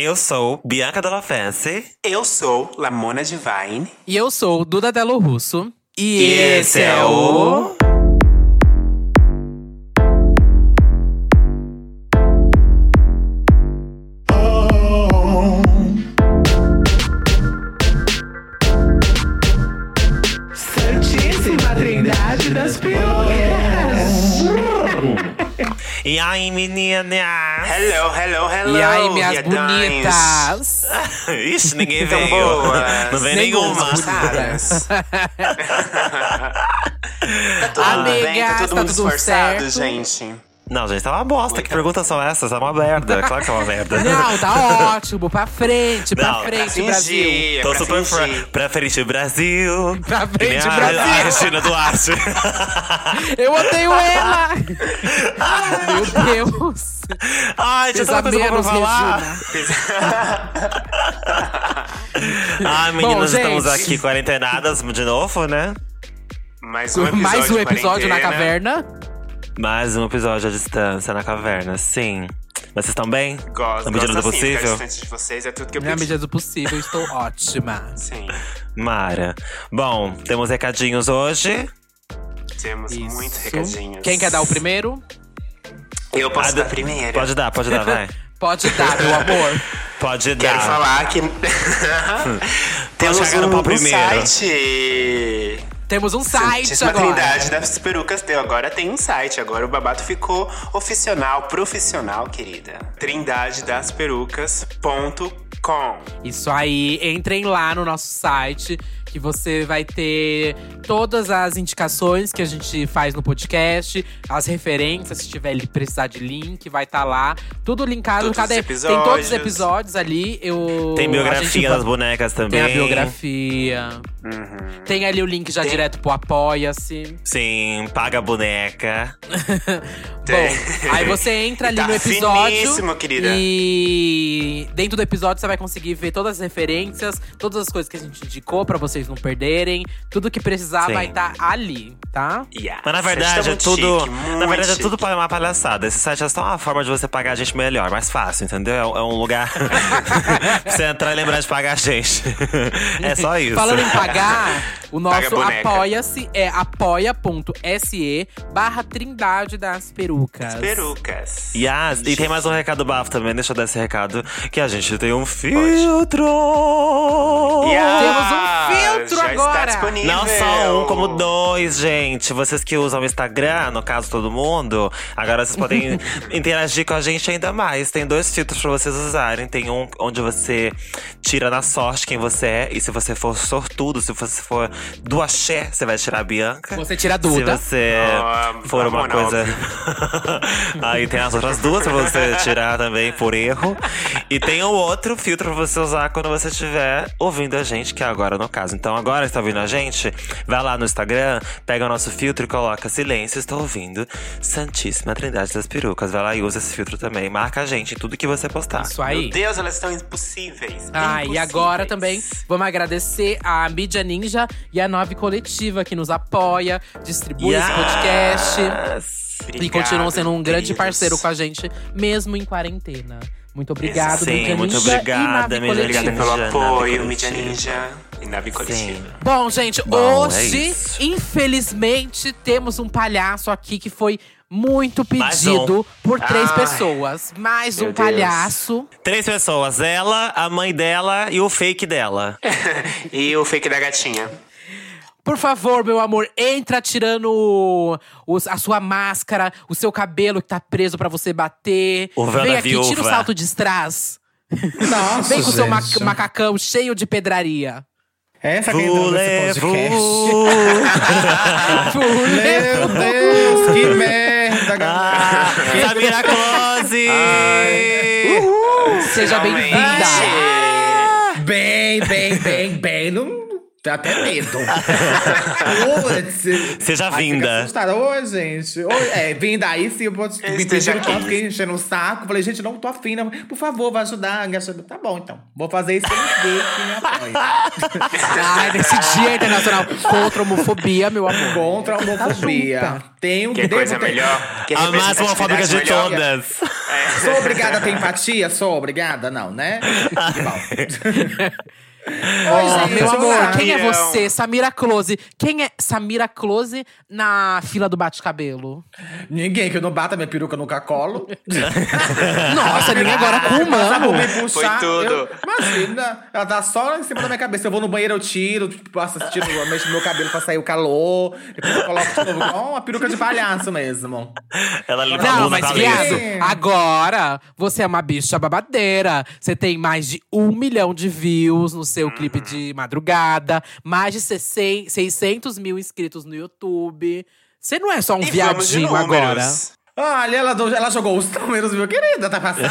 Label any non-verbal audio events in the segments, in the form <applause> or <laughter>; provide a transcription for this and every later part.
Eu sou Bianca Della Fancy. Eu sou Lamona Divine. E eu sou Duda Delo Russo. E esse é o. E aí, meninas? Hello, hello, hello. E aí, minhas viadões. bonitas? <laughs> Ixi, ninguém Tão veio. boas. Não veio Nenhuma. <laughs> tá tudo Amigas, bem? Tá todo tá mundo tudo esforçado, certo? gente. Não, gente, tá uma bosta. Que perguntas são essas? É uma merda. Claro que é uma merda. <laughs> Não, tá ótimo. Pra frente, pra Não, frente, pra Brasil. fingir. Tô pra super fingir. pra frente, Brasil. Pra frente, a- Brasil. A Cristina Duarte. <laughs> Eu odeio ela! Meu Deus! Ai, tinha tanta coisa pra falar. Regina. <laughs> Ai, meninas, Bom, estamos gente. aqui quarentenadas de novo, né? Mais um episódio, Mais um episódio na caverna. Mais um episódio à distância na caverna, sim. Mas vocês estão bem? Gosto, Na medida gosto do assim, possível? distante de vocês é tudo que eu Na pedi. medida do possível, estou <laughs> ótima. Sim, Mara. Bom, temos recadinhos hoje. temos Isso. muitos recadinhos. Quem quer dar o primeiro? Eu posso Ah, dar da- primeiro. Pode dar, pode dar, vai. <laughs> Pode dar, meu amor. <laughs> Pode Quero dar. falar que temos um, um primeiro. site. Temos um site Santíssima agora. Trindade das perucas deu. Agora tem um site. Agora o babado ficou oficial, profissional, querida. trindadedasperucas.com Isso aí, entrem lá no nosso site que você vai ter todas as indicações que a gente faz no podcast, as referências, se tiver precisar de link, vai estar lá. Tudo linkado, Todos cada os tem todos os episódios. ali. Eu Tem gente biografia va- das bonecas também. Tem a biografia. Tem ali o link já Tem- direto pro Apoia-se. Sim, paga a boneca. <laughs> Bom, aí você entra ali Tá no episódio. querida. E dentro do episódio você vai conseguir ver todas as referências, todas as coisas que a gente indicou pra vocês não perderem. Tudo que precisar Sim. vai estar ali, tá? Yeah. Mas na verdade é tudo. chique, na verdade é tudo uma palhaçada. Esse site é só uma forma de você pagar a gente melhor, mais fácil, entendeu? É, é um lugar <laughs> pra você entrar e lembrar de pagar a gente. <laughs> é só isso. Falando em pagar, <laughs> o nosso apoia-se é apoia.se barra Trindade das Perucas. Perucas. Yes. E tem mais um recado bafo também, deixa eu dar esse recado. Que a gente tem um filtro! Yeah, Temos um filtro já agora. Está disponível. Não só um, como dois, gente. Vocês que usam o Instagram, no caso todo mundo, agora vocês podem <laughs> interagir com a gente ainda mais. Tem dois filtros pra vocês usarem. Tem um onde você tira na sorte quem você é. E se você for sortudo, se você for do axé, você vai tirar a Bianca. Você tira a Duda. Se você Ah, for uma coisa. <laughs> Aí tem as outras duas pra você tirar também por erro. E tem o outro filtro pra você usar quando você estiver ouvindo a gente, que é agora no caso. Então agora está ouvindo a gente, vai lá no Instagram, pega o nosso filtro e coloca silêncio, estou ouvindo Santíssima Trindade das Perucas. Vai lá e usa esse filtro também. Marca a gente em tudo que você postar. Isso aí. Meu Deus, elas estão impossíveis. Ah, e impossíveis. agora também vamos agradecer a Mídia Ninja e a Nove Coletiva que nos apoia, distribui esse podcast. Yes! E Obrigado, continuam sendo um grande queridos. parceiro com a gente, mesmo em quarentena. Muito obrigado, Sim, Mídia muito Ninja obrigada, e Nave Mídia Coletiva. Obrigada pelo apoio, Mídia. Ninja e Nave Coletiva. Bom, gente, Bom, é hoje, isso. infelizmente, temos um palhaço aqui que foi muito pedido um. por três Ai, pessoas. Mais meu um Deus. palhaço. Três pessoas: ela, a mãe dela e o fake dela. <laughs> e o fake da gatinha. Por favor, meu amor, entra tirando os- a sua máscara, o seu cabelo que tá preso pra você bater. O véu Vem aqui, tira o viúva. salto de strass. Nossa, Vem com o seu ma- macacão cheio de pedraria. Essa que entrou nesse podcast. <laughs> Meu Deus, que merda, galera. Ah, Samira Close! Seja bem-vinda. Bem, bem, bem, bem. Não dá até medo. Seja vinda. assustada. Oi, gente. Oi, é, vinda aí sim, eu posso me pediram aqui. tanto, fiquei enchendo o saco. Falei, gente, não tô afim, não. Por favor, vai ajudar. Tá bom, então. Vou fazer isso sem ver que me apoia. Ai, nesse Dia Internacional contra a Homofobia, meu amor. Contra a homofobia. junta. Tenho Que coisa ter- melhor. Que A mais homofóbica de melhor. todas. Sou obrigada a ter empatia? Sou obrigada? Não, né? <laughs> Que bom. Ó, gente, meu amor, quem é você? Samira Close. Quem é Samira Close na fila do bate-cabelo? Ninguém que eu não bata minha peruca nunca colo. <laughs> Nossa, ninguém agora com o mano. mão me puxar, Foi tudo. eu- imagina, ela tá só em cima da minha cabeça. Eu vou no banheiro, eu tiro, tipo, passo, tiro, eu mexo no meu cabelo pra sair o calor. Depois eu coloco de novo, igual uma peruca de palhaço mesmo. Ela limpa Não, mas viado, agora você é uma bicha babadeira. Você tem mais de um milhão de views no seu clipe de madrugada, mais de 60 600 mil inscritos no YouTube. Você não é só um E viadinho agora. Olha, ela, ela jogou os números, meu querida, tá. Ela fez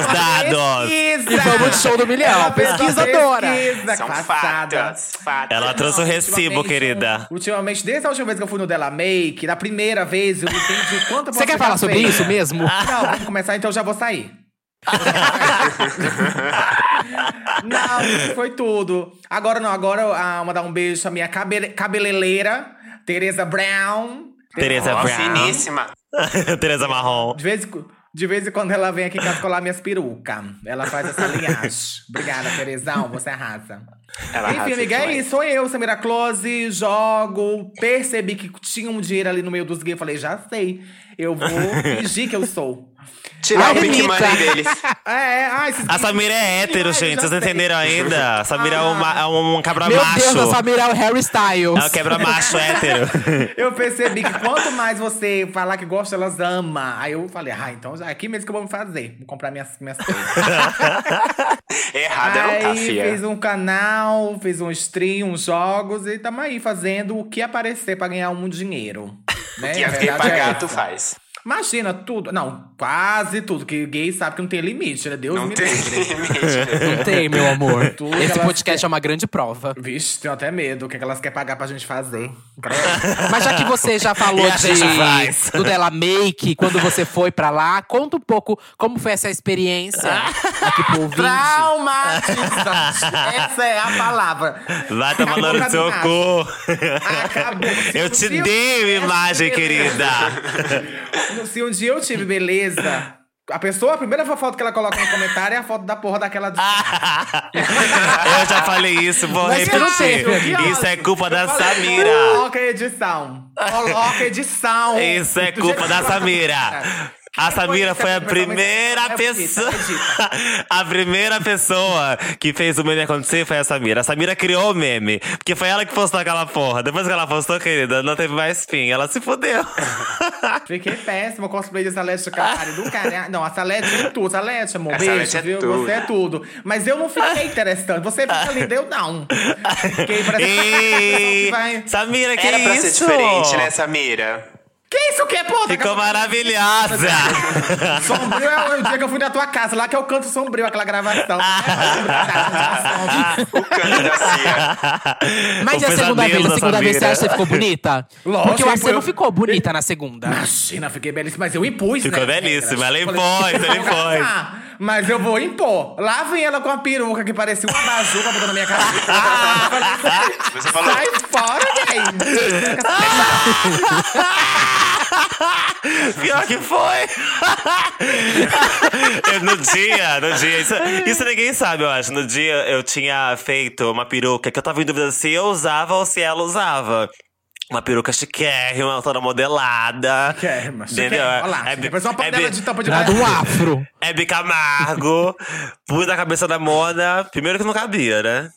Os dados. pesquisa. E vamos de show do milhão, Ela pesquisadora. pesquisa São passada. fatos, fatos. Ela trouxe o recibo, Ultimamente, querida. Ultimamente, desde a última vez que eu fui no Della Make, da primeira vez, eu entendi quanto eu Você posso quer falar sobre feia. isso mesmo? Não, vamos começar então, eu já vou sair. <laughs> <laughs> não, foi tudo. Agora não, agora eu ah, mandar um beijo pra minha cabele cabeleireira, Tereza Brown. Tereza Brown. finíssima. <laughs> Tereza Marrom. De vez, de vez em quando ela vem aqui em casa colar minhas perucas. Ela faz essa linhagem. <laughs> Obrigada, Terezão, você arrasa. Ela Enfim, arrasa amiga, é isso. Sou eu, Samira Close, jogo. Percebi que tinha um dinheiro ali no meio dos gays. Falei, já sei. Eu vou fingir que eu sou. Tirar Ai, o Big Anitta. Money deles. <laughs> É, é. Ah, esses A Samira é hétero, Ai, gente. Vocês não entenderam ainda? A Samira é, uma, é um cabra Meu macho. Deus, a Samira é o Harry Styles. É um quebra macho hétero. <laughs> Eu percebi que quanto mais você falar que gosta, elas amam. Aí eu falei, ah, então já é aqui mesmo que eu vou me fazer. Vou comprar minhas, minhas coisas. <laughs> Errada não tá, aí fia. fez um canal, fez um stream, uns jogos e tamo aí fazendo o que aparecer pra ganhar um dinheiro. Né? Que A a quem verdade é pagar, essa. tu faz. Imagina tudo. Não, quase tudo. Que gay sabe que não tem limite, né? Deus Não me tem livre. <laughs> limite. Não tem, meu amor. <laughs> Tudo Esse podcast é uma grande prova. Vixe, tenho até medo. O que, é que elas querem pagar pra gente fazer? <laughs> Mas já que você já falou de, do Della Make, quando você foi pra lá, conta um pouco como foi essa experiência aqui pro ouvinte. Traumatizante. Essa é a palavra. Vai tomar no Acabou seu cu. Acabou. Eu te dei uma imagem, beleza- querida. Se um dia eu tive beleza, a pessoa, a primeira foto que ela coloca no comentário é a foto da porra daquela. <laughs> Eu já falei isso, vou Mas repetir. teve. Isso é culpa da falei, Samira. Coloca edição. Coloca edição. Isso é culpa da Samira. A Samira foi a primeira pessoa. <laughs> A primeira pessoa que fez o meme acontecer foi a Samira. A Samira criou o meme. Porque foi ela que postou aquela porra. Depois que ela postou, querida, não teve mais fim. Ela se fudeu. <laughs> Fiquei péssima, cosplay de Salete Campari do caralho. Não, a Salete é tudo. Salete, amor, A beijo, Salete é viu? tudo. Você é tudo. Mas eu não fiquei interessante. Você fica linda, eu não. Fiquei parecendo <laughs> que vai... Samira, que Era pra isso? ser diferente, né, Samira? Que isso que é, pô? Ficou maravilhosa. <laughs> Sombrio é o dia que eu fui na tua casa, lá que eu canto sombrio, aquela gravação. <laughs> O canto da Cia. Mas O e a segunda vez? Na segunda vez você acha que você ficou bonita? Lógico, Porque você eu- não ficou bonita na segunda. Imagina, fiquei belíssima, mas eu impus, Ficou né? belíssima, ela impôs, ela "Vou impôs." Mas eu vou impor. Lá vem ela com a peruca que parecia uma bajuca botando na minha cabeça. Você falou. Sai fora, velho! <laughs> <laughs> Pior que foi. <laughs> Eu, no dia, no dia. Isso, isso ninguém sabe, eu acho. No dia eu tinha feito uma peruca que eu tava em dúvida se eu usava ou se ela usava. Uma peruca chiquérrima, toda modelada. Chiquérrima, Entendeu? chiquérrima. Olha lá, É, parece uma é, panela bi- de tampa de Nada um afro. é Bicamargo. Pus na cabeça da Mona. Primeiro que não cabia, né?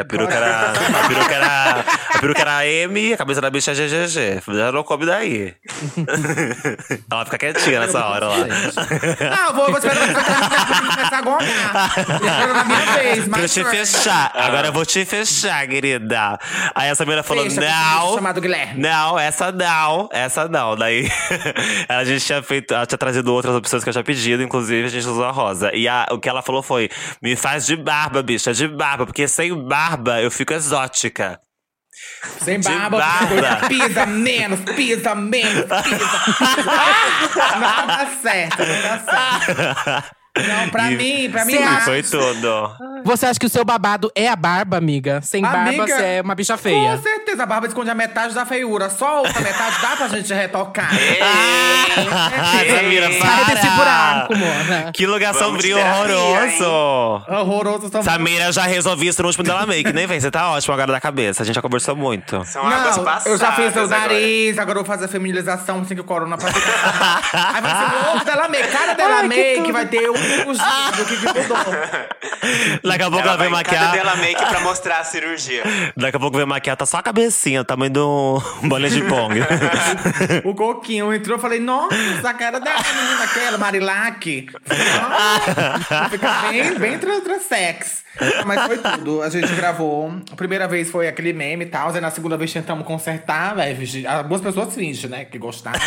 Que a peruca era. A peruca era. A peruca era M, a cabeça da bicha é GGG. Já não coube daí. <laughs> Ela fica quietinha nessa hora lá. Eu vou, vou esperar começar a gongar. Espero na minha vez, Pra eu mas. te fechar. Agora eu vou te fechar, querida. Aí a Samira falou: Fecha não. chamado Guilherme. Não, essa não, essa não. Daí <laughs> a gente tinha feito, ela tinha trazido outras opções que eu tinha pedido, inclusive a gente usou a rosa. E a- o que ela falou foi: me faz de barba, bicha, de barba, porque sem barba eu fico exótica. Sem barba, barba. pisa menos, pisa menos, pisa. <laughs> não tá certo, não tá certo. Não, pra E- mim, pra mim, acho- foi tudo. Você acha que o seu babado é a barba, amiga? Sem barba, Amiga, você é uma bicha feia. Com certeza. a barba esconde a metade da feiura. Só a outra metade dá pra gente retocar. <laughs> Ah, Samira, Sai desse para! buraco, Mona. Que lugar Vamos sombrio de terapia, horroroso. Horroroso também. Samira, eu já resolvi isso no último dela make. Nem vem, você tá ótimo agora da cabeça. A gente já conversou muito. São águas Não, passadas eu já fiz o nariz, agora eu vou fazer a feminilização assim que o corona passa. Aí vai ser o outro dela make. Cada <laughs> dela make vai ter um um do que que <laughs> mudou. Daqui a pouco ela, Ela vai maquiar. dela make pra mostrar a cirurgia. <laughs> Daqui a pouco vem maquiar, tá só a cabecinha, o tamanho do <laughs> bolinha de pong. O Coquinho entrou, eu falei, nossa, a cara da menina aquela, Marilac. Nossa, Fica bem, bem tra- transex. Mas foi tudo. A gente gravou. A primeira vez foi aquele meme e tal. Aí na segunda vez tentamos consertar, velho. Algumas pessoas fingem, né? Que gostaram.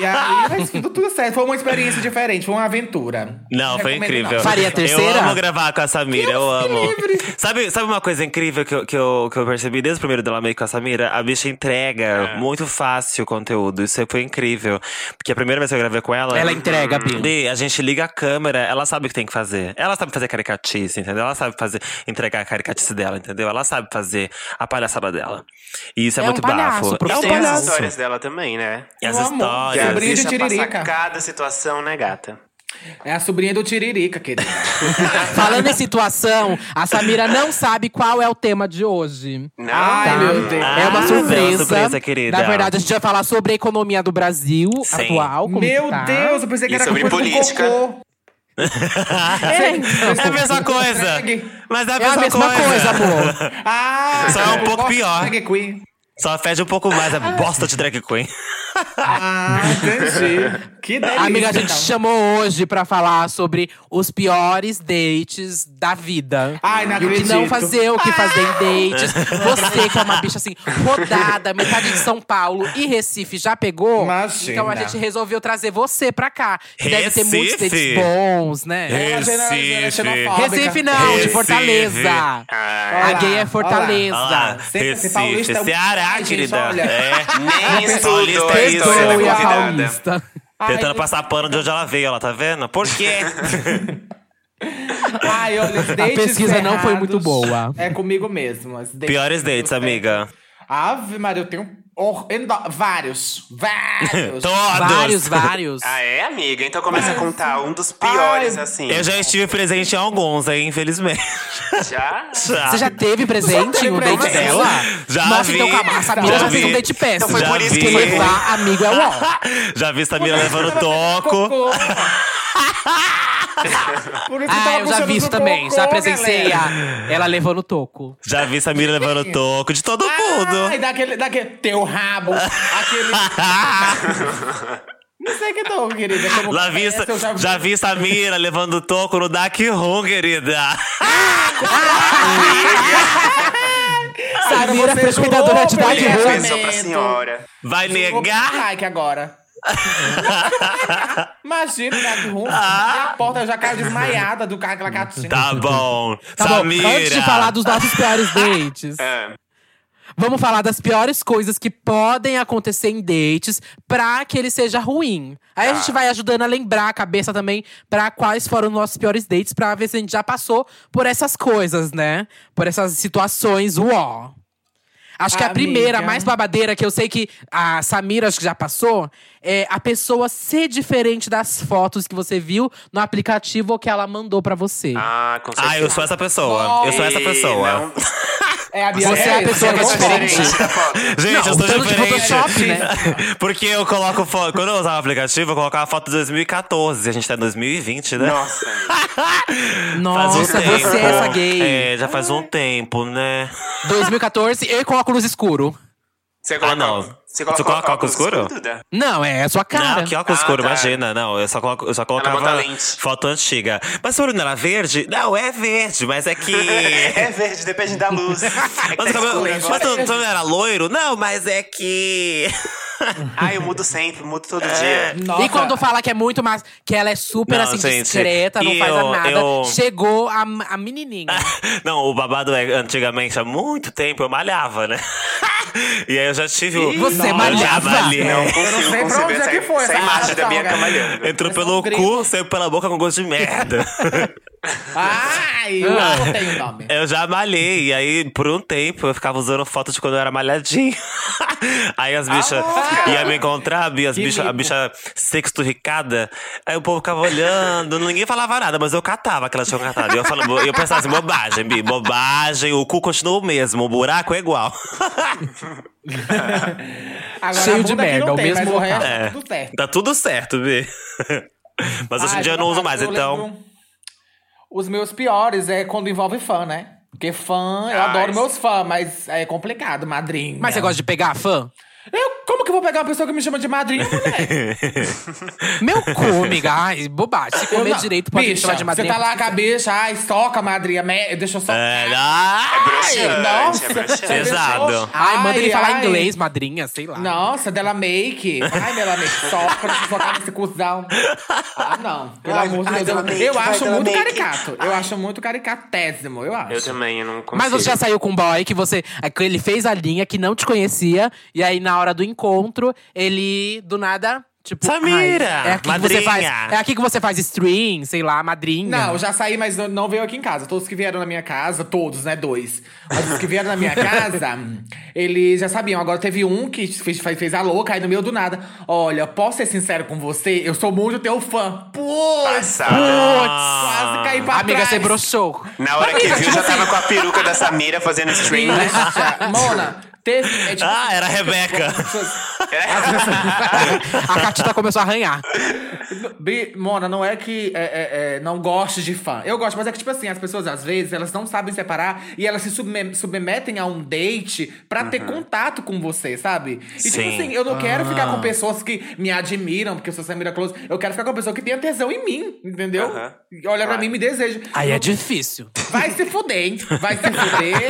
E aí, mas tudo, tudo certo. Foi uma experiência diferente, foi uma aventura. Não, foi incrível. não. Faria a terceira? Eu amo gravar com a Samira, eu amo. Sabe, sabe uma coisa incrível que eu, que, eu, que eu percebi desde o primeiro dela meio com a Samira? A bicha entrega É. muito fácil o conteúdo. Isso foi incrível. Porque a primeira vez que eu gravei com ela. Ela entrega, Bi. A gente liga a câmera, ela sabe o que tem que fazer. Ela sabe fazer caricatice, entendeu? Ela sabe fazer, entregar a caricatice dela, entendeu? Ela sabe fazer a palhaçada dela. E isso é, É um muito palhaço, bafo. É um. Tem as palhaço. histórias dela também, né? E as histórias. A Sobrinho de bicha passa Tiririca. cada situação, né, gata? É a sobrinha do Tiririca, querida. <laughs> Falando em situação, a Samira não sabe qual é o tema de hoje. Não, Ai, Tá? meu Deus. É uma Ah, surpresa. surpresa, querida. Na verdade, a gente vai falar sobre a economia do Brasil Sim. atual. Como Meu tá. Deus, eu pensei que E era sobre coisa política. cocô. <laughs> É, então. É a mesma coisa. Mas é a É a mesma, mesma coisa, amor. Ah, Só é um pouco pior. Só fede um pouco mais, é bosta de drag queen. Ah, entendi. Que delícia. Amiga, a gente então. chamou hoje pra falar sobre os piores dates da vida. Ai, não e o que não acredito. fazer, o que fazer em dates. Você que é uma bicha assim, rodada, metade de São Paulo e Recife já pegou? Imagina. Então a gente resolveu trazer você pra cá. Que deve ter muitos Recife? dates bons, né? Gera Recife. Recife não, de Recife. Fortaleza. Ah, A gay é Fortaleza. Olha lá, Sempre esse paulista é Ceará, Ai, gente, querida. olha. É. <laughs> nem Paulista estudou é a isso, história da a convidada. Tentando passar pano de onde ela veio, ela tá vendo? Por quê? <laughs> Ai, olha, os dates pesquisa não foi muito boa. É comigo mesmo. Piores dates, amiga. Ave Maria, eu tenho endo- vários. Vários. <laughs> Todos. Vários, vários. Ah, é, amiga? Então começa a contar um dos piores, Ai, assim. Eu já estive presente em alguns aí, infelizmente. Já? Já. Você já teve presente no date presente? dela? Já Nossa, vi. então calma, a Samira Já já, fez um date péssimo. Então foi Já por isso vi. que foi amigo é o ó. <laughs> Já vi Samira levando toco. <laughs> Ah, eu já vi isso também. cocô, Já presenciei galera. a, ela levando toco. Já vi Samira levando toco de todo mundo. Ai, daquele, daquele. Teu rabo. <laughs> aquele. Não sei que tô, querida. Como Lá vi, conhece, eu já, já vi Samira levando toco no Dark Room, querida. Samira é você frequentadora de Dark Room. senhora. Vai negar? like agora. <laughs> Imagina, Dark Room. Ah. A porta já caiu desmaiada do carro, aquela gatinha. Tá bom. Tá bom, Samira. antes de falar dos nossos piores <laughs> dates, É. vamos falar das piores coisas que podem acontecer em dates pra que ele seja ruim. Aí a gente vai ajudando a lembrar a cabeça também pra quais foram os nossos piores dates, pra ver se a gente já passou por essas coisas, né? Por essas situações, uó. Acho que a Amiga. primeira, a mais babadeira, que eu sei que a Samira acho que já passou, é a pessoa ser diferente das fotos que você viu no aplicativo ou que ela mandou pra você. Ah, com certeza. Ah, eu sou essa pessoa. Eu sou essa pessoa. <laughs> É a Bianca. Você é a pessoa que é diferente. da foto. Gente, Não, eu sou de diferente. Photoshop, né? <laughs> Porque eu coloco foto. Quando eu usava o aplicativo, eu colocava foto de 2014. A gente tá em 2020, né? Nossa. <laughs> Nossa, um tempo. você é essa gay. É, já faz um tempo, né? 2014, eu com óculos escuro. Você coloca, Ah, não. Você Você coloca óculos escuro? Duda? Não, é a sua cara. Não, que óculos Ah, escuro, tá. imagina. Não, eu só, coloco, eu só colocava foto antiga. Mas sua urina era verde? Não, é verde, mas é que. <laughs> É verde, depende da luz. <laughs> É Mas, tá o cabelo- escuro mas tu, tu não era loiro? Não, mas é que. <laughs> Ah, eu mudo sempre, mudo todo É. dia. Nossa. E quando fala que é muito mais. Que ela é super Não, assim, gente, discreta, não e faz eu- nada. eu- Chegou a, a menininha. Não, o babado é antigamente, há muito tempo, eu malhava, né? E aí eu já tive o. Você eu malhava? Não Eu não sei pra conceber onde é que foi essa imagem da relação, Bianca galera. malhando. Entrou pelo cu, saiu pela boca com gosto de merda. <laughs> Ai, eu não tenho nome. Eu já malhei, e aí, por um tempo, eu ficava usando foto de quando eu era malhadinho. <laughs> aí as bichas iam me encontrar, as bicha, a bicha sexturricada. Aí o povo ficava olhando, ninguém falava nada, mas eu catava que elas tinham catado. E eu, falava, eu pensava assim, bobagem, Bi, bobagem, o cu continua o mesmo, o buraco é igual. <laughs> Agora, Cheio de merda, o tem, mesmo mas o resto local. É. tá tudo certo. Tá tudo certo, Bi. <laughs> Mas hoje em dia eu não uso mais, eu então. lembro- Os meus piores é quando envolve fã, né? Porque fã, eu Ai, adoro meus fãs, mas é complicado, madrinha. Mas você gosta de pegar fã? Eu, como que eu vou pegar uma pessoa que me chama de madrinha, mulher? <laughs> Meu cu, amiga. Ai, bobagem. Se comer não- direito, pode me Bicha, chamar de madrinha. Você tá lá com a bicha, ai, soca, madrinha, me... deixa eu socar. É, ai, Nossa, é broxante. você Pesado. Ai, manda ele falar ai. inglês, madrinha, sei lá. Nossa, dela make. Ai, dela make. Soca, deixa eu socar nesse cuzão. Ah, não. Pelo Ai, amor de Deus. Eu, make, eu acho muito make. caricato. Eu acho muito caricatésimo, eu acho. Eu também, eu não consigo. Mas você já saiu com um boy que você. é que ele fez a linha, que não te conhecia, e aí na hora do encontro, ele do nada. Tipo, Samira, ai, é aqui que você faz. madrinha. É aqui que você faz stream, sei lá, madrinha. Não, eu já saí, mas não- não veio aqui em casa. Todos que vieram na minha casa, todos, né? Dois. Mas os que vieram na minha <laughs> casa, eles já sabiam. Agora teve um que fez, fez, a louca, aí no meio do nada. Olha, posso ser sincero com você? Eu sou muito teu fã. Putz! Passada. Quase caí pra Amiga, trás. você broxou. Na hora que viu, já tava com a peruca da Samira fazendo stream. né? Mona, teve. é tipo- Ah, era a Rebeca. <laughs> a Catita começou a arranhar. Bi- Mona, não é que é, é, é, não goste de fã. Eu gosto, mas é que, tipo assim, as pessoas, às vezes, elas não sabem separar e elas se subme- submetem a um date pra ter contato com você, sabe? E, tipo Sim. assim, eu não quero ficar com pessoas que me admiram, porque eu sou Samira Close. Eu quero ficar com uma pessoa que tenha tesão em mim, entendeu? E Olha pra mim e me deseja. Aí é difícil. Vai se fuder, hein? Vai se fuder.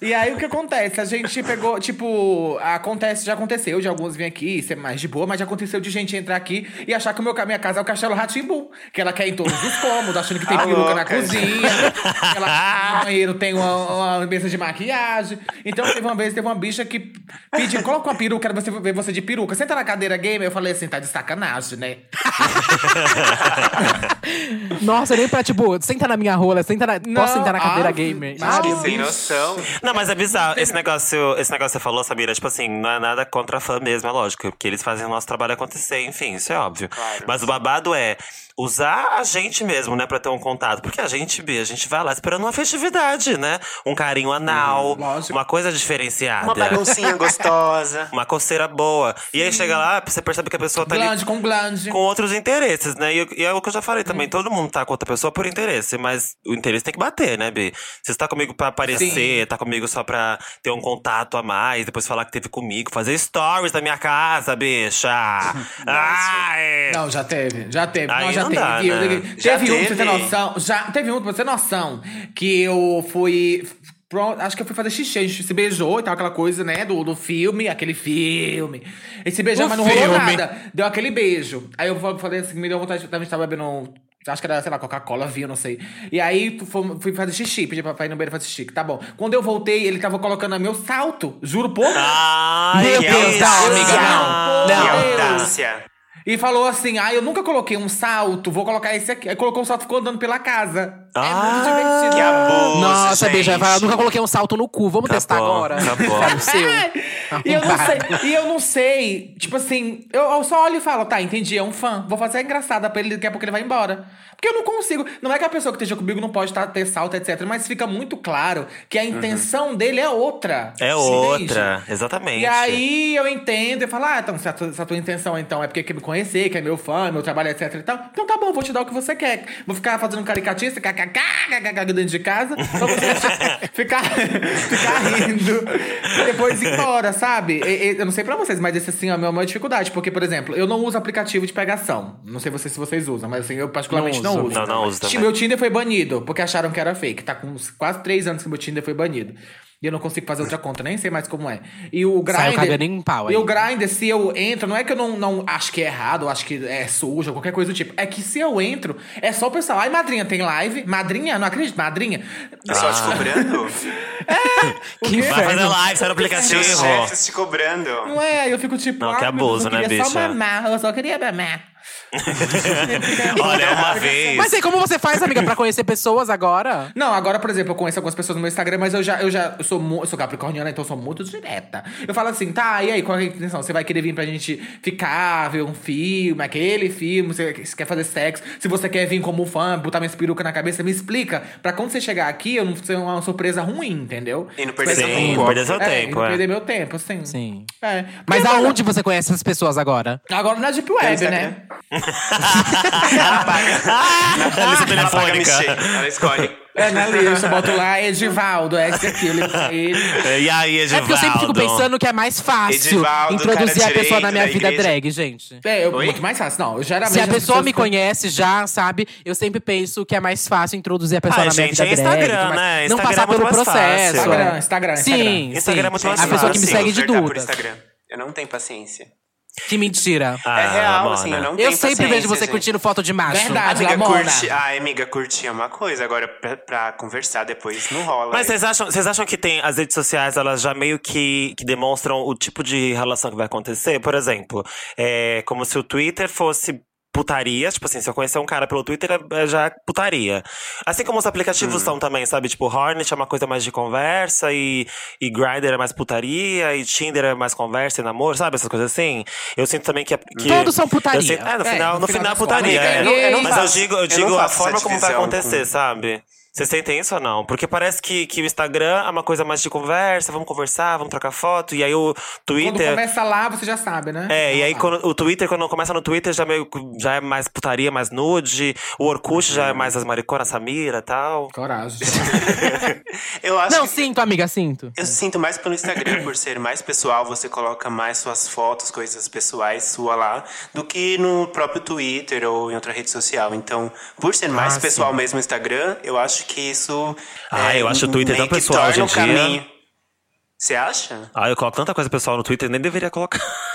<laughs> e aí o que acontece? A gente pegou, tipo, acontece, já aconteceu de alguns vir aqui ser mais de boa, mas já aconteceu de gente entrar aqui e achar que o meu, minha casa é o Castelo Ratimbu. Que ela quer em todos os cômodos, achando que tem peruca na cozinha. que ela no banheiro tem uma, uma mesa de maquiagem. Então teve uma vez, teve uma bicha que pediu, coloca uma peruca, quero você ver você de peruca. Senta na cadeira gamer. Eu falei assim, tá de sacanagem, né? <laughs> Nossa, nem pra, tipo, senta na minha rola, senta na. Não, posso sentar na cadeira ah, gamer? mas- Que Não, sem noção. Não, mas é bizarro. Esse negócio, esse negócio que você falou, Samira, tipo assim, não é nada contra fã mesmo, é lógico. Porque eles fazem o nosso trabalho acontecer, enfim, isso é óbvio. Claro. Mas o babado é usar a gente mesmo, né, pra ter um contato. Porque a gente, Bi, a gente vai lá esperando uma festividade, né? Um carinho anal, lógico. uma coisa diferenciada. Uma baguncinha gostosa. <laughs> Uma coceira boa. E aí chega lá, você percebe que a pessoa tá ali Glande com glande. com outros interesses, né? E, e é o que eu já falei também. Todo mundo tá com outra pessoa por interesse, mas o interesse tem que bater, né, Bi? Você tá comigo pra aparecer, tá comigo só pra ter um contato a mais, depois falar que teve comigo, fazer stories da minha casa, bicha. <laughs> Ai! Não, já teve, já teve. Aí não, já não teve. né? Teve, Já um, pra você ter teve. noção. Já teve um, pra você ter noção. Que eu fui. acho que eu fui fazer xixi, a gente se beijou e tal, aquela coisa, né? Do, do filme, aquele filme. E se beijou, O mas não rolou filme. nada. Deu aquele beijo. Aí eu falei assim, me deu vontade. A gente tava bebendo. Acho que era, sei lá, Coca-Cola, vinho, não sei. E aí fui, fui fazer xixi, pedi pra, pra ir no banheiro fazer xixi. Tá bom. Quando eu voltei, ele tava colocando meu salto. Juro por Deus. Ai, Meu que Deus, não, amiga, não. Que Não. audácia. E falou assim: ah, eu nunca coloquei um salto, vou colocar esse aqui. Aí colocou um salto e ficou andando pela casa. É Ah, muito divertido. Que abuso, Nossa, gente. falar, eu nunca coloquei um salto no cu. Vamos testar Acabou, agora. Quero o seu. <laughs> E eu não sei, e eu não sei, tipo assim, eu, eu só olho e falo, tá, entendi, é um fã. Vou fazer a engraçada pra ele, daqui a pouco ele vai embora. Porque eu não consigo. Não é que a pessoa que esteja comigo não pode tá, ter salto, etc. Mas fica muito claro que a intenção dele é outra. É entende? outra, exatamente. E aí eu entendo e falo, ah, então, se a, tua, se a tua intenção então é porque quer me conhecer, que é meu fã, meu trabalho, etc e tal, então tá bom, vou te dar o que você quer. Vou ficar fazendo um caricatista, kkk, kkk dentro de casa, pra você ficar, ficar rindo e depois ir embora, sabe? E- e- eu não sei pra vocês, mas esse assim é a minha maior dificuldade, porque, por exemplo, eu não uso aplicativo de pegação. Não sei vocês se vocês usam, mas assim, eu particularmente Não não, uso. uso. Não, não uso também. Meu Tinder foi banido, porque acharam que era fake. Tá com quase três anos que meu Tinder foi banido. E eu não consigo fazer outra conta, nem sei mais como é. E o Saiu Grindr. cagando em pau aí. E o Grindr, se eu entro, não é que eu não, não acho que é errado, ou acho que é sujo, ou qualquer coisa do tipo. É que se eu entro, é só o pessoal. Ai, madrinha, tem live? Madrinha? Não acredito, madrinha. Só te cobrando? Que Vai fazer inferno. live, sai no aplicativo. chefes te cobrando. Não é, eu fico tipo. Não, ah, que abuso, eu né, queria só bicha? mamar, eu só queria mamar. <laughs> Olha, uma vez. Mas aí, como você faz, amiga, pra conhecer pessoas agora? Não, agora, por exemplo, eu conheço algumas pessoas no meu Instagram, mas eu já, eu já eu sou, eu sou capricorniana, então eu sou muito direta. Eu falo assim, tá, e aí, qual é a intenção? Você vai querer vir pra gente ficar, ver um filme, aquele filme, você, você quer fazer sexo? Se você quer vir como fã, botar minha peruca na cabeça, me explica. Pra quando você chegar aqui, eu não ser uma surpresa ruim, entendeu? E não perder seu Sim, tempo. não perder seu É, e tempo, é. perder meu tempo, sim. Sim. É. Mas Porque aonde você conhece essas pessoas agora? Agora na Deep Web, né? Ela paga. Lista Ela paga telefônica. mexer. Ela escolhe. É na lista, eu boto lá Edivaldo, é esse aqui, eu ligo pra ele. E aí, É Edivaldo? porque eu sempre fico pensando que é mais fácil Edivaldo, introduzir cara a pessoa na minha da vida drag, gente. É, eu, Oi? muito mais fácil. Não, eu geralmente. Se a pessoa me conhece já, sabe? Eu sempre penso que é mais fácil introduzir a pessoa Ah, na minha gente, vida é drag. Instagram, tudo mais. né? Não Instagram passar é pelo processo. fácil. Instagram, Instagram, Sim, Instagram. Instagram é muito sim. mais A pessoa que me segue de. Instagram. Eu não tenho paciência. Que mentira. Ah, é real, Mona. assim, eu não eu tenho sempre paciência, vejo você gente. curtindo foto de macho. Verdade. Amiga, Lamona. curte. Ah, amiga, curtir é uma coisa. Agora, pra, pra conversar depois, não rola. Mas vocês acham, vocês acham que tem as redes sociais, elas já meio que, que demonstram o tipo de relação que vai acontecer? Por exemplo, é como se o Twitter fosse putaria, tipo assim, se eu conhecer um cara pelo Twitter, é é já putaria. Assim como os aplicativos Hum. são também, sabe? Tipo, Hornet é uma coisa mais de conversa e, e Grindr é mais putaria e Tinder é mais conversa e namoro, sabe? Essas coisas assim. Eu sinto também que... que Todos são putaria. eu sinto- é, no É, final, no no final final é putaria. é. eu não- eu não Mas eu digo, eu eu digo não a forma como vai acontecer, com- sabe? Vocês sentem isso ou não? Porque parece que, que o Instagram é uma coisa mais de conversa, vamos conversar, vamos trocar foto. E aí o Quando Twitter. começa lá, você já sabe, né? É, e aí Ah, quando, o Twitter, quando começa no Twitter, já, meio, já é mais putaria, mais nude. O Orkut já é mais as mariconas, Samira e tal. Coragem. <laughs> Eu acho Não, que sinto, amiga, sinto. Eu sinto mais pelo Instagram, por ser mais pessoal, você coloca mais suas fotos, coisas pessoais sua lá, do que no próprio Twitter ou em outra rede social. Então, por ser mais Ah, pessoal mesmo no Instagram, eu acho que isso. Ah, é, eu acho o Twitter tão pessoal hoje em dia. caminho. Você acha? Ah, eu coloco tanta coisa pessoal no Twitter, nem deveria colocar. <laughs>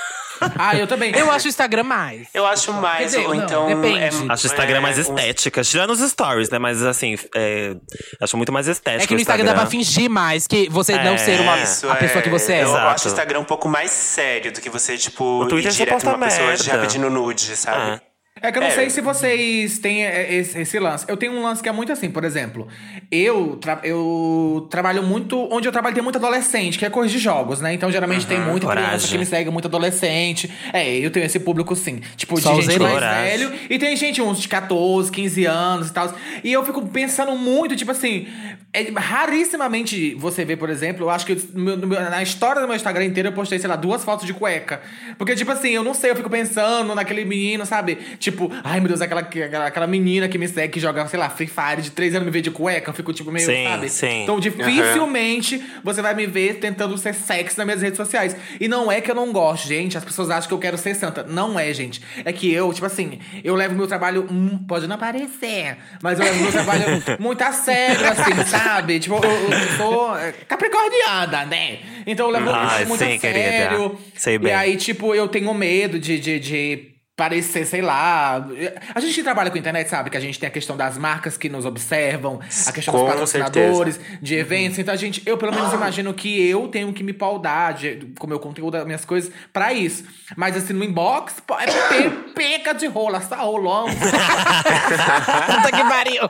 Ah, eu também. Eu acho o Instagram mais. Eu acho mais, dizer, ou não, então. depende. é- Acho o Instagram mais é, um- estética. Tirando os stories, né? Mas assim, é, acho muito mais estético. É que no o Instagram dá pra fingir mais que você não É, ser uma, Isso a pessoa que você é. Eu Exato. acho o Instagram um pouco mais sério do que você, tipo, O Twitter ir direto numa pessoa já pedindo nude, sabe? É. Que eu não É. sei se vocês têm esse, esse lance. Eu tenho um lance que é muito assim, por exemplo. Eu, tra- eu trabalho muito. Onde eu trabalho tem muito adolescente, que é coisa de jogos, né? Então geralmente tem muita criança coragem. que me segue, muito adolescente. É, eu tenho esse público sim. Tipo, Só de gente mais coragem. velho. E tem gente, uns de 14, 15 anos e tal. E eu fico pensando muito, tipo assim. É, rarissimamente você vê, por exemplo, eu acho que meu- na história do meu Instagram inteiro eu postei, sei lá, duas fotos de cueca. Porque, tipo assim, eu não sei, eu fico pensando naquele menino, sabe? Tipo, ai meu Deus, aquela, aquela, aquela menina que me segue, que joga, sei lá, Free Fire de três anos me vê de cueca. Eu fico, tipo, meio, Sim, sabe? sim. Então, dificilmente você vai me ver tentando ser sexy nas minhas redes sociais. E não é que eu não gosto, gente. As pessoas acham que eu quero ser santa. Não é, gente. É que eu, tipo assim, eu levo meu trabalho. hum, pode não parecer, mas eu levo meu trabalho <laughs> muito a sério, assim, sabe? Tipo, eu, eu sou é, capricorniana, né? Então eu levo Ah, isso muito sim, a sério. querida. Sei bem. E aí, tipo, eu tenho medo de. de, de parecer, sei lá. A gente que trabalha com internet sabe que a gente tem a questão das marcas que nos observam, a questão dos Com patrocinadores, de eventos. Então a gente, eu pelo menos imagino que eu tenho que me paudar de, com o meu conteúdo, das minhas coisas, pra isso. Mas assim, no inbox, é pe- peca de rola, só rolão. Puta que pariu.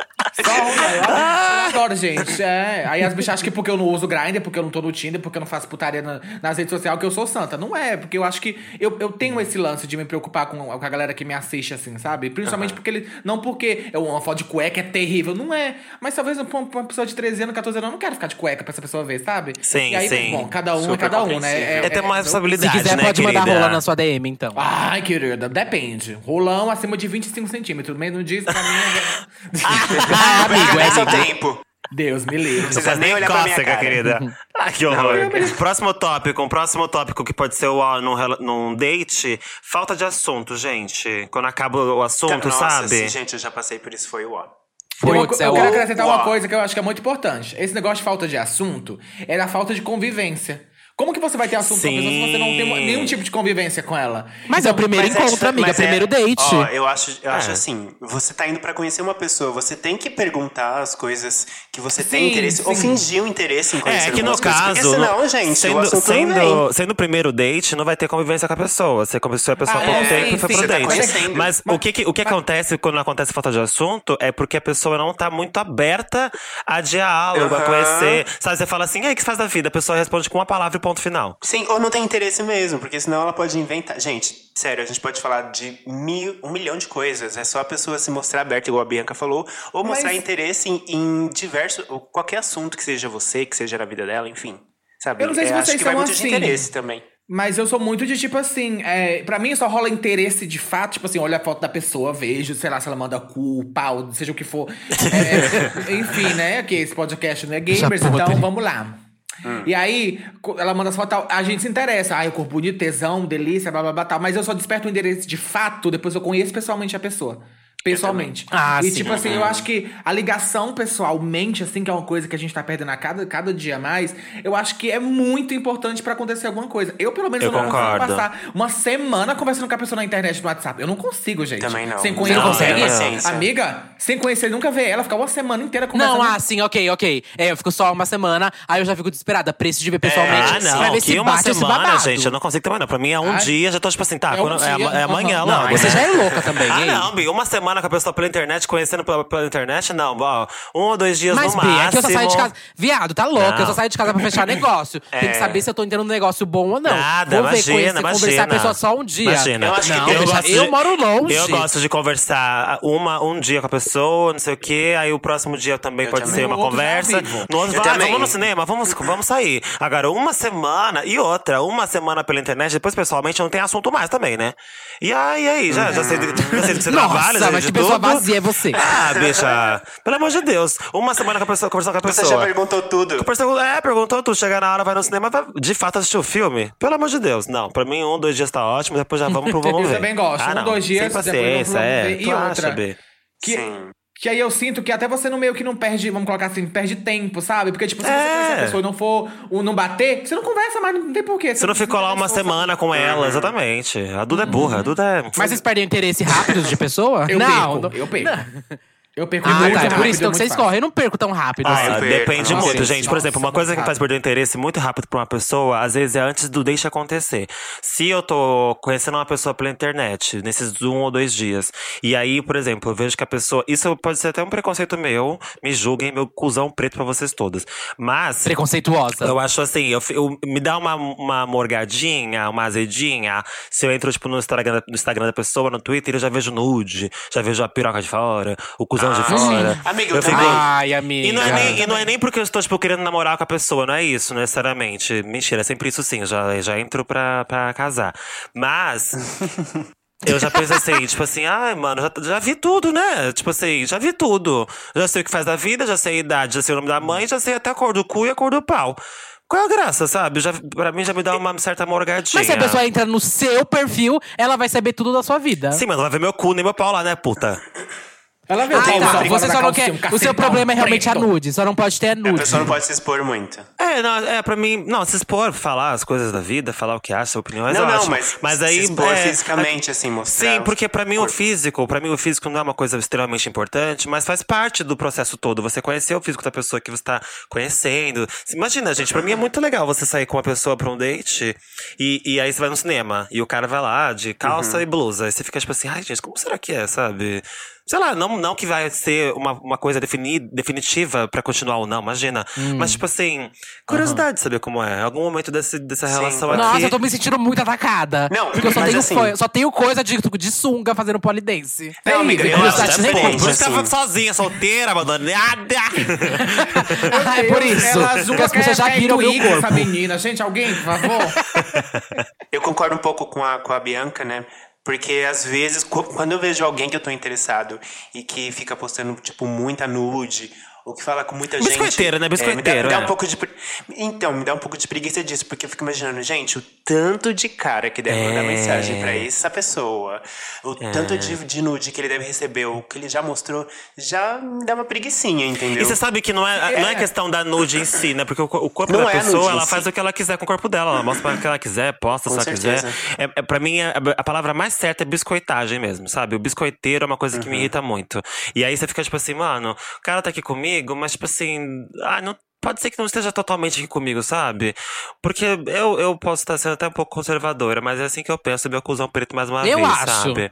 Só rola. Adoro, gente. É. Aí as bichas acham que porque eu não uso Grindr, porque eu não tô no Tinder, porque eu não faço putaria na- nas redes sociais, que eu sou santa. Não é, porque eu acho que eu, eu tenho esse lance de me preocupar com, com a galera que me assiste, assim, sabe? Principalmente porque ele. Não porque é uma foto de cueca é terrível, não é. Mas talvez pra uma pessoa de 13 anos, 14 anos, eu não quero ficar de cueca pra essa pessoa ver, sabe? Sim, e aí, sim. Bom, cada um é Super cada um, né? compreensível. É ter mais Se responsabilidade, quiser, né, pode querida? mandar rola na sua DM, então. Ai, querida, depende. Rolão acima de 25 centímetros. Mesmo disso, pra mim. <laughs> é- Ah, amigo, é amigo. tempo. Deus me livre. Não precisa nem olhar pra minha Cócega, cara. querida. <laughs> Ah, que horror. próximo tópico, um próximo tópico que pode ser o, num, num date. Falta de assunto, gente. Quando acaba o assunto, Nossa, sabe? sim, gente, eu já passei por isso, foi o ó. Eu, é eu o- quero acrescentar uma coisa que eu acho que é muito importante. Esse negócio de falta de assunto é da falta de convivência. Como que você vai ter assunto com a pessoa se você não tem Sim. nenhum tipo de convivência com ela? Mas é o primeiro Mas é encontro, dif- amiga. mas é- primeiro date. Ó, eu acho, eu acho É. assim, você tá indo pra conhecer uma pessoa, você tem que perguntar as coisas que você tem Sim, interesse, ou sim. fingir um interesse em conhecer É, que no algumas coisas, caso. porque senão, gente, o sendo, assunto não vem. sendo, sendo o primeiro date, não vai ter convivência com a pessoa. Você conheceu a pessoa há Ah, pouco é, tempo sim, e foi sim, pro tá date. conhecendo. Mas, o que, que- o que acontece quando não acontece falta de assunto é porque a pessoa não tá muito aberta a diálogo, a conhecer. Sabe, você fala assim, e aí, o que você faz da vida? A pessoa responde com uma palavra e ponto final. Sim, ou não tem interesse mesmo, porque senão ela pode inventar. Gente, sério, a gente pode falar de mil, um milhão de coisas. É só a pessoa se mostrar aberta, igual a Bianca falou, ou mostrar Mas- interesse em, em diversos. ou qualquer assunto que seja você, que seja na vida dela, enfim. Sabe? Eu não sei se É, acho vocês que vai muito assim. de interesse também. Mas eu sou muito de tipo assim, é, pra mim só rola interesse de fato, tipo assim, olha a foto da pessoa, vejo, sei lá, se ela manda cu, pau, seja o que for. É, <laughs> enfim, né? Que esse podcast não é gamers, então vamos lá. E aí, ela manda as fotos, a gente se interessa. Ai, o corpo bonito, tesão, delícia, blá blá blá tal. Mas eu só desperto o interesse de fato depois eu conheço pessoalmente a pessoa. Pessoalmente. Ah, e sim. tipo assim, eu acho que a ligação pessoalmente, assim, que é uma coisa que a gente tá perdendo a cada, cada dia mais, eu acho que é muito importante pra acontecer alguma coisa. Eu, pelo menos, Eu eu não consigo concordo. passar uma semana conversando com a pessoa na internet no WhatsApp. Eu não consigo, gente. Também não. Sem conhecer. não consegue? Amiga, sem conhecer, nunca ver ela, ficar uma semana inteira conversando. Não, ah, sim, ok, ok. É, eu fico só uma semana, aí eu já fico desesperada. Preciso de ver pessoalmente. Ah, pra não. ver se Que uma bate semana, gente, eu não consigo também, não. Pra mim é um Ai. dia, já tô tipo assim, tá, É um quando- é, dia, ama- é amanhã logo. Não, você já é louca também, <laughs> Ah, hein? não, Bi, uma semana com a pessoa pela internet, conhecendo pela, pela internet, não. Ó, um ou dois dias Mas, no máximo. é que eu só saio de casa. Viado, tá louco. Eu só Não. saio de casa pra fechar <laughs> negócio. Tem que É. saber se eu tô entendendo um negócio bom ou não. Nada, Vou ver, imagina, conhecer, imagina. conversar com a pessoa só um dia. Imagina. Eu acho que não, eu, gosto de- eu moro longe. Eu gosto de conversar uma, um dia com a pessoa, não sei o quê. Aí o próximo dia também Eu pode também. ser uma outro conversa. No outro, vai, também. vamos no cinema, vamos, vamos sair. Agora, uma semana e outra, uma semana pela internet, depois pessoalmente não tem assunto mais também, né? E aí, aí, já, já sei, já sei que você Nossa, trabalha, já mas que pessoa tudo. vazia é você. Ah, bicha, pelo amor de Deus. Uma semana com a pessoa, conversando com a Você pessoa. já perguntou tudo. Perguntou- É, perguntou tu, chega na hora, vai no cinema, vai de fato assistir o filme? Pelo amor de Deus. Não, pra mim um, dois dias tá ótimo, depois já vamos pro vamos Eu ver. também gosto. Ah, um, não, dois dias, Sem paciência, vamos é. E outra, acha, B? Que, Sim. Que aí eu sinto que até você no meio que não perde, vamos colocar assim, perde tempo, sabe? Porque, tipo, se você É. conhecer a pessoa e não for, ou não bater, você não conversa mais, não tem porquê. Você não ficou lá uma semana com ela, exatamente. A Duda é burra, a Duda é. Mas vocês perdem o interesse rápido de pessoa? Eu não, perco, não. eu perco. <laughs> Eu perco Ah, muito tá. É rápido, por isso então, muito que vocês fácil. correm. Eu não perco tão rápido. Ah, assim. depende Nossa, muito, gente. Por nossa, exemplo, uma coisa que faz perder o interesse muito rápido pra uma pessoa, às vezes é antes do deixe acontecer. Se eu tô conhecendo uma pessoa pela internet, nesses um ou dois dias, e aí, por exemplo, eu vejo que a pessoa. Isso pode ser até um preconceito meu, me julguem, meu cuzão preto pra vocês todas. Mas. Preconceituosa. Eu acho assim, eu, eu- me dá uma, uma morgadinha, uma azedinha. Se eu entro, tipo, no Instagram, no Instagram da pessoa, no Twitter, eu já vejo nude, já vejo a piroca de fora, o cuzão de fora. Amiga, eu eu fico. também. Ai, amiga. E não, é nem, e não é nem porque eu estou, tipo, querendo namorar com a pessoa, não é isso, necessariamente. Mentira, é sempre isso sim, eu já, já entro pra, pra casar. Mas. Eu já penso assim, <laughs> tipo assim, ai, mano, já, já vi tudo, né? Tipo assim, já vi tudo. Já sei o que faz da vida, já sei a idade, já sei o nome da mãe, já sei até a cor do cu e a cor do pau. Qual é a graça, sabe? Já, pra mim já me dá uma certa morgadinha. Mas se a pessoa entra no seu perfil, ela vai saber tudo da sua vida. Sim, mas não vai ver meu cu nem meu pau lá, né, puta? Ela vê Ah, o tá. Você só não quer. um O seu problema é realmente a preto. nude. Só não pode ter A nude. pessoa não pode se expor muito. É, não, é pra mim. Não, se expor, falar as coisas da vida, falar o que acha, opiniões, não, não, acho. mas, aí. se expor é, fisicamente, assim, mostrar. Sim, porque pra mim o corpo. físico, para mim o físico não é uma coisa extremamente importante, mas faz parte do processo todo. Você conhecer o físico da pessoa que você tá conhecendo. Imagina, gente, pra mim é muito legal você sair com uma pessoa pra um date e, e aí você vai no cinema e o cara vai lá de calça Uhum. e blusa. Aí você fica tipo assim, ai, gente, como será que é, sabe? Sei lá, não, não que vai ser uma, uma coisa defini, definitiva pra continuar ou não, imagina. Hum. Mas, tipo assim, curiosidade de saber como é. Algum momento desse, dessa Sim, relação claro. aqui. Nossa, eu tô me sentindo muito atacada. Não, porque eu só tenho, assim- fã- só tenho coisa de, de sunga fazendo polidense. Não, amiga, eu Terrível. acho Tá que é. Por isso que ela sozinha, solteira, abandonada. Ah, <laughs> é por isso. Ela julga as pessoas que já é viram meu Twitter, corpo. essa menina. Gente, alguém, por favor. <laughs> Eu concordo um pouco com a, com a Bianca, né? Porque às vezes, quando eu vejo alguém que eu tô interessado e que fica postando, tipo, muita nude o que fala com muita gente. Biscoiteiro, né? é, me dá- me dá, é. um pouco de. Então, me dá um pouco de preguiça disso, porque eu fico imaginando, gente, o tanto de cara que deve mandar É. mensagem pra essa pessoa, o tanto de, de nude que ele deve receber, o que ele já mostrou, já me dá uma preguicinha, entendeu? E você sabe que não é, não é questão da nude em si, né? Porque o, o corpo Não da é a pessoa, ela si. faz o que ela quiser com o corpo dela. Ela mostra o que ela quiser, posta Com se ela certeza. quiser. É, é, pra mim, é- a palavra mais certa é biscoitagem mesmo, sabe? O biscoiteiro é uma coisa que Uhum. me irrita muito. E aí você fica tipo assim, mano, o cara tá aqui comigo, mas tipo assim, ah, não. Pode ser que não esteja totalmente aqui comigo, sabe? Porque eu, eu posso estar sendo até um pouco conservadora, mas é assim que eu penso, meu cuzão preto mais uma Eu vez, acho. sabe?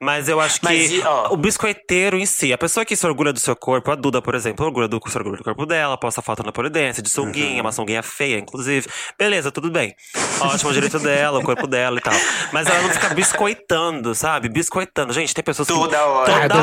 Mas eu acho que Mas e, ó- o biscoiteiro em si, a pessoa que se orgulha do seu corpo, a Duda, por exemplo, orgulha do, se orgulha do corpo dela, posta foto na polidense, de sunguinha, Uhum. uma sunguinha feia, inclusive. Beleza, tudo bem. Ótimo o direito dela, o corpo dela e tal. Mas ela não fica biscoitando, sabe? Biscoitando. Gente, tem pessoas que. Toda hora. Ah, eu Toda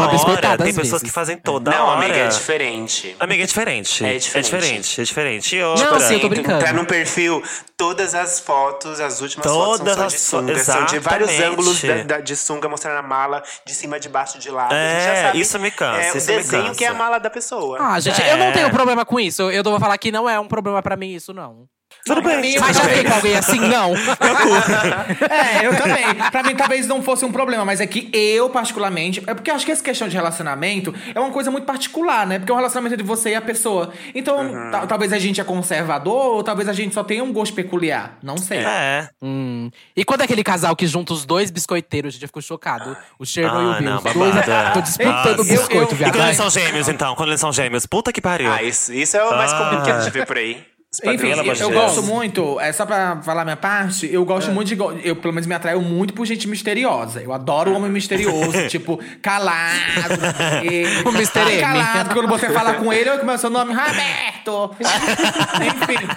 hora. Tem pessoas vezes. que fazem toda Não, hora. amiga, é diferente. Amiga, é diferente. É É diferente. Diferente, é diferente. E Não, outra, sim, eu tô brincando. Tá no perfil, todas as fotos, as últimas Todas fotos são de sunga. São de vários ângulos da- da- de sunga, mostrando a mala, de cima, de baixo, de lado. a gente já É, sabe, isso me cansa, É, o desenho cansa. que é a mala da pessoa. Ah, gente, É. eu não tenho problema com isso. Eu vou falar que não é um problema pra mim isso, não. Tudo bem. Mas já com alguém assim, não. É, eu também. Pra mim, talvez não fosse um problema, mas é que eu, particularmente. É porque eu acho que essa questão de relacionamento é uma coisa muito particular, né? Porque é um relacionamento de você e a pessoa. Então, Uhum. ta- talvez a gente é conservador, ou talvez a gente só tenha um gosto peculiar. Não sei. É. Hum. E quando é aquele casal que junta os dois biscoiteiros, gente, eu fico chocado. O Sherman e o Ah, Bill. não, os dois, tô disputando Nossa. biscoito, Eu- eu- E viado. quando eles são gêmeos, então? Quando eles são gêmeos? Puta que pariu. Ah, isso, isso é o mais comum que a gente vê por aí. Enfim, eu, gosto muito, é só pra falar minha parte, eu gosto muito de. Eu, pelo menos, me atraio muito por gente misteriosa. Eu adoro o homem misterioso, <laughs> tipo, calado. e- O Mr. <laughs> M. Calado, quando você fala com ele, eu começo o nome Roberto. <laughs> Enfim,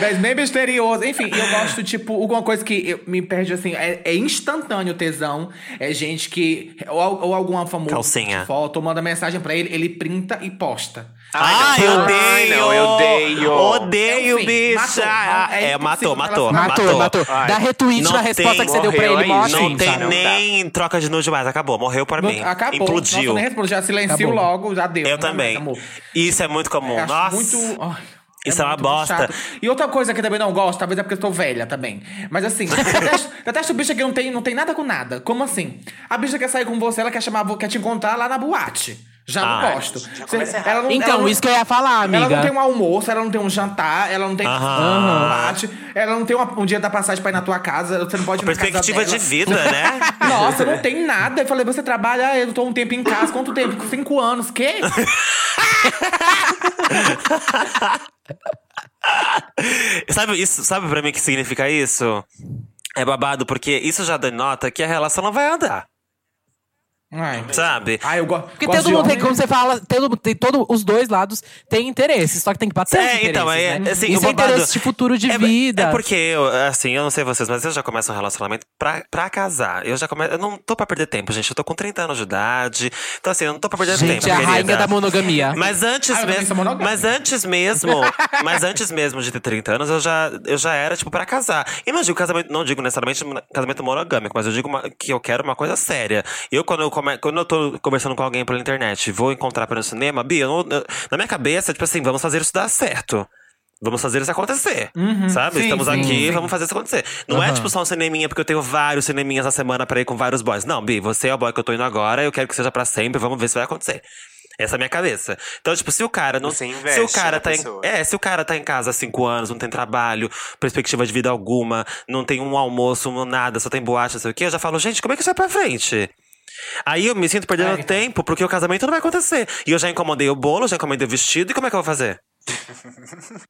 mas bem misterioso. Enfim, eu gosto, tipo, alguma coisa que eu- me perde assim, é, é instantâneo o tesão. É gente que. Ou, ou alguma famosa Calcinha. foto, ou manda mensagem pra ele, ele printa e posta. Ai, não. eu odeio! não, eu odeio. Odeio, Enfim, bicha! matou. É, É matou, matou, Matou, matou. matou. Ai. Dá retweet Não na resposta tem- que você deu pra ele, mostra. Não tem não nem troca de nude mais, acabou, morreu pra mim. Acabou. Implodiu. Nossa, já silencio Acabou. logo, já deu. Eu Não é também. mais. Isso é muito comum. Eu acho Nossa. muito. ai, Isso é uma muito bosta. chato. E outra coisa que eu também não gosto, talvez é porque eu tô velha também. Mas assim, detesto, detesto bicha que não tem, não tem nada com nada. Como assim? A bicha quer sair com você, ela quer chamar, quer te encontrar lá na boate. Já Ah, não gosto. já errado. ela não- Então, ela não- isso que eu ia falar, amiga. Ela não tem um almoço, ela não tem um jantar, ela não tem Aham. um boate, ela não tem uma- um dia da passagem pra ir na tua casa, você não pode ir na casa Perspectiva de vida, né? <laughs> Nossa, não tem nada. Eu falei, você trabalha, ah, eu tô um tempo em casa. Quanto tempo? Cinco anos. Quê? <laughs> sabe isso? Sabe pra mim o que significa isso? É babado, porque isso já denota que a relação não vai andar. Ai, Sabe? Ah, eu gosto. Porque gosto todo mundo tem, como você fala, todo, tem todo, os dois lados têm interesse, só que tem que bater É, então, é, né? assim, Isso é interesse de futuro de é, vida. É porque, eu, assim, eu não sei vocês, mas eu já começo um relacionamento pra, pra casar. Eu já começo. Eu não tô pra perder tempo, gente. Eu tô com 30 anos de idade. Então, assim, eu não tô pra perder Gente, tempo. é a querida. rainha da monogamia. Mas antes Ah, mesmo. Mas antes mesmo. <laughs> mas antes mesmo de ter 30 anos, eu já, eu já era, tipo, pra casar. E não digo casamento, não digo necessariamente casamento monogâmico, mas eu digo uma- que eu quero uma coisa séria. Eu, quando eu, come, quando eu tô conversando com alguém pela internet, vou encontrar pelo cinema, Bia, eu não- eu- na minha cabeça, tipo assim, vamos fazer isso dar certo. Vamos fazer isso acontecer. sabe? sim, Estamos sim, aqui, sim. vamos fazer isso acontecer. Não é tipo só um cineminha porque eu tenho vários cineminhas na semana pra ir com vários boys. Não, Bi, você é o boy que eu tô indo agora, eu quero que seja pra sempre, vamos ver se vai acontecer. Essa é a minha cabeça. Então, tipo, se o cara não. Você Se o cara tá em. É, se o cara tá em casa há cinco anos, não tem trabalho, perspectiva de vida alguma, não tem um almoço, não nada, só tem boate, não sei o quê, eu já falo, gente, como é que isso vai pra frente? Aí eu me sinto perdendo então. tempo, porque o casamento não vai acontecer. E eu já encomendei o bolo, já encomendei o vestido, e como é que eu vou fazer? <laughs>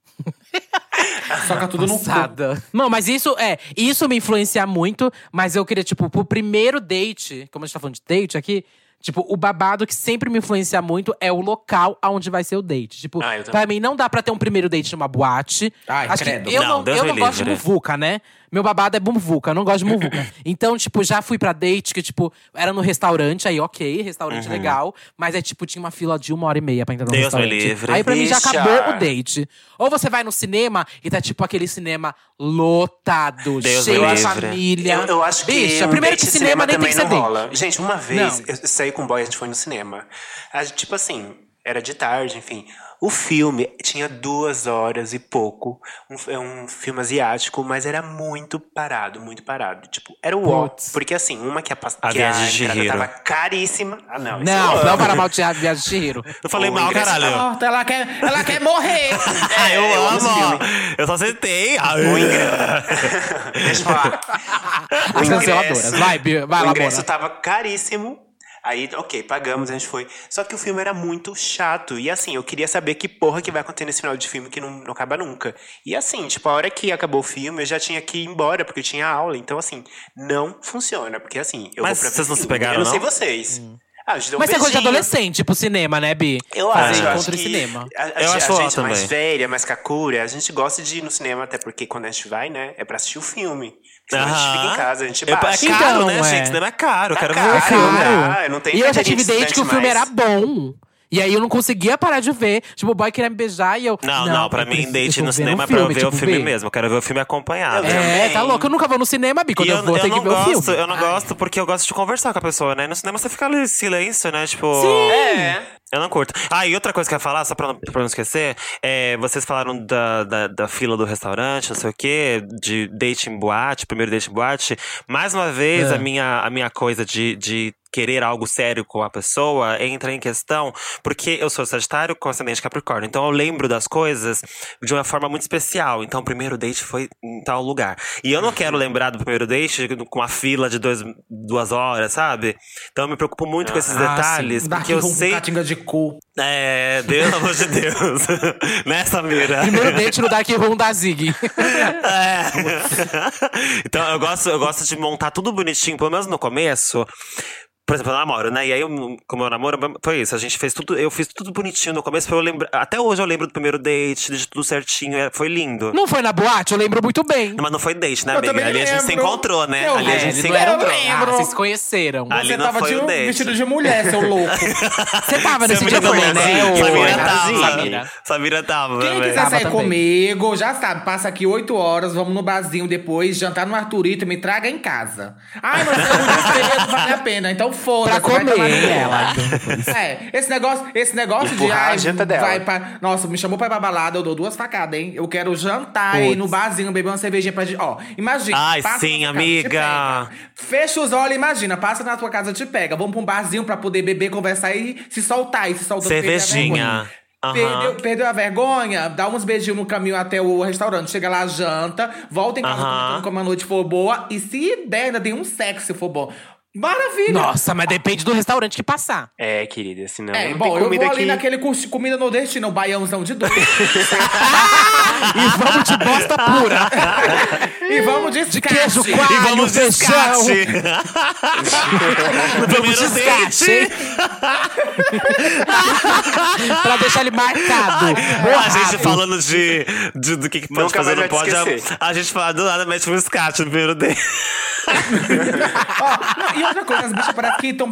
Soca tudo no cu. Passada. Não, mas isso é. Isso me influencia muito, mas eu queria, tipo, pro primeiro date, como a gente tá falando de date aqui. Tipo, o babado que sempre me influencia muito é o local aonde vai ser o date. Tipo, Ah, pra mim não dá pra ter um primeiro date numa boate. Ai, Acho credo. que eu Não, não, eu não gosto de muvuca, né? Meu babado é muvuca, eu não gosto de muvuca. <laughs> então, tipo, já fui pra date que, tipo, era no restaurante, aí ok, restaurante legal. Mas é tipo, tinha uma fila de uma hora e meia pra entrar no Deus me restaurante. livre. Aí pra mim já acabou o date. Ou você vai no cinema e tá tipo aquele cinema lotado, Deus cheio de família. Eu, eu acho que Bicha, primeiro que de cinema, nem tem que ser date. Gente, uma vez Não. eu saí com um boy, a gente foi no cinema. A tipo assim, era de tarde, enfim. O filme tinha duas horas e pouco. Um, é um filme asiático, mas era muito parado, muito parado. Tipo, era o. Putz. Porque assim, uma que a, pas- A que a Viagem de entrada Chihiro. tava caríssima. Ah, não. isso Não, eu não amo. para mal de viagem de Chihiro. <laughs> Eu falei O mal, caralho. Morta, ela quer, ela quer morrer. <laughs> Ah, eu, eu amo. Eu só. Ah, O ingresso. <laughs> Deixa eu falar. As canceladoras. Vai, vai o lá, ingresso Mona. tava caríssimo. Aí, ok, pagamos, a gente foi. Só que o filme era muito chato. E assim, eu queria saber que porra que vai acontecer nesse final de filme que não, não acaba nunca. E assim, tipo, a hora que acabou o filme, eu já tinha que ir embora, porque eu tinha aula. Então, assim, não funciona. Porque assim, eu Mas vou pra vocês não se pegaram, Eu não, sei não? vocês. Ah, a gente deu um Mas é coisa de adolescente, pro cinema, né, Bi? Eu Fazer acho, eu acho encontro em que cinema. A, a, Eu a acho lá gente mais também. velha, mais kakura, a gente gosta de ir no cinema, até porque quando a gente vai, né, é pra assistir o filme. Senão a gente fica em casa, a gente Eu- baixa. É caro, Então, né, é. gente? Cinema é caro. Eu Tá quero caro. ver o filme. Caro. Ah, não tem e eu já tive de date que o filme mais. era bom. E aí eu não conseguia parar de ver. Tipo, o boy queria me beijar e eu. Não, não, pra eu mim, date no cinema um é pra eu ver o tipo, filme Bi. mesmo. Eu quero ver o filme acompanhado. É, também. tá louco. Eu nunca vou no cinema, Bi. Quando eu, eu, vou, eu tem que não ver o gosto, filme. eu não gosto porque eu gosto de conversar com a pessoa, né? No cinema você fica ali em silêncio, né? Tipo. É. Eu não curto. Ah, e outra coisa que eu ia falar, só pra não, pra não esquecer, é, vocês falaram da, da, da fila do restaurante, não sei o quê, de date em boate, primeiro date em boate. Mais uma vez, É. a, minha, a minha coisa de, de querer algo sério com a pessoa entra em questão, porque eu sou sagitário com ascendente capricórnio, então eu lembro das coisas de uma forma muito especial. Então, o primeiro date foi em tal lugar. E eu não quero lembrar do primeiro date com a fila de dois, duas horas, sabe? Então, eu me preocupo muito com esses Ah, detalhes, Dark porque eu sei de cu. é, pelo amor de Deus. <laughs> né, Samira? Primeiro date no Dark Room da Zig. <laughs> É. <laughs> então, eu gosto, eu gosto de montar tudo bonitinho, pelo menos no começo. Por exemplo, eu namoro, né? E aí, eu, como eu namoro, foi isso. A gente fez tudo, eu fiz tudo bonitinho no começo. Pra eu lembrar, até hoje eu lembro do primeiro date, de tudo certinho. é, Foi lindo. Não foi na boate? Eu lembro muito bem. Mas não foi date, né, Eu amiga? Ali a gente se lembro. encontrou, né? Eu Ali a É, gente se não encontrou. Ah, vocês se conheceram. Ali Você não tava foi de o um date. vestido de mulher, seu louco. <laughs> Você tava nesse dia também, né? Samira ô- Samira tava. Samira. Samira tava. Quem quiser Tava sair também. comigo, já sabe, passa aqui 8 horas, vamos no barzinho depois, jantar no Arthurito e me traga em casa. Ai, mas eu não não vale a pena, então foda-se. Pra comer ela. <laughs> É, esse negócio, esse negócio de Empurrar a ai, janta dela. vai pra, Nossa, me chamou pra ir pra balada, eu dou duas facadas, hein? Eu quero jantar e ir no barzinho, beber uma cervejinha pra gente. Ó, imagina. Ai, passa sim, amiga. Fecha os olhos, imagina, passa na tua casa, te pega. Vamos pra um barzinho pra poder beber, conversar e se soltar. E se a Cervejinha. Aham. Perdeu, perdeu a vergonha? Dá uns beijinhos no caminho até o restaurante. Chega lá, janta, volta em casa comentando como a noite for boa. E se der, ainda tem um sexo se for bom. Maravilha! Nossa, mas depende do restaurante que passar. É, querida, senão É, não bom, tem eu vou ali naquele curso de comida nordestina, o baiãozão de dois. <laughs> E vamos de bosta pura. e vamos de, De queijo E coalho, vamos de escate. <laughs> primeiro de escate. <laughs> pra deixar ele marcado. A gente falando de, de- do que, que pode Nunca fazer, mais não pode. A, a gente fala do nada, mete um escate no primeiro date. Não, e outra coisa, as bichas parece que estão.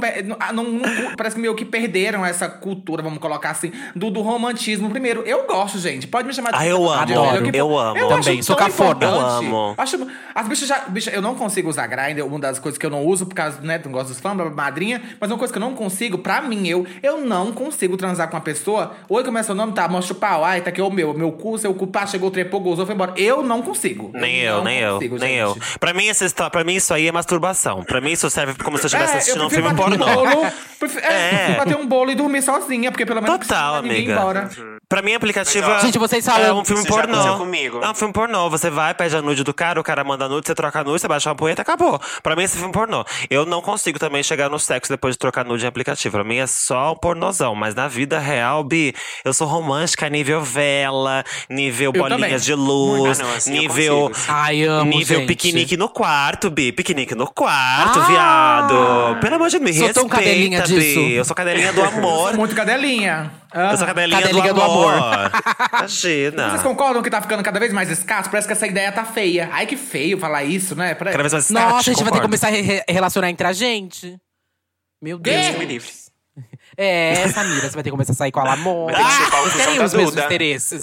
Não, não- parece que meio que perderam essa cultura, vamos colocar assim, do, do romantismo. Primeiro, eu gosto, gente. Pode me chamar de Ah, eu de amo, velho, que for. eu amo. Eu Também, sou tão cafona. importante. Eu amo. Acho, as bichas já. Bicha, eu não consigo usar Grindr, uma das coisas que eu não uso, por causa, né, não gosto dos fãs, madrinha, mas uma coisa que eu não consigo, pra mim, eu, eu não consigo transar com uma pessoa. Oi, como é seu nome? Tá, mostra o pau. Ai, tá aqui o meu. Meu cu, seu cu, pá, chegou, trepou, gozou, foi embora. Eu não consigo. Nem eu, não nem eu, consigo, nem gente. eu. Pra mim, essa histó- pra mim, isso aí é masturbação. Pra mim, isso serve como se eu estivesse É, assistindo eu um filme pornô. Um bolo, <laughs> prefiro, é, É. prefiro bater um bolo e dormir sozinha, porque pelo menos Total, não precisa ninguém amiga. embora. Pra mim, aplicativo é- Gente, vocês é falam- um filme Isso já pornô. aconteceu comigo. É um filme pornô. Você vai, pede a nude do cara, o cara manda a nude, você troca a nude, você baixa uma punheta, acabou. Pra mim, esse é filme pornô. Eu não consigo também chegar no sexo depois de trocar nude em aplicativo. Pra mim, é só um pornozão. Mas na vida real, Bi, eu sou romântica nível vela, nível Eu bolinhas também. de luz, Ah, não, assim eu nível… consigo. Ai, amo, Nível gente. piquenique no quarto, Bi. Piquenique no quarto, Ah! viado. Pelo amor de Deus, me Sou tão respeita, cadelinha Bi. disso. Eu sou cadelinha do <laughs> amor. Muito cadelinha. Ah. Sou cadelinha, Cadelinha do do amor. amor. Imagina. Vocês concordam que tá ficando cada vez mais escasso? Parece que essa ideia tá feia. Ai, que feio falar isso, né? Pra- Cada vez mais Nossa, escate, a gente vai ter que concordo. começar a re- relacionar entre a gente. Meu Deus. Quê? Me livre. É, Samira, você vai ter que começar a sair com a Lamona. O Vocês querem da os mesmos Duda. interesses.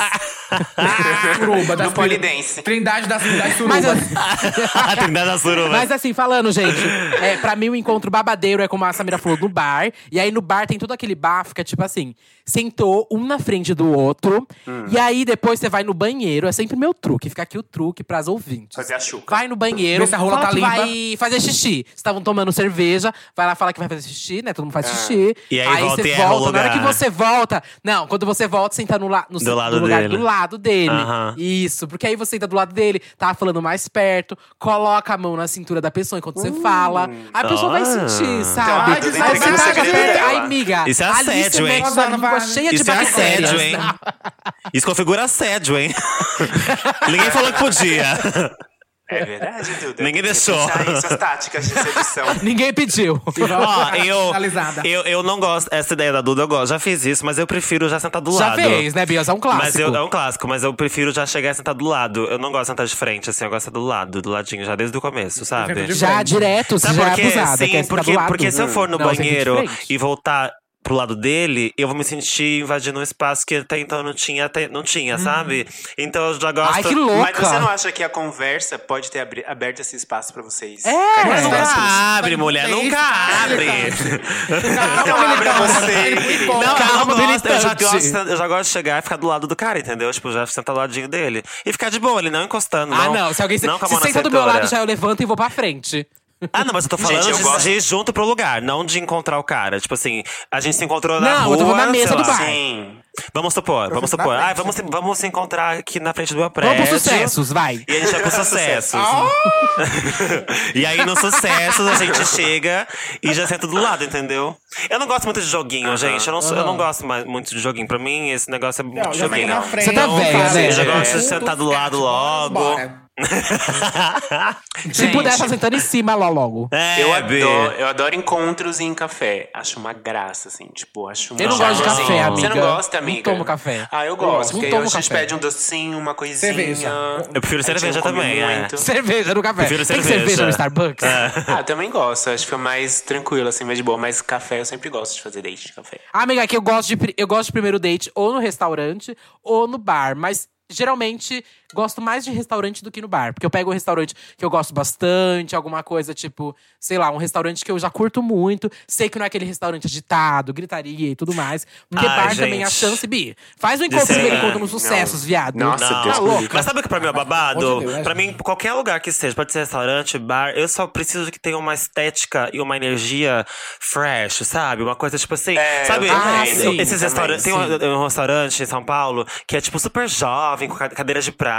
Suruba das No polidense. Trindade das, das surubas. Mas, <laughs> Trindade da Suruba. Mas assim, falando, gente, é, pra mim o encontro babadeiro é como a Samira falou, no bar. E aí no bar tem todo aquele bafo que é tipo assim: sentou um na frente do outro. Hum. E aí depois você vai no banheiro. É sempre meu truque. Fica aqui o truque pras ouvintes. Fazer a chuca. Vai no banheiro, Vê se a rola tá limpa. vai fazer xixi. Estavam tomando cerveja, vai lá falar que vai fazer xixi, né? Todo mundo faz xixi. E aí volta você e volta. Na hora que você volta. Não, quando você volta, senta no, la, no, Do lado no lugar dele. do lado dele. Aham. Isso, porque aí você senta do lado dele, tá falando mais perto, coloca a mão na cintura da pessoa enquanto você fala. A pessoa vai Ah. sentir, sabe? Ai, Aí você tá dela. Ai, amiga. Isso é ali assédio, hein? Cheia de Isso é bactérias. assédio, hein? Isso configura assédio, hein? <laughs> Ninguém falou que podia. É verdade, Duda. Ninguém deixou. suas táticas de sedução. <laughs> Ninguém pediu. Ó, eu, Finalizada. eu, eu não gosto. Essa ideia da Duda eu gosto. Já fiz isso, mas eu prefiro já sentar do Já lado. fez, né, Bias? É um clássico. Mas eu, é um clássico, mas eu prefiro já chegar e sentar do lado. Eu não gosto de sentar de frente, assim, eu gosto de sentar do lado, do ladinho, já desde o começo, sabe? De Já direto, você Sabe já por é quê? abusada. Sim, quer sentar porque, do lado. porque se eu for no Não, de banheiro frente. e voltar pro lado dele, eu vou me sentir invadindo um espaço que até então não tinha, até, não tinha, sabe? Então eu já gosto. Ai, que louca. Mas você não acha que a conversa pode ter abri- aberto esse espaço pra vocês? É. Mas nunca abre, mulher, Tem nunca abre. Então abre você. Não, eu não já, gosto, eu já gosto de chegar e ficar do lado do cara, entendeu? Tipo, já sentar do ladinho dele. E ficar de boa, ele não encostando. Ah, não, não. Se alguém se, não se senta do meu lado, já eu levanto e vou pra frente. Ah, não, mas eu tô falando Gente, eu de, gosto- ir junto pro lugar, não de encontrar o cara. Tipo assim, a gente se encontrou na Não, rua. eu tô falando na mesa do bar. Sim. Vamos supor, vamos supor. Ah, vamos, se- vamos se encontrar aqui na frente do meu prédio. Vamos pro sucessos, vai. E a gente vai pro <laughs> sucessos. e aí, no sucessos, a <laughs> gente chega e já senta do lado, entendeu? Eu não gosto muito de joguinho, gente. Eu não, sou- eu não gosto mais, muito de joguinho. Pra mim, esse negócio é muito Não, joguinho. frente. Você tá cara, né? Eu já é, gosto de sentar do lado logo. bora. <laughs> Se puder, tá sentando em cima lá logo. É, Eu adoro, eu adoro encontros em café. Acho uma graça, assim. Tipo, acho uma Eu não gosto de café, Você amiga. não gosta, Não amiga? tomo café. Ah, eu Não gosto. Porque aí tomo a gente café. pede um docinho, uma coisinha. Cerveja. Eu prefiro A gente cerveja não também, é. Cerveja no café. Prefiro Tem cerveja. cerveja no Starbucks? Ah, eu também gosto. Acho que é mais tranquilo, assim, mais de boa. Mas café, eu sempre gosto de fazer date de café. Ah, amiga, aqui eu gosto, de, eu gosto de primeiro date ou no restaurante ou no bar. Mas geralmente gosto mais de restaurante do que no bar. Porque eu pego um restaurante que eu gosto bastante, alguma coisa tipo, sei lá, um restaurante que eu já curto muito. Sei que não é aquele restaurante agitado, gritaria e tudo mais. Porque Ai, bar gente. também é a chance, Bi. Faz o encontro ser- primeiro encontro não. nos sucessos, viado. Nossa, Não. Deus Tá louco. Mas sabe o que pra mim é babado? Deus, pra né? mim, qualquer lugar que seja, pode ser restaurante, bar, eu só preciso que tenha uma estética e uma energia fresh, sabe? Uma coisa tipo assim. É, sabe? esses sim, esses restaurantes. Tem um, um restaurante em São Paulo que é tipo super jovem, com ca- cadeira de praia,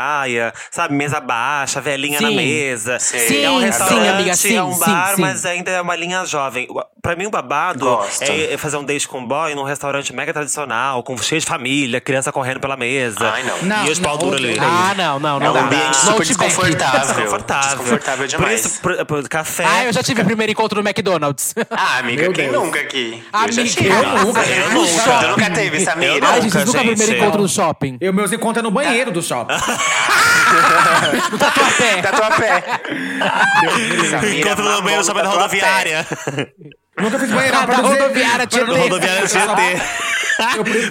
sabe? Mesa baixa, velhinha na Sim. mesa. Sim, é um sim, restaurante, amiga, sim, é um sim, bar, sim. mas ainda é uma linha jovem. Pra mim, o babado Gosto. é fazer um date com um boy num restaurante mega tradicional, com cheio de família, criança correndo pela mesa. Ai, não. Não, e os pau não, duro ali. Ah, não, não, não. É um ambiente No super desconfortável. Desconfortável. Desconfortável demais. Por isso, por, por café. Ah, eu já tive o primeiro encontro no McDonald's. Ah, amiga, Meu quem Deus. nunca aqui? eu já Amiga, tive. eu Nossa, nunca, Eu eu nunca. Tu nunca teve, Samira? Eu Ai, gente, nunca gente. primeiro encontro no shopping. Eu, meus encontros é no banheiro do shopping. <laughs> <laughs> Tatuapé. Tatuapé. Encontro no do shopping da Tatuapé. rodoviária. Nunca fiz banheirão Ah, pra dizer- rodoviária pra- Tietê. rodoviária só-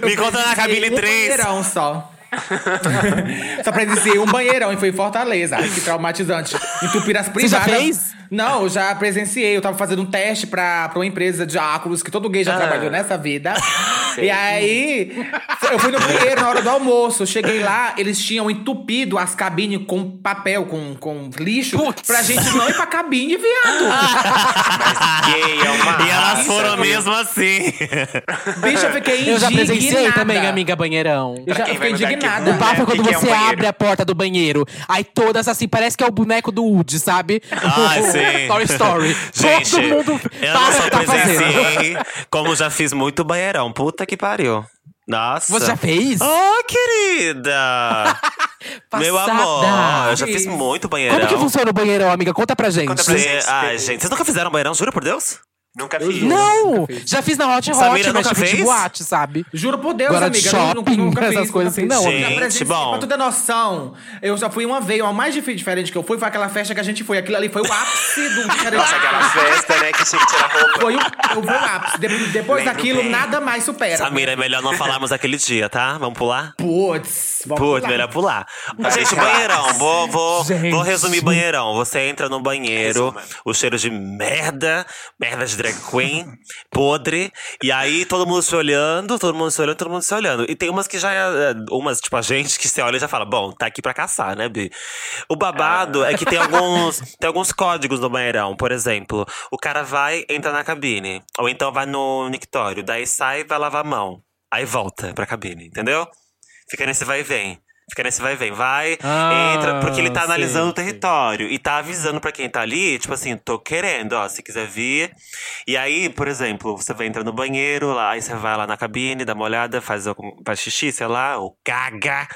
Me encontra na cabine um 3. banheirão só. <laughs> só presenciei um banheirão e foi em Fortaleza. Ai, que traumatizante. Entupir as já privadas. fez? Não, eu já presenciei. Eu tava fazendo um teste pra, pra uma empresa de óculos que todo gay já Ah. trabalhou nessa vida. <laughs> e aí, eu fui no banheiro na hora do almoço. Eu cheguei lá, eles tinham entupido as cabines com papel, com, com lixo, Putz. pra gente não ir pra cabine, viado. <laughs> Gay é uma E elas foram viu? mesmo assim. Bicho, eu fiquei indignada. Eu já presenciei também, amiga, banheirão. Eu já fiquei indignada. O bafo é né? quando Que que é um você banheiro? abre a porta do banheiro. Aí todas assim, parece que é o boneco do Woody, sabe? Ai, <laughs> sim. Toy Story. <laughs> Gente, Todo mundo eu para não o só tá <laughs> fazendo. presenciei, como já fiz muito banheirão. Puta que pariu. Nossa. Você já fez? Oh, querida! <laughs> Meu amor, eu já fiz muito banheirão. Como que funciona o banheirão, amiga? Conta pra gente. Conta pra gente. Ai, gente, vocês nunca fizeram banheirão, juro por Deus? Nunca fiz. Não! nunca fiz. Já fiz na Hot Hot, Samira mas nunca tipo de boate, sabe? Juro por Deus, Agora de amiga. eu nunca, shopping, nunca essas fiz, coisas nunca assim, não. Já Gente, bom. Pra tu ter noção, eu só fui uma vez. O mais difícil diferente que eu fui foi aquela festa que a gente foi. Aquilo ali foi o ápice do <laughs> diferente. Nossa, aquela festa, né, que tinha que tirar roupa. Foi o, eu vou o ápice. De- depois Lembro daquilo, bem. nada mais supera. Samira, é melhor não falarmos daquele dia, tá? Vamos pular? Putz, vamos Putz, pular. melhor pular. Vai, Gente, banheirão. Vou, vou, Gente. vou resumir banheirão. Você entra no banheiro, Resuma. o cheiro de merda, merda de drag queen, podre. E aí todo mundo se olhando, todo mundo se olhando, todo mundo se olhando. E tem umas que já é. Umas, tipo, a gente que se olha e já fala: bom, tá aqui pra caçar, né, Bi? O babado é que tem alguns, <laughs> tem alguns códigos no banheirão. Por exemplo, o cara vai, entra na cabine. Ou então vai no nictório. Daí sai vai lavar a mão. Aí volta pra cabine, entendeu? Fica nesse vai e vem. Fica nesse vai vem. Vai, Ah, entra, porque ele tá analisando o sei. território. E tá avisando pra quem tá ali, tipo assim, tô querendo, ó, se quiser vir. E aí, por exemplo, você vai entrar no banheiro, lá, aí você vai lá na cabine, dá uma olhada, faz, faz xixi, sei lá, ou caga,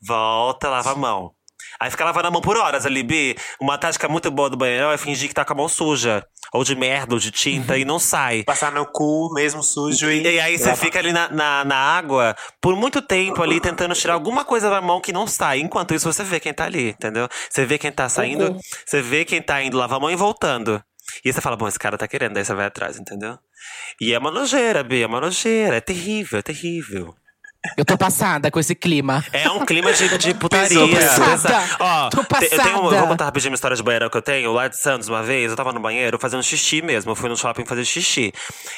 volta, lava a mão. Aí fica lavando a mão por horas ali, Bi. Uma tática muito boa do banheiro é fingir que tá com a mão suja. Ou de merda, ou de tinta, e não sai. <laughs> Passar no cu, mesmo sujo e. E aí você fica ali na, na, na água por muito tempo ali tentando tirar alguma coisa da mão que não sai. Enquanto isso, você vê quem tá ali, entendeu? Você vê quem tá saindo, Uhum. você vê quem tá indo lavar a mão e voltando. E aí você fala, bom, esse cara tá querendo, daí você vai atrás, entendeu? E é uma nojeira, Bia, é uma nojeira. É terrível, é terrível. Eu tô passada com esse clima. É um clima de, de putaria. Tô passada. Ó, Tô te- eu, tenho, passada. vou contar rapidinho uma história de banheiro que eu tenho. Lá de Santos, uma vez, eu tava no banheiro fazendo xixi mesmo. Eu fui no shopping fazer xixi.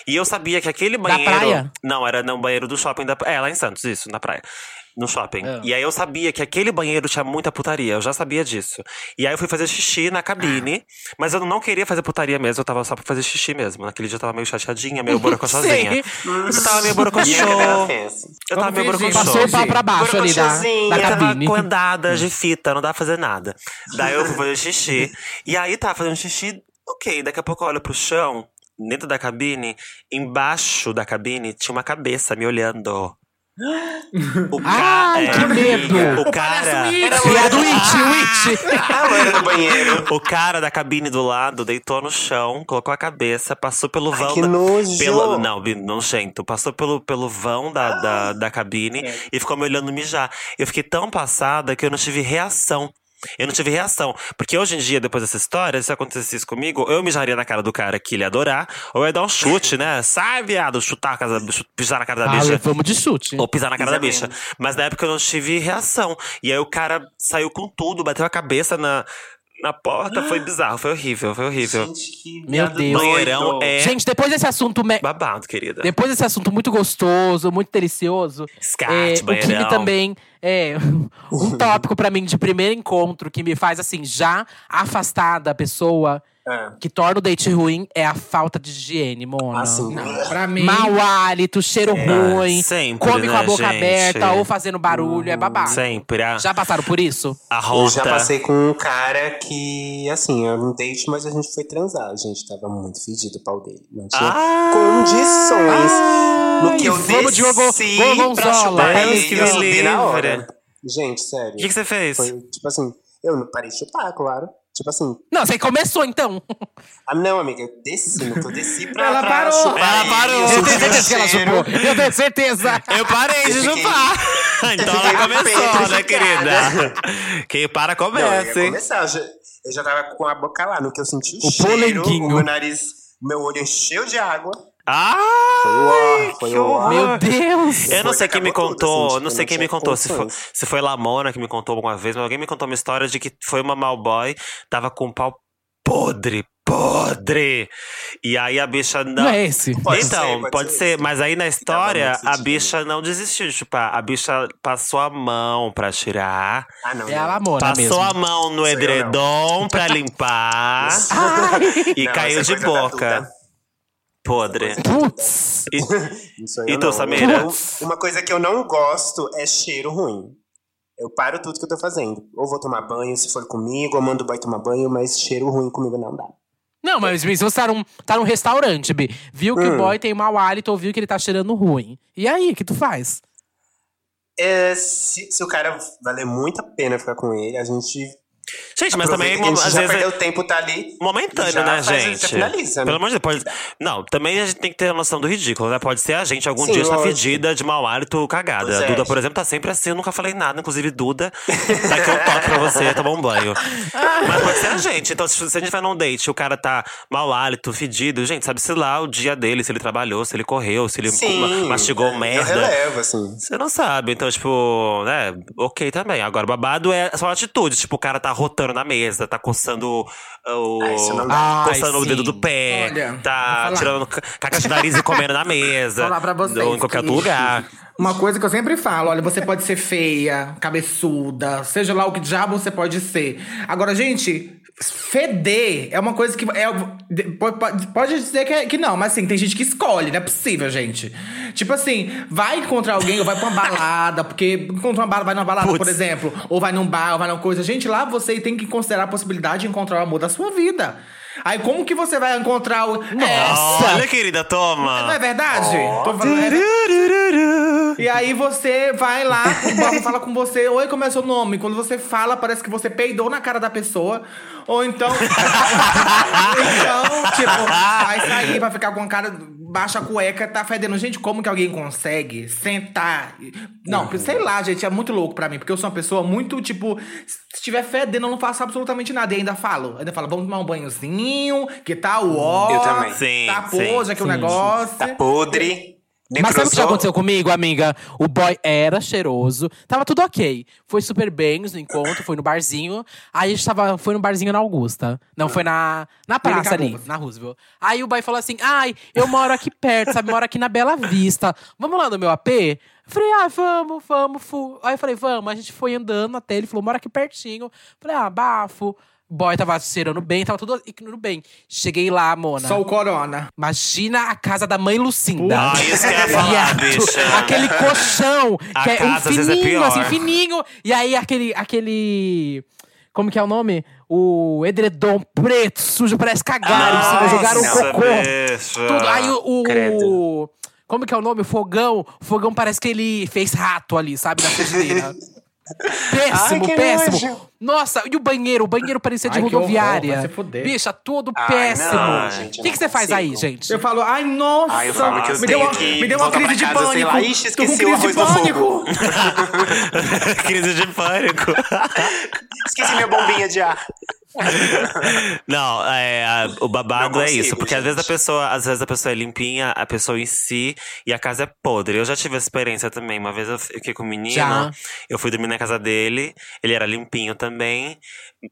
E eu sabia que aquele banheiro. praia? Não, era no banheiro do shopping da. É, lá em Santos, isso, na praia. No shopping. Ah. E aí eu sabia que aquele banheiro tinha muita putaria. Eu já sabia disso. E aí eu fui fazer xixi na cabine. Mas eu não queria fazer putaria mesmo. Eu tava só pra fazer xixi mesmo. Naquele dia eu tava meio chateadinha, meio borocochosinha. Eu tava meio E borocochô. fez. Eu tava meio borocochô. Passou o pau pra baixo ali da, da Eu tava cabine. com andada de fita, não dá pra fazer nada. Daí eu fui fazer xixi. <laughs> e aí tava fazendo xixi, ok. Daqui a pouco eu olho pro chão, dentro da cabine, embaixo da cabine, tinha uma cabeça me olhando. O <laughs> Ai, que medo. O cara. Viado Witch, Witch. A loira do banheiro. O cara da cabine do lado deitou no chão, colocou a cabeça, passou pelo vão. que da- nojo. pelo, não, nojento. Passou pelo, pelo vão da, da, da cabine É. e ficou me olhando mijar. Eu fiquei tão passada que eu não tive reação. Eu não tive reação. Porque hoje em dia, depois dessa história, se acontecesse isso comigo, eu mijaria na cara do cara que ele ia adorar, ou eu ia dar um chute, né? <laughs> Sai, viado, chutar a casa, da- pisar na cara da Ah, bicha. vamos de chute. Ou pisar na cara da Pisa bicha. Mas na época eu não tive reação. E aí o cara saiu com tudo, bateu a cabeça na, na porta. Foi bizarro, foi horrível, foi horrível. Gente, que Meu Deus. Banheirão é Gente, depois desse assunto. me- babado, querida. Depois desse assunto muito gostoso, muito delicioso. Scat, é, o que banheirão. me também é um <laughs> tópico pra mim de primeiro encontro que me faz assim já afastar da pessoa Ah. que torna o date ruim é a falta de higiene, Mona. Assim, Pra mim, Mau hálito, cheiro ruim, sempre, come com a né, boca gente? aberta ou fazendo barulho, é babado. Sempre. A, Já passaram por isso? a Eu já passei com um cara que, assim, era um date, mas a gente foi transar. A gente tava muito fedido o pau dele. Não tinha Ah! condições. no que eu vamos de desci gorgonzola. pra chupar ele, que eu subi na hora. Gente, sério. O que, que você fez? Foi, tipo assim, eu não parei de chupar, claro. Tipo assim, Não, você começou então. ah não, amiga, eu desci, eu desci pra, Ela pra parou. chupar Ela ele, parou. eu tenho certeza que ela chupou. Eu tenho certeza. Eu parei de Eu fiquei- chupar. <laughs> Então ela começou, né, de querida? Quem para Não, eu ia começa, hein? começar. Eu já, eu já tava com a boca lá, no que eu senti o, O cheiro, polenguinho. o meu nariz, meu olho encheu de água. Ah! Foi o foi. Meu Deus. Eu não sei que quem me tudo, contou, assim, não tipo, sei quem me contou, se foi, se foi Lamona que me contou alguma vez, mas alguém me contou uma história de que foi uma malboy, tava com um pau podre, podre. E aí a bicha não. Não é esse. Pode então, ser, pode pode ser. ser, mas aí na história a bicha não desistiu de chupar. A bicha passou a mão pra tirar, Ah, não. É a. Lamona passou mesmo. a mão no edredom pra limpar e Não, caiu de da boca. Podre. Putz. E- <laughs> E tu, não. Samira? Uma coisa que eu não gosto é cheiro ruim. Eu paro tudo que eu tô fazendo. Ou vou tomar banho, se for comigo, ou mando o boy tomar banho, mas cheiro ruim comigo não dá. Não, mas se você tá num, tá num restaurante, Bi, viu que o Hum. boy tem mau hálito ou viu que ele tá cheirando ruim. E aí, o que tu faz? É, se, se o cara valer muito a pena ficar com ele, a gente Gente, mas também, às já vezes. perdeu é- tempo, tá ali. Momentâneo, Já né, faz- gente? finaliza, né? Pelo amor de Deus. Pode... Não, também a gente tem que ter a noção do ridículo, né? Pode ser a gente algum Sim, dia está fedida de mau hálito cagada. Pois é. Duda, por exemplo, tá sempre assim. Eu nunca falei nada. Inclusive, Duda, daqui eu toque pra você tomar um banho. Mas pode ser a gente. Então, se a gente vai num date e o cara tá mau hálito, fedido, gente, sabe-se lá o dia dele, se ele trabalhou, se ele correu, se ele Sim. ma- mastigou Eu merda. relevo, assim. Você não sabe, então, tipo, né, ok também. Agora, babado é só atitude. Tipo, o cara tá rotando na mesa, tá coçando o. Ah, dá. Ai, coçando o sim. dedo do pé, Olha, tá tirando ca- caca de nariz e comendo na <laughs> mesa. falar pra vocês Ou em qualquer outro lugar. Uma coisa que eu sempre falo, olha, você pode ser feia, cabeçuda, seja lá o que diabo você pode ser. Agora, gente, feder é uma coisa que é pode- dizer que, é- que não, mas assim, tem gente que escolhe, não é possível, gente. Tipo assim, vai encontrar alguém ou vai pra uma balada, porque encontra uma balada, vai numa balada, Putz. por exemplo, ou vai num bar, ou vai numa coisa. Gente, lá você tem que considerar a possibilidade de encontrar o amor da sua vida. Aí como que você vai encontrar o Nossa! Olha, querida, toma. Não é verdade? Tô falando, é e aí você vai lá, o fala com você, oi, como é seu nome? Quando você fala, parece que você peidou na cara da pessoa. Ou então. <laughs> então, tipo, vai sair, vai ficar com a cara baixa a cueca, tá fedendo. Gente, como que alguém consegue sentar? Não, sei lá, gente, é muito louco pra mim, porque eu sou uma pessoa muito, tipo, se estiver fedendo, eu não faço absolutamente nada. E ainda falo, ainda falo, vamos tomar um banhozinho, que tá o ó. Eu também. Sim, Tá sim, pô, aqui o sim. negócio. Tá podre. Mas sabe o que já aconteceu comigo, amiga? O boy era cheiroso, tava tudo ok. Foi super bem no encontro, foi no barzinho. Aí a gente tava, foi no barzinho na Augusta. Não, foi na, na praça ali, na Roosevelt. Aí o boy falou assim: ai, eu moro aqui perto, sabe? Moro aqui na Bela Vista. Vamos lá no meu AP? Eu falei, ah, vamos, vamos. Fu. Aí eu falei, vamos. A gente foi andando até ele, falou, mora aqui pertinho. Eu falei, ah, bafo. Boy tava cheirando bem, tava tudo tudo bem. Cheguei lá, Mona. Só o corona. Imagina a casa da mãe Lucinda. Ah, isso que eu ia <laughs> falar, Viado. bicha. Aquele colchão, A que é um é fininho, pior. assim, fininho. E aí aquele, aquele… Como que é o nome? O edredom preto, sujo, parece cagaram cima, Ai, jogaram não. cocô. bicha. Tudo. Aí o… o- como que é o nome? O fogão. O fogão parece que ele fez rato ali, sabe? Na frigideira. <laughs> Péssimo, Ai, péssimo. nojo. Nossa, e o banheiro? O banheiro parecia de Ai, que horror, rodoviária. vai se fuder. Bicha, tudo Ai, péssimo. O que, você faz aí, gente? Eu falo, ai, nossa! Ai, eu falo que eu me deu uma, que me deu uma crise de casa, sei pânico. lá, ixi, Tô com esqueci o de arroz no pânico. <laughs> Crise de pânico. Esqueci minha bombinha de ar. <laughs> Não, é, a- o babado Não é isso. consigo, Porque às vezes a gente. pessoa, às vezes a pessoa é limpinha, a pessoa em si, e a casa é podre. Eu já tive essa experiência também. Uma vez eu fiquei com um menino, Já. eu fui dormir na casa dele, ele era limpinho também.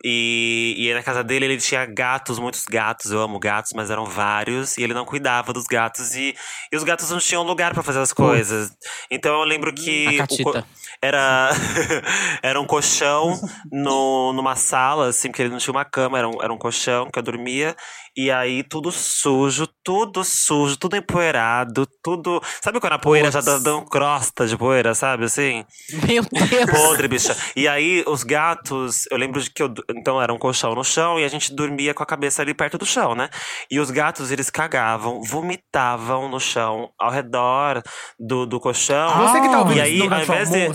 E, e na casa dele ele tinha gatos, muitos gatos. Eu amo gatos, mas eram vários. E ele não cuidava dos gatos. E, e os gatos não tinham lugar pra fazer as coisas. Então eu lembro que. O era, <laughs> era um colchão no, numa sala, assim, porque ele não tinha uma cama, era um, era um colchão que eu dormia. E aí, tudo sujo, tudo sujo, tudo empoeirado, tudo. Sabe quando a poeira já dá, dá um crosta de poeira, sabe assim? Meu Deus. Podre, bicha. E aí, os gatos, eu lembro de que eu. Então, era um colchão no chão e a gente dormia com a cabeça ali perto do chão, né? E os gatos, eles cagavam, vomitavam no chão, ao redor do, do colchão. Você que tá ouvindo E aí, ao invés de.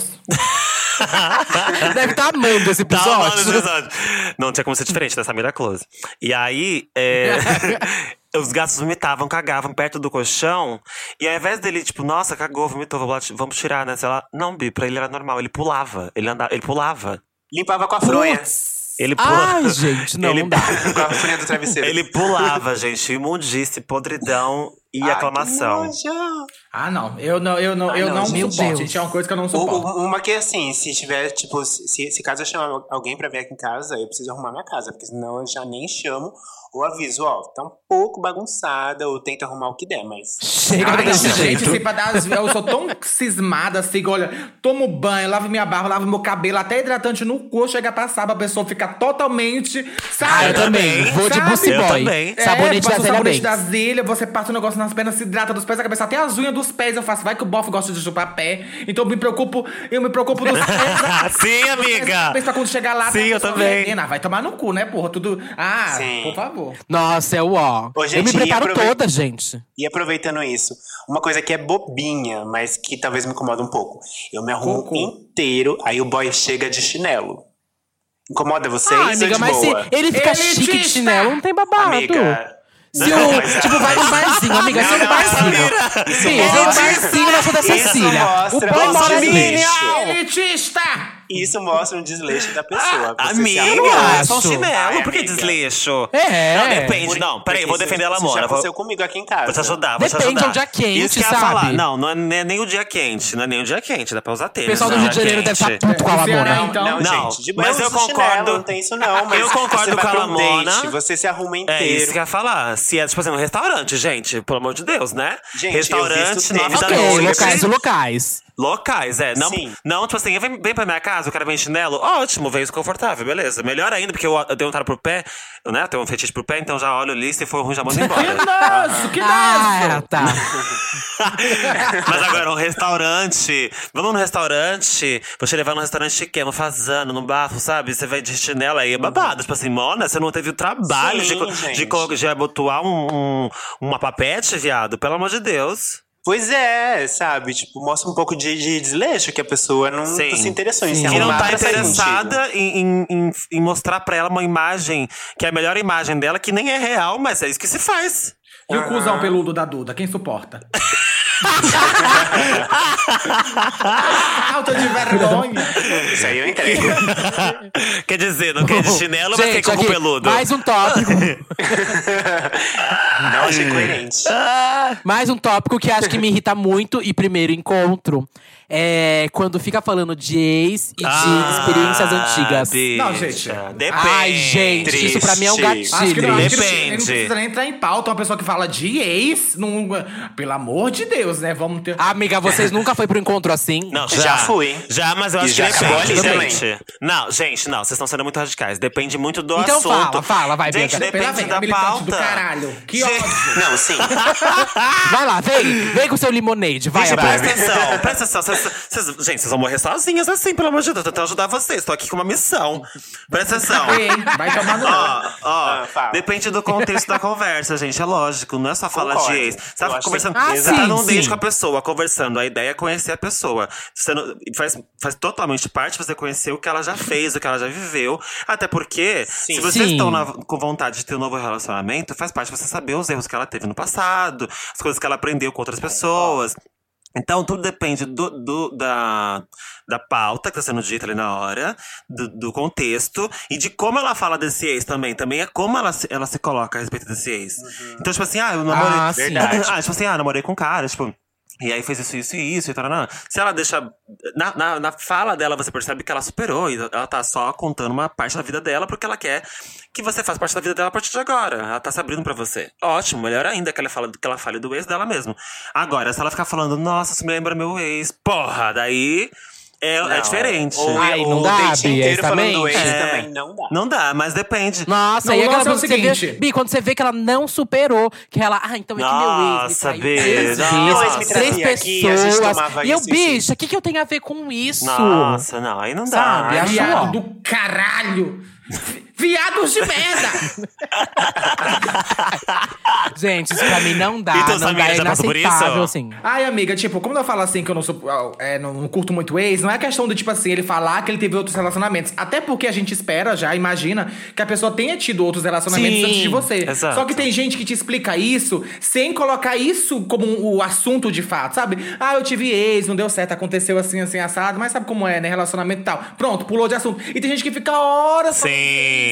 <laughs> Deve estar amando esse Tá episódio. amando esse episódio. Não tinha como ser diferente dessa Samira Close. E aí, é, <laughs> os gatos vomitavam, cagavam perto do colchão. E ao invés dele, tipo, nossa, cagou, vomitou, vamos tirar, né? Sei lá. Não, Bi, pra ele era normal. Ele pulava. Ele andava, ele pulava. Limpava com a fronha. Ele pulava. Ai, gente, <laughs> não, Ele- não dá. Com a fronha do travesseiro. Ele pulava, gente. Imundice, podridão e Ai, aclamação. Ah, não. Eu não, eu não, Ai, eu não, não, gente. suporto. Gente, é uma coisa que eu não suporto. Uma que assim, se tiver, tipo, se, se caso eu chamar alguém pra vir aqui em casa, eu preciso arrumar minha casa, porque senão eu já nem chamo ou aviso, ó, tá um pouco bagunçada, ou tento arrumar o que der, mas. Chega Ai, desse não, gente, jeito. assim, pra dar as- eu sou tão cismada assim, que, olha, tomo banho, lavo minha barba, lavo meu cabelo, até hidratante no cu, chega a passar pra pessoa ficar totalmente. Sabe? Ah, eu também. Vou de Sabe? Bussy Eu Boy. também. Sabonete é, da passa o Zélia sabonete das ilhas, você passa um negócio nas pernas, se hidrata dos pés à cabeça, até as unhas dos pés eu faço. Vai que o bofe gosta de chupar pé. Então eu me preocupo, eu me preocupo dos <laughs> pés. Sim, amiga! Pensa pra quando chegar lá, Sim, tá a eu também. Ah, vai tomar no cu, né, porra? Tudo. Ah, Sim. por favor. Nossa, é o ó. Ô, Eu me preparo aprove- toda, gente. E aproveitando isso, uma coisa que é bobinha, mas que talvez me incomoda um pouco. Eu me arrumo Cocô. inteiro, aí o boy chega de chinelo. Incomoda vocês? Ah, ou amiga, de mas se boa? ele fica chique de chinelo, não tem babado. Amiga. Se o, tipo, vai no barzinho, amiga, se no barzinho. Sim, eu no barzinho na Santa Cecília. O boy mora ali. desleixo. Elitista! Isso mostra um desleixo da pessoa. Se Amiga, é só um chinelo, por que desleixo? É. Não, depende. Por- Não, peraí, eu vou defender isso a Amora. já aconteceu comigo aqui em casa. vou te ajudar, vou te Depende, ajudar. é um dia quente, Isso que eu ia sabe? falar. Não, não é nem o dia quente. Não é nem o dia quente, dá pra usar O tênis. pessoal do no Rio de Janeiro deve estar quente. puto com a É, Lamona. então. Não, Não, gente, de mas eu concordo- não tem isso não. Mas Eu concordo com a Lamona. você se arruma É inteiro. isso que eu ia falar. Se é, tipo assim, um restaurante, gente, pelo amor de Deus, né? Gente, restaurante, nove da Ok, noite. locais, locais. Locais, é. Não, Sim. não tipo assim, vem, vem pra minha casa, o cara vem em chinelo, ótimo, vem confortável, beleza. Melhor ainda, porque eu, eu tenho um taro pro pé, né? Eu tenho um fetiche pro pé, então já olho ali, se for ruim, já mando Que embora. nojo, que Ah, nojo! tá. <laughs> Mas agora, um restaurante. Vamos num restaurante. Vou te levar num restaurante chique, no fazano, no bafo, sabe? Você vai de chinelo aí, é babado. Tipo assim, Mona, você não teve o trabalho Sim, de, de, co- de abotoar um, um- uma papete, viado. Pelo amor de Deus. Pois é, sabe? Tipo, mostra um pouco de, de desleixo que a pessoa não, Sim. não se interessou em Sim. se Que não arrumar tá interessada em, em, em, em mostrar pra ela uma imagem que é a melhor imagem dela, que nem é real, mas é isso que se faz. E o cuzão peludo da Duda, quem suporta? <laughs> <laughs> Falta de vergonha. Isso aí eu entrego. <laughs> Quer dizer, não quer de chinelo, mas quer Gente, como aqui, peludo. mais um tópico. <laughs> não achei coerente. mais um tópico que acho que me irrita muito e primeiro encontro é quando fica falando de ex e de Ah, experiências antigas. bicha, Não, gente. Depende. Ai, gente, isso pra mim é um Triste. gatilho. Acho que, não, acho que não- Depende. não precisa nem entrar em pauta. Uma pessoa que fala de ex, não, pelo amor de Deus, né? Vamos ter. Amiga, vocês <laughs> nunca foi pro encontro assim? Não, Já já, fui. Já, mas eu E acho já que acabou depende, gente. Não, gente, não, vocês estão sendo muito radicais. Depende muito do Então assunto. fala, fala, vai, Gente, Bianca. depende vem, da militante pauta. do caralho. Que Gente, ódio. Não, sim. <laughs> Vai lá, vem, vem com seu limonade, vai, Gente, presta atenção, presta atenção. Vocês- vocês- gente, vocês vão morrer sozinhas assim, pelo amor de Deus. Eu tô tentando ajudar vocês. Tô aqui com uma missão. Presta atenção. Vai tomar no Ó, ó, Ah, depende do contexto da conversa, gente. É lógico, não é só falar Concordo. de ex. Você tá conversando. que- Ah, você tá sim, num date com a pessoa, conversando. A ideia é conhecer a pessoa. Você não- faz, faz totalmente parte você conhecer o que ela já fez, o que ela já viveu. Até porque, Sim. se vocês Sim. estão na- com vontade de ter um novo relacionamento, faz parte você saber os erros que ela teve no passado, as coisas que ela aprendeu com outras pessoas. Então, tudo depende do, do- da, da pauta que tá sendo dita ali na hora, do, do contexto e de como ela fala desse ex também. Também é como ela se, ela se coloca a respeito desse ex. Então, tipo assim, ah, eu namorei. Ah, <laughs> sim. Verdade. Ah, tipo assim, ah, namorei com um cara, tipo. E aí fez isso, isso e isso e tal. Se ela deixa. Na, na, na fala dela, você percebe que ela superou e ela tá só contando uma parte da vida dela porque ela quer que você faça parte da vida dela a partir de agora. Ela tá se abrindo pra você. Ótimo, melhor ainda que ela, fala, que ela fale do ex dela mesmo. Agora, se ela ficar falando, nossa, isso me lembra meu ex, porra, daí é, é Não, diferente. Ou, Ai, não o dá, date Bia, inteiro falando ex exatamente. também não dá. Não dá, mas depende. Nossa, Não, e o aquela lance é o coisa que você vê, seguinte. Bi, quando você vê que ela não superou, que ela, ah, então é que meu ex Nossa, me traiu Bi, três nossa. me três aqui, pessoas. tomava e eu, bicha, o que, que eu tenho a ver com isso? Nossa, não, aí não dá. Sabe, acho- do caralho. Vi- Viados de merda. <laughs> Gente, isso pra mim não dá, Então, não Samira, dá, é inaceitável, assim. Ai, amiga, tipo, como eu falo assim que eu não sou. É, não, não curto muito ex, não é questão do tipo assim, ele falar que ele teve outros relacionamentos. Até porque a gente espera já, imagina, que a pessoa tenha tido outros relacionamentos Sim, antes de você. exato. Só que tem gente que te explica isso sem colocar isso como um- o assunto de fato, sabe? Ah, eu tive ex, não deu certo, aconteceu assim, assim, assado, mas sabe como é, né? Relacionamento e tal. Pronto, pulou de assunto. E tem gente que fica horas falando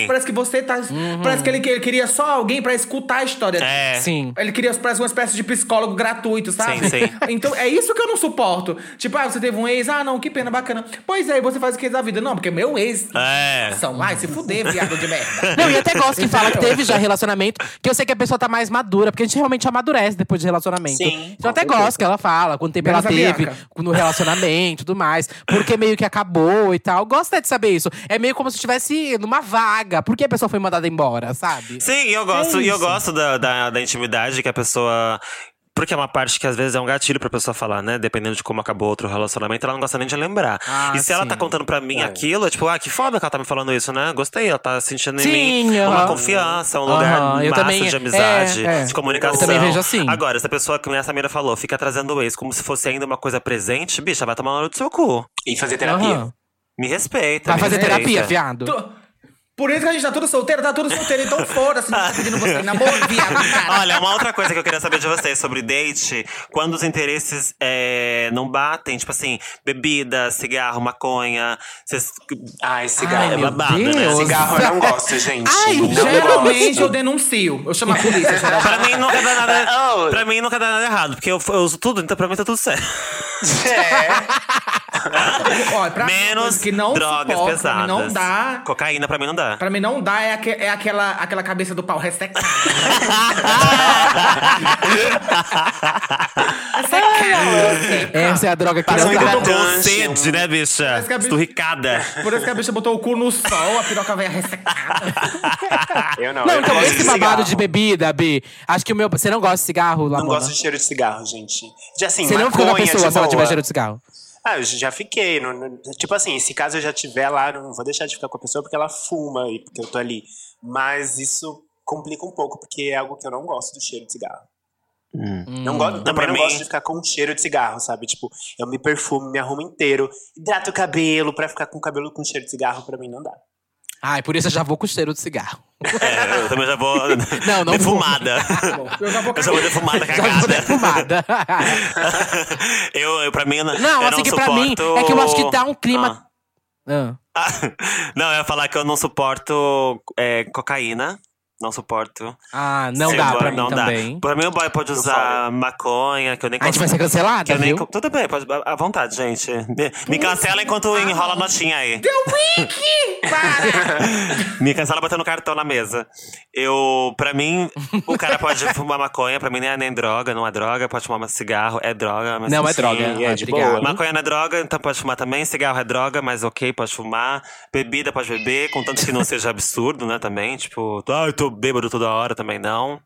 Sim. Parece que você tá. Parece que ele, ele queria só alguém pra escutar a história. É. Sim. Ele queria parece uma espécie de psicólogo gratuito, sabe? Sim, sim. <laughs> Então é isso que eu não suporto. Tipo, ah, você teve um ex, ah, não, que pena, bacana. Pois é, e você faz o que da vida? Não, porque meu ex. É. São, ai, se fuder, viado de merda. <laughs> Não, e até gosto que fala que teve já relacionamento, que eu sei que a pessoa tá mais madura, porque a gente realmente amadurece depois de relacionamento. Sim, então eu até gosto que ela fala, quanto tempo Menos ela teve no relacionamento e tudo mais, porque meio que acabou e tal. Gosto até de saber isso. É meio como se estivesse numa vaga. Por que a pessoa foi mandada embora, sabe? Sim, e eu gosto, e eu gosto da, da, da intimidade que a pessoa. Porque é uma parte que às vezes é um gatilho pra pessoa falar, né? Dependendo de como acabou outro relacionamento, ela não gosta nem de lembrar. Ah, e se ela tá sim. contando pra mim aquilo, é tipo, ah, que foda que ela tá me falando isso, né? Gostei, ela tá sentindo em Sim, mim uma aham. confiança, um lugar Aham, eu massa também- de amizade, é, é. de comunicação. Eu também vejo assim. Agora, se a pessoa, como a Samira falou, fica trazendo o ex como se fosse ainda uma coisa presente, bicha, vai tomar no do seu cu. E fazer terapia. Aham. Me respeita. Vai me fazer respeita. terapia, viado. Tu- Por isso que a gente tá tudo solteiro, tá tudo solteiro. Então foda-se, não tá pedindo você em <laughs> namoro, viado, cara. Olha, uma outra coisa que eu queria saber de vocês sobre date, quando os interesses é, não batem, tipo assim, bebida, cigarro, maconha, vocês. Ai, cigarro. Ai, é babado, né? Deus. Cigarro eu não gosto, gente. Ai, não Geralmente gosto. eu denuncio. Eu chamo a polícia, geralmente. Pra mim nunca dá nada. <laughs> Oh. Pra mim nunca dá nada errado, porque eu, eu uso tudo, então pra mim tá tudo certo. É. <laughs> <laughs> Olha, pra uma Menos que não drogas pesadas. Pra mim não dá. Cocaína pra mim não dá. Pra mim não dá é, aque- é aquela, aquela cabeça do pau ressecada. <laughs> Ressecada. Essa é a droga que Faz não dá. Com sede, né, bicha? Esturricada. Por isso que a bicha botou o cu no sol, a piroca veio ressecada. <laughs> Eu não. Não, eu então gosto esse de babado cigarro. de bebida, Bi. Acho que o meu. Você não gosta de cigarro, Não Lamona? gosto de cheiro de cigarro, gente. De assim, Você não fica com a maconha, pessoa de se ela tiver cheiro de cigarro. Ah, eu já fiquei. não- não- tipo assim, se caso eu já tiver lá, não vou deixar de ficar com a pessoa porque ela fuma e porque eu tô ali. Mas isso complica um pouco, porque é algo que eu não gosto do cheiro de cigarro. Não gosto, também pra não mim- gosto de ficar com cheiro de cigarro, sabe? Tipo, eu me perfumo, me arrumo inteiro, hidrato o cabelo pra ficar com o cabelo com cheiro de cigarro, pra mim não dá. Ai, por isso eu já vou com cheiro de cigarro. É, eu também já vou. <laughs> Não, não defumada. <laughs> Eu já vou Eu já vou defumada Já vou cagada. defumada. <laughs> eu, eu, pra mim, eu Não, eu assim não que pra mim suporto- é que eu acho que dá um clima. Ah. Ah, não, eu ia falar que eu não suporto é, cocaína. Não suporto. Ah, não Se dá pra mim não dá. também. Pra mim, o boy pode usar maconha, que eu nem A gente vai ser cancelada, que eu nem, viu? Tudo bem, pode, à vontade, gente. Me, me cancela enquanto enrola a notinha aí. Deu wiki! Para! <laughs> Me cancela botando cartão na mesa. Eu, pra mim, o cara pode <laughs> fumar maconha, pra mim nem é nem droga, não é droga, pode fumar cigarro, é droga. Mas Não é sim, droga. é Ah, de obrigado. boa. Maconha não é droga, então pode fumar também. Cigarro é droga, mas ok, pode fumar. Bebida pode beber, contanto que não seja absurdo, né? Também, tipo, ah, eu tô bêbado toda hora, também não.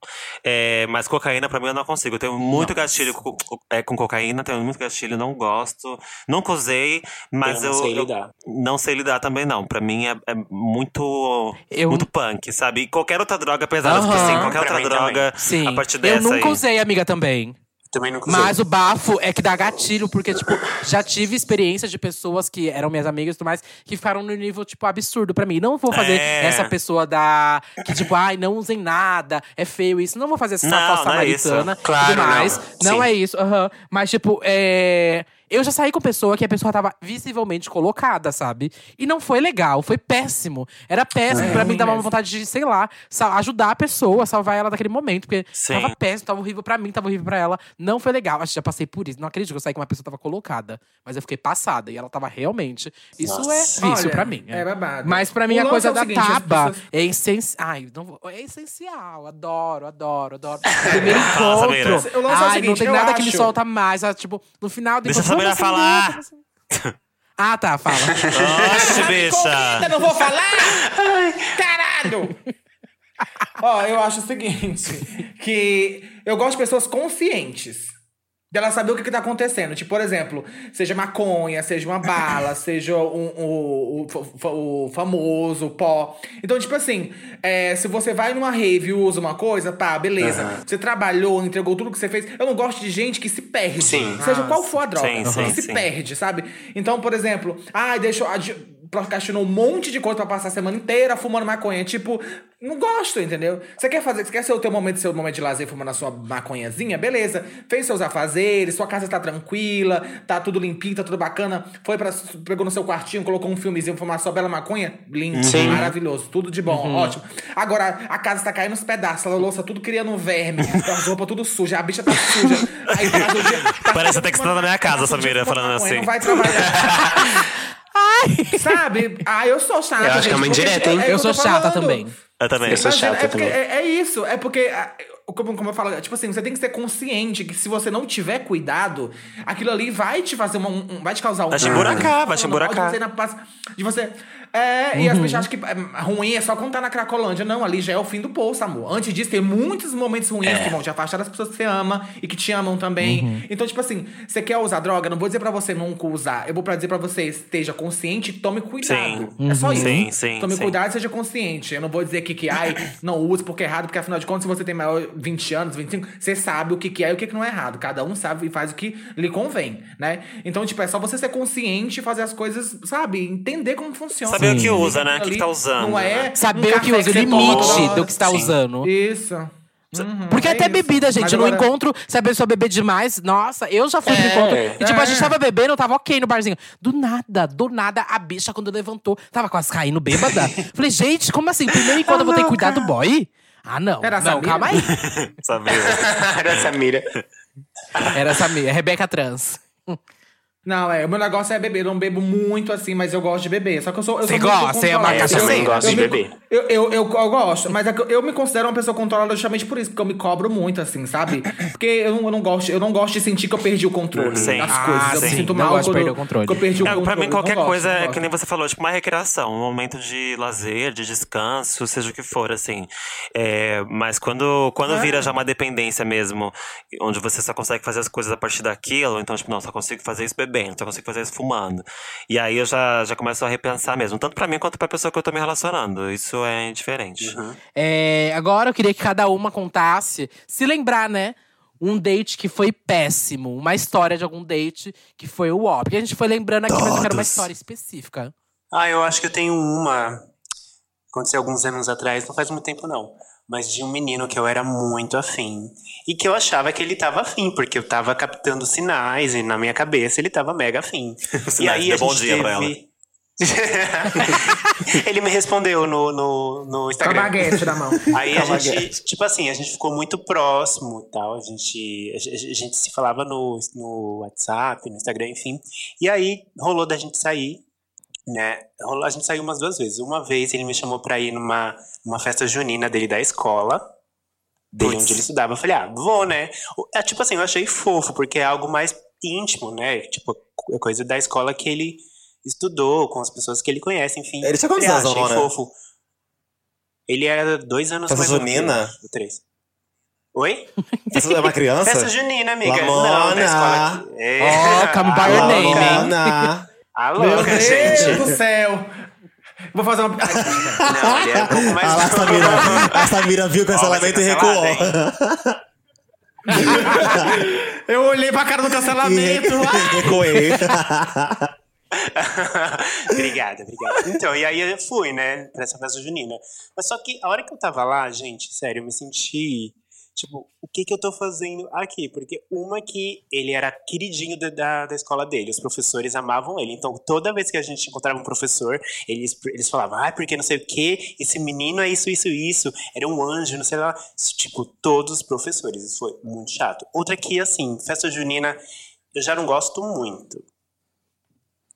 É, mas cocaína, pra mim, eu não consigo. Eu tenho muito gatilho com, com- é, com cocaína, tenho muito gatilho, não gosto. Nunca usei, mas Eu eu. não sei eu lidar. não sei lidar também, não. Pra mim é, é muito. Eu- Muito punk, sabe? E qualquer outra droga pesada, tipo Aham. assim, qualquer Pra outra droga Sim. a partir eu dessa nunca aí. usei, amiga, também. Também nunca usei. Mas o bafo é que dá gatilho, porque, tipo, já tive experiência de pessoas que eram minhas amigas e tudo mais, que ficaram no nível, tipo, absurdo pra mim. Não vou fazer É. essa pessoa da. Que, tipo, ai, não usem nada, é feio isso. Não vou fazer essa Não, falsa não é samaritana isso. e Claro, tudo mais. não. Não, é isso. aham. Mas, tipo, é. Eu já saí com pessoa que a pessoa tava visivelmente colocada, sabe? E não foi legal, foi péssimo. Era péssimo. É pra mim ruim dava uma vontade de, sei lá, ajudar a pessoa, salvar ela daquele momento. Porque Sim. tava péssimo, tava horrível pra mim, tava horrível pra ela. Não foi legal. Acho que já passei por isso. Não acredito que eu saí com uma pessoa que tava colocada. Mas eu fiquei passada. E ela tava realmente. Isso Nossa. é vício Olha, pra mim. é babado. Mas pra mim O a coisa é da seguinte, taba pessoas- é essencial. Ai, não vou- é essencial. Adoro, adoro, adoro. <laughs> Primeiro encontro. O lance é o Ai, não seguinte, tem eu nada que me acho- solta mais. ah, Tipo, no final do encontro, Acender, falar. <laughs> Ah, tá, fala. Ainda bicha! não vou falar? Caralho! Ó, eu acho o seguinte: que eu gosto de pessoas conscientes. Dela saber o que, que tá acontecendo. Tipo, por exemplo, seja maconha, seja uma bala, <laughs> seja um, o, o, fa- o famoso pó. Então, tipo assim, é, se você vai numa rave e usa uma coisa, tá, beleza. Você trabalhou, entregou tudo que você fez. Eu não gosto de gente que se perde. Sim. Seja Ah, qual for a droga. sim, que sim, se sim. perde, sabe? Então, por exemplo, ai, deixou. adi- Procrastinou um monte de coisa pra passar a semana inteira fumando maconha. Tipo, não gosto, entendeu? Você quer fazer, você quer ser o teu momento, seu momento de lazer fumando a sua maconhazinha? Beleza. Fez seus afazeres, sua casa tá tranquila, tá tudo limpinho, tá tudo bacana. Foi para pegou no seu quartinho, colocou um filmezinho, fumar sua bela maconha? Lindo, Sim. maravilhoso, tudo de bom, ótimo. Agora, a casa tá caindo nos pedaços, a louça tudo criando verme, as roupas tudo suja, a bicha tá suja. Aí dia. tá Parece até que você tá na minha casa, Samira, falando maconha, assim. Não vai trabalhar. <laughs> Sabe? Ah, eu sou chata. Eu acho que é uma gente, indireta, hein? é- é o Eu que sou chata falando. também. Eu também. Mas é- chata é, porque, também. é, é isso, é porque, como, como eu falo, tipo assim, você tem que ser consciente que se você não tiver cuidado, aquilo ali vai te fazer uma, um, vai te causar um Vai te emburacar, vai te emburacar. De você, é, e as pessoas acham que é, ruim é só quando tá na Cracolândia. Não, ali já é o fim do poço, amor. Antes disso, tem muitos momentos ruins É. que vão te afastar das pessoas que você ama e que te amam também. Então, tipo assim, você quer usar droga? Não vou dizer pra você nunca usar. Eu vou pra dizer pra você, esteja consciente e tome cuidado. Sim. É só isso. Sim, sim, Tome sim. cuidado e seja consciente. Eu não vou dizer que, que ai, não use porque é errado, porque afinal de contas, se você tem maior 20 anos, 25, você sabe o que, que é e o que, que não é errado. Cada um sabe e faz o que lhe convém, né? Então, tipo, é só você ser consciente e fazer as coisas, sabe? Entender como funciona. Saber o que Sim. usa, né? O que tá usando, Não é. né? Saber um o que usa, o limite do que tá Sim. usando. Isso. Uhum, Porque é até isso. bebida, gente, Mas no agora- encontro, se a pessoa beber demais, nossa, eu já fui pro É, encontro. E tipo, a gente é. tava bebendo, eu tava ok no barzinho. Do nada, do nada, a bicha, quando levantou, tava quase caindo bêbada. <laughs> Falei, gente, como assim? Primeiro encontro eu vou ter que cuidar do boy? Ah, não. Era não, Samira? calma aí. <laughs> Sabe? <laughs> Era essa mira. Era essa meia, Rebeca Trans. Não, é, o meu negócio é beber. Eu não bebo muito assim, mas eu gosto de beber. Só que eu sou. Eu Você gosta? Você é uma controlada. cachaceira? Eu- gosto de beber. Eu, eu, eu, eu gosto, mas é que eu me considero uma pessoa controlada justamente por isso, porque eu me cobro muito, assim, sabe? Porque eu não, eu não gosto, eu não gosto de sentir que eu perdi o controle Sim. das Ah, coisas. Eu sim. me sinto Não mal gosto de quando perder eu- o controle. que eu perdi o É, controle. pra mim, qualquer gosto, coisa é que nem você falou, tipo uma recreação, um momento de lazer, de descanso, seja o que for, assim. É, mas quando, quando É. vira já uma dependência mesmo, onde você só consegue fazer as coisas a partir daquilo, então, tipo, não, só consigo fazer isso bebendo, só consigo fazer isso fumando. E aí eu já, já começo a repensar mesmo, tanto pra mim quanto pra pessoa que eu tô me relacionando. Isso é diferente. É, agora eu queria que cada uma contasse, se lembrar, né? Um date que foi péssimo. Uma história de algum date que foi o ó. Porque a gente foi lembrando aqui, mas eu quero uma Todos. história específica. Ah, eu acho que eu tenho uma. Aconteceu alguns anos atrás, não faz muito tempo não. Mas de um menino que eu era muito afim. E que eu achava que ele tava afim, porque eu tava captando sinais e na minha cabeça ele tava mega afim. <laughs> e Sinais, aí dê a bom gente dia pra teve... <laughs> ele me respondeu no, no, no Com a Instagram. baguete na mão. <laughs> Aí a a gente, tipo assim, a gente ficou muito próximo e tal. A gente, a, gente- a gente se falava no, no WhatsApp, no Instagram, enfim. E aí rolou da gente sair, né? A gente saiu umas duas vezes. Uma vez ele me chamou pra ir numa, numa festa junina dele da escola. Dele Puts. onde ele estudava. Eu falei, ah, vou, né? É, tipo assim, eu achei fofo, porque é algo mais íntimo, né? Tipo, é coisa da escola que ele estudou, com as pessoas que ele conhece, enfim. Ele tinha quantos ah, anos, achei fofo. Ele era dois anos Festa mais junina? ou Três. Oi? É uma criança? Festa junina, amiga. Lamona. Não, da escola. É. Ó, come by your name, hein? Lamona. A Meu louca, Deus gente. do céu. Vou fazer uma. <laughs> Não, ele é um pouco mais lá, a Samira, a Samira viu cancelamento e recuou. <laughs> Eu olhei pra cara do cancelamento. E recuei. <laughs> obrigada, obrigada. Então, e aí eu fui, né, pra essa festa junina. Mas só que a hora que eu tava lá, gente, sério, eu me senti. Tipo, o que que eu tô fazendo aqui? Porque uma que ele era queridinho da, da, da escola dele, os professores amavam ele. Então, toda vez que a gente encontrava um professor, eles, eles falavam, ah, porque não sei o quê, esse menino é isso, isso, isso, era um anjo, não sei lá. Tipo, todos os professores, isso foi muito chato. Outra que, assim, festa junina, eu já não gosto muito.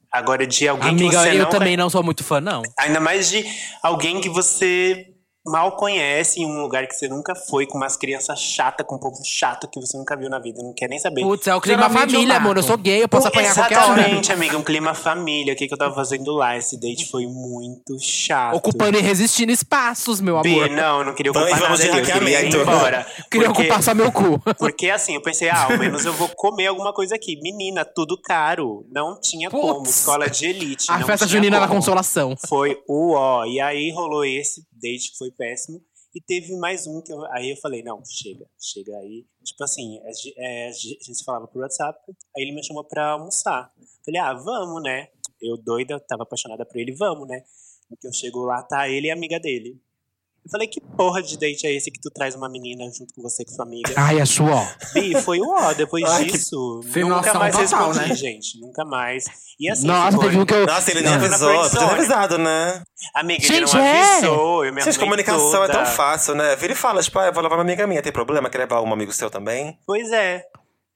Agora, de alguém que Amiga, você eu não também não sou muito fã, não. Ainda mais de alguém que você mal conhece em um lugar que você nunca foi, com umas crianças chatas, com um povo chato que você nunca viu na vida, não quer nem saber. Putz, é o clima Geralmente eu família, amor. Eu sou gay, eu posso apanhar a qualquer hora. Exatamente, amiga, um clima família. O que, que eu tava fazendo lá? Esse date foi muito chato. Ocupando e resistindo espaços, meu amor. não, eu não queria ocupar vamos nada ali, eu queria ir embora. <laughs> Queria Porque- ocupar só meu cu. Porque assim, eu pensei, ah, ao menos eu vou comer alguma coisa aqui. Menina, tudo caro. Não tinha Putz. como. Escola de elite. A não festa junina como. consolação. Foi o ó. E aí rolou esse date que foi péssimo. E teve mais um que eu, aí eu falei, não, chega, chega aí. Tipo assim, ge- é, a ge- a gente falava por WhatsApp, aí ele me chamou pra almoçar. Falei, ah, vamos, né? Eu doida, tava apaixonada por ele, vamos, né? No que eu chego lá, tá ele e a amiga dele. Eu falei, que porra de date é esse que tu traz uma menina junto com você, com sua amiga? Ai, acho ó. Bi, foi o ó. Depois Ai, disso, nunca mais total, respondi, né? gente. Nunca mais. E assim, Nossa, teve um que eu. Nossa, ele não Não. avisou. Podia ter friendzone. avisado, né? Amiga, Gente, ele não é. avisou, eu me Gente, comunicação é toda. tão fácil, né? Vira e fala, tipo, ah, eu vou levar uma amiga minha, tem problema? Quer levar um amigo seu também? Pois é.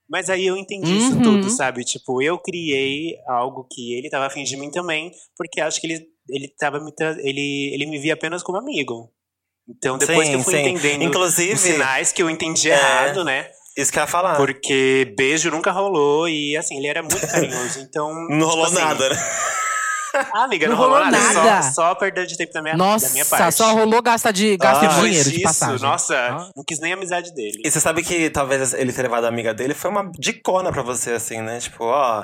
Mas aí eu entendi isso Uhum. tudo, sabe? Tipo, eu criei algo que ele tava afim de mim também, porque acho que ele, ele tava me tra- ele, ele me via apenas como amigo. Então, depois Sim, que eu fui sim. entendendo Inclusive- os sinais que eu entendi É. errado, né? Isso que eu ia falar. Porque beijo nunca rolou e, assim, ele era muito carinhoso. Então. <laughs> Não rolou tipo assim, nada, né? <laughs> Ah, amiga, não, Não rolou rolou nada. nada. Só, só perda de tempo da minha, da Nossa, minha parte. só rolou gasta de, gasta Ah, de dinheiro de disso, passagem. Nossa, Ah. não quis nem a amizade dele. E você sabe que talvez ele ter levado a amiga dele foi uma dicona pra você, assim, né? Tipo, ó,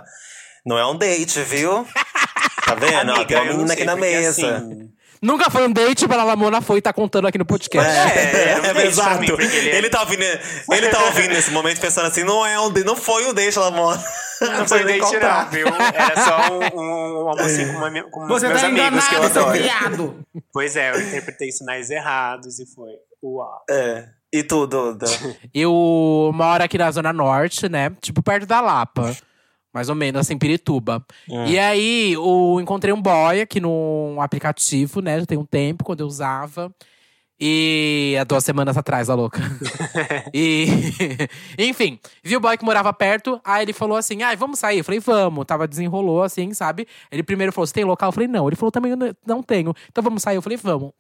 não é um date, viu? <laughs> Tá vendo? Ó, Amiga, tem uma menina sei, aqui na mesa. assim, Nunca foi um date, para a Lamona foi e tá contando aqui no podcast. É, um pra mim, exato. porque ele ele, é- tá ouvindo, ele tá ouvindo nesse momento pensando assim, não é um, não foi um date, Lamona. Não foi nem date contar. não, viu? Era só um, um almocinho com, uma, com Você meus tá amigos que eu enganado, seu adoro. Pois é, eu interpretei sinais errados e foi. Uau. É. E tu, Duda? <laughs> Eu moro aqui na Zona Norte, né? Tipo, perto da Lapa. Mais ou menos, assim, Pirituba. E aí, eu encontrei um boy aqui num aplicativo, né? Já tem um tempo, quando eu usava. E há duas semanas atrás, a louca. <laughs> e, <laughs> enfim, vi o boy que morava perto. Aí ele falou assim: ai, vamos sair. Eu falei, vamos. Tava desenrolou assim, sabe? Ele primeiro falou: você tem local? Eu falei, não. Ele falou, também não- não tenho. Então vamos sair. Eu falei, vamos.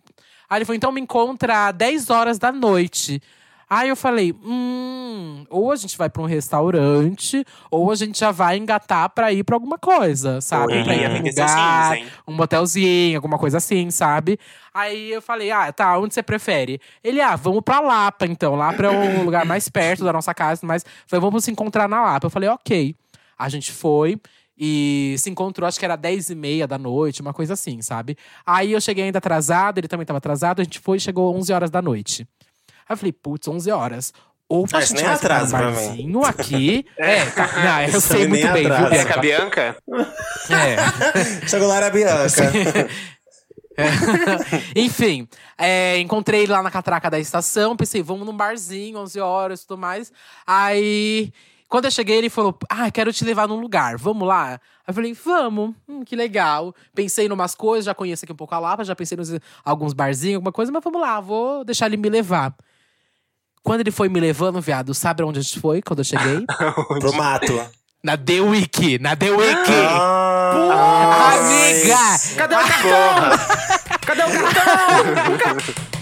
Aí ele falou, então me encontra às 10 horas da noite. Aí eu falei, hum, ou a gente vai pra um restaurante, ou a gente já vai engatar pra ir pra alguma coisa, sabe? Oi, pra ir um lugar, assim, hein? um motelzinho, alguma coisa assim, sabe? Aí eu falei, ah, tá, onde você prefere? Ele, ah, vamos pra Lapa, então. Lapa é o lugar mais <coughs> perto da nossa casa, mas falei, vamos se encontrar na Lapa. Eu falei, ok. A gente foi e se encontrou, acho que era 10 e meia da noite, uma coisa assim, sabe? Aí eu cheguei ainda atrasado, ele também tava atrasado, a gente foi e chegou 11 horas da noite. Aí eu falei, putz, 11 horas. Ou a isso gente nem vai ficar atraso num pra mim. barzinho aqui. <laughs> é, tá, não, eu sei muito bem, viu, atraso. Bianca Bianca? Bianca? É. Chegou lá, era a Bianca. <laughs> Enfim, é, encontrei ele lá na catraca da estação. Pensei, vamos num barzinho, 11 horas e tudo mais. Aí, quando eu cheguei, ele falou: Ah, quero te levar num lugar, vamos lá? Aí eu falei: Vamos, hum, que legal. Pensei em umas coisas, já conheço aqui um pouco a Lapa, já pensei em alguns barzinhos, alguma coisa, mas vamos lá, vou deixar ele me levar. Quando ele foi me levando, viado, sabe onde a gente foi quando eu cheguei? <laughs> Pro mato. na The Week, na The Week! Ah, Amiga! Cadê o cartão? Cadê o cartão? <laughs>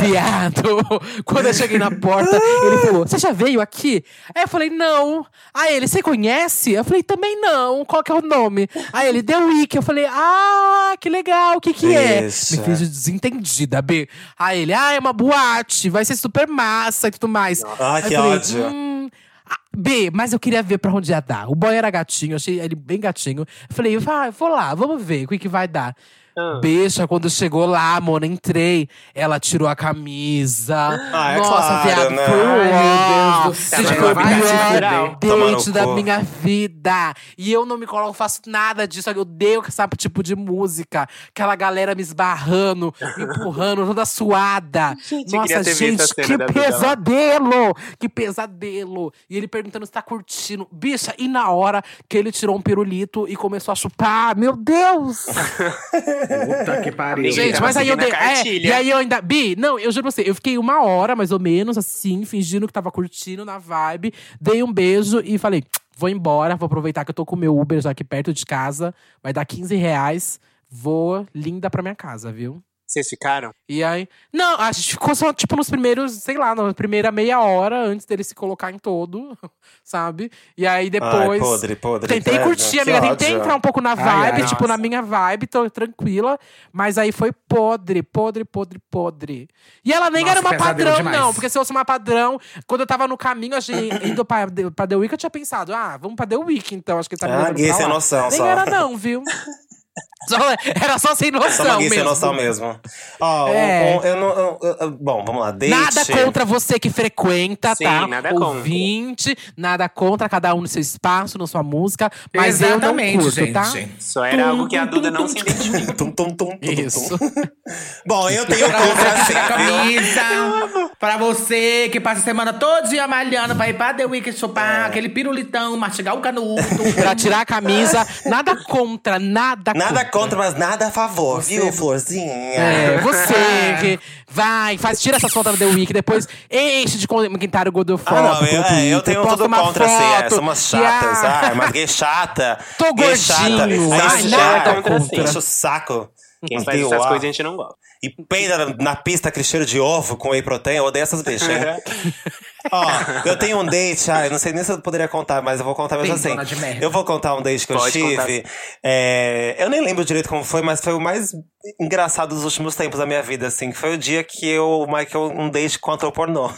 Viado! <laughs> Quando eu cheguei na porta, ele falou: Você já veio aqui? Aí eu falei: Não. Aí ele: Você conhece? Eu falei: Também não. Qual que é o nome? Aí ele: The Week. Eu falei: Ah, que legal. O que que é? Isso. Me fiz de desentendida, B. Aí ele: Ah, é uma boate. Vai ser super massa e tudo mais. Ai, Aí que falei, ódio. "Hum, ah, B, mas eu queria ver pra onde ia dar. O boy era gatinho, achei ele bem gatinho. Eu falei, ah, vou lá, vamos ver o que, que vai dar. Ah. Beixa, quando chegou lá, mona, entrei. Ela tirou a camisa. Ah, é Nossa, claro, viado, né? foi Ai, meu. Deus do céu. Foi o pior date da cu. minha vida. E eu não me coloco, faço nada disso. Eu odeio esse tipo de música. Aquela galera me esbarrando, me <laughs> empurrando, toda suada. Gente, Nossa, gente, que pesadelo! Que pesadelo! E ele perguntando se tá curtindo. Bicha, e na hora que ele tirou um pirulito e começou a chupar, meu Deus! <laughs> Puta que pariu. Amiga, Gente, mas aí eu dei. É, e aí eu ainda. Bi, não, eu juro pra você, eu fiquei uma hora, mais ou menos, assim, fingindo que tava curtindo na vibe. Dei um beijo e falei: vou embora, vou aproveitar que eu tô com o meu Uber já aqui perto de casa. Vai dar 15 reais. Vou linda pra minha casa, viu? Vocês ficaram? E aí. Não, a gente ficou só, tipo, nos primeiros, sei lá, na primeira meia hora antes dele se colocar em todo, <laughs> sabe? E aí depois. Ai, podre, podre. Tentei curtir, que amiga. Tentei ódio. entrar um pouco na Ai, vibe, ai, tipo, na nossa. minha vibe, tô tranquila. Mas aí foi podre, podre, podre, podre. E ela nem Nossa, era uma padrão, demais. não. Porque se fosse uma padrão, quando eu tava no caminho, a gente <clears throat> indo pra, pra The Week, eu tinha pensado, ah, vamos pra The Week, então. Acho que ele tá me Ah, gay sem lá. noção, Nem só. era, não, viu? <laughs> <laughs> Só- era só sem noção. Só gay sem mesmo. noção mesmo. Ó, É. um- um- eu não. eu- eu- bom, vamos lá. Date. Nada contra você que frequenta, Sim, tá? nada contra. Ouvinte, nada contra cada um no seu espaço, na sua música. Mas eu não Exatamente, curto, gente. tá? Só era algo que a Duda não se identifica. Tum, tum, tum, tum, tum, Isso. tum. <laughs> Bom, eu tenho contra que sim, tira a viu? camisa. Pra você que passa a semana todo dia malhando pra ir pra The Week chupar aquele pirulitão, mastigar o canudo. <laughs> pra tirar a camisa, nada contra, nada, Nada contra. contra, mas nada a favor, viu, Florzinha? É, você que vai, faz, tira essa foto da The Week, depois enche de comentário godofóbico. Ah, não, eu, é, eu tenho tudo contra, assim, é, foto, somos e, chatas. ah, Ai, mas gay chata. <laughs> Tô chata. gordinho, Aí ai, nada é, contra. Enche o saco. Quem faz essas coisas a gente não gosta. E peida na, pista aquele cheiro de ovo com whey protein. Eu odeio essas bichas, hein? <laughs> Ó, eu tenho um date, ah, eu não sei nem se eu poderia contar, mas eu vou contar mesmo assim. Eu vou contar um date que eu Pode tive. É, eu nem lembro direito como foi, mas foi o mais engraçado dos últimos tempos da minha vida, assim. que Foi o dia que eu, o Michael, um date contra o pornô.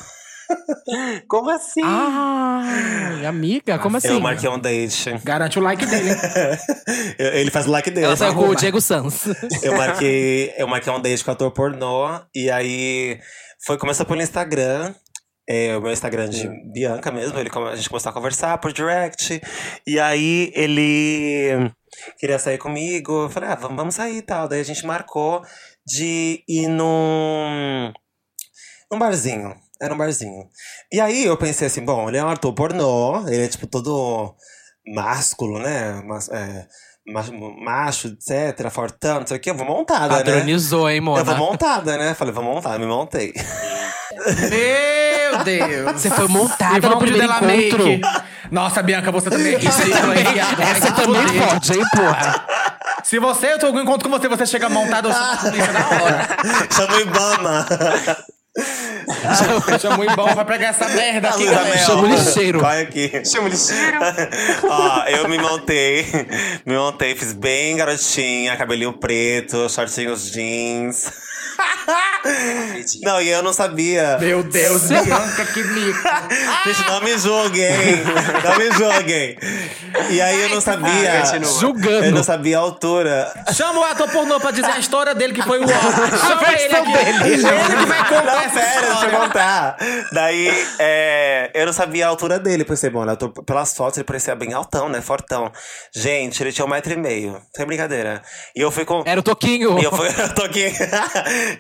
<laughs> Como assim? Ai, amiga, como assim? Eu marquei um date. Garante o like dele. <laughs> Ele faz o like dele. Ela saiu com o arroba. Diego Sanz. Eu marquei, eu marquei um date com ator pornô. E aí foi, começou pelo Instagram. É, o meu Instagram de Bianca mesmo. Ele, a gente começou a conversar por direct. E aí ele queria sair comigo. Eu falei, ah, vamos, vamos sair e tal. Daí a gente marcou de ir num, num barzinho. Era um barzinho. E aí eu pensei assim, bom, ele é um ator pornô. Ele é tipo todo másculo, né? Mas, é, macho, macho, etc. Fortão, não sei o que. Eu vou montada, né? Padronizou, hein, Mona? Eu vou montada, né? Falei, vou montar, me montei. Meu <laughs> Deus. Você foi montada no primeiro dela encontro. make. Nossa, Bianca, você também é ridícula, hein, Essa também pode, hein, porra? Se você, eu tô com encontro com você, você chega montado, eu <laughs> polícia na hora. Chama o Ibama. Eu chamo o Ibão pra pegar essa merda aqui, galera. Chama o lixeiro. Corre aqui. Chama de cheiro. <laughs> Ó, eu me montei. Me montei, fiz bem garotinha, cabelinho preto, shortinhos jeans. <laughs> Não, e eu não sabia. Meu Deus, <laughs> Bianca, que mico. Gente, não me julguem. Não me julguem. E aí eu não sabia. Julgando. Eu não sabia a altura. Chama o ator pornô pra dizer a história dele, que foi <laughs> o óbvio. Chama ele versão aqui. dele. Ele que vai contar Não, essa pera, deixa eu contar. Daí, é, eu não sabia a altura dele. Pensei, bom, eu tô- pelas fotos ele parecia bem altão, né? Fortão. Gente, ele tinha um metro e meio. Sem brincadeira. E eu fui com. Era o Toquinho. E eu fui, eu tô aqui.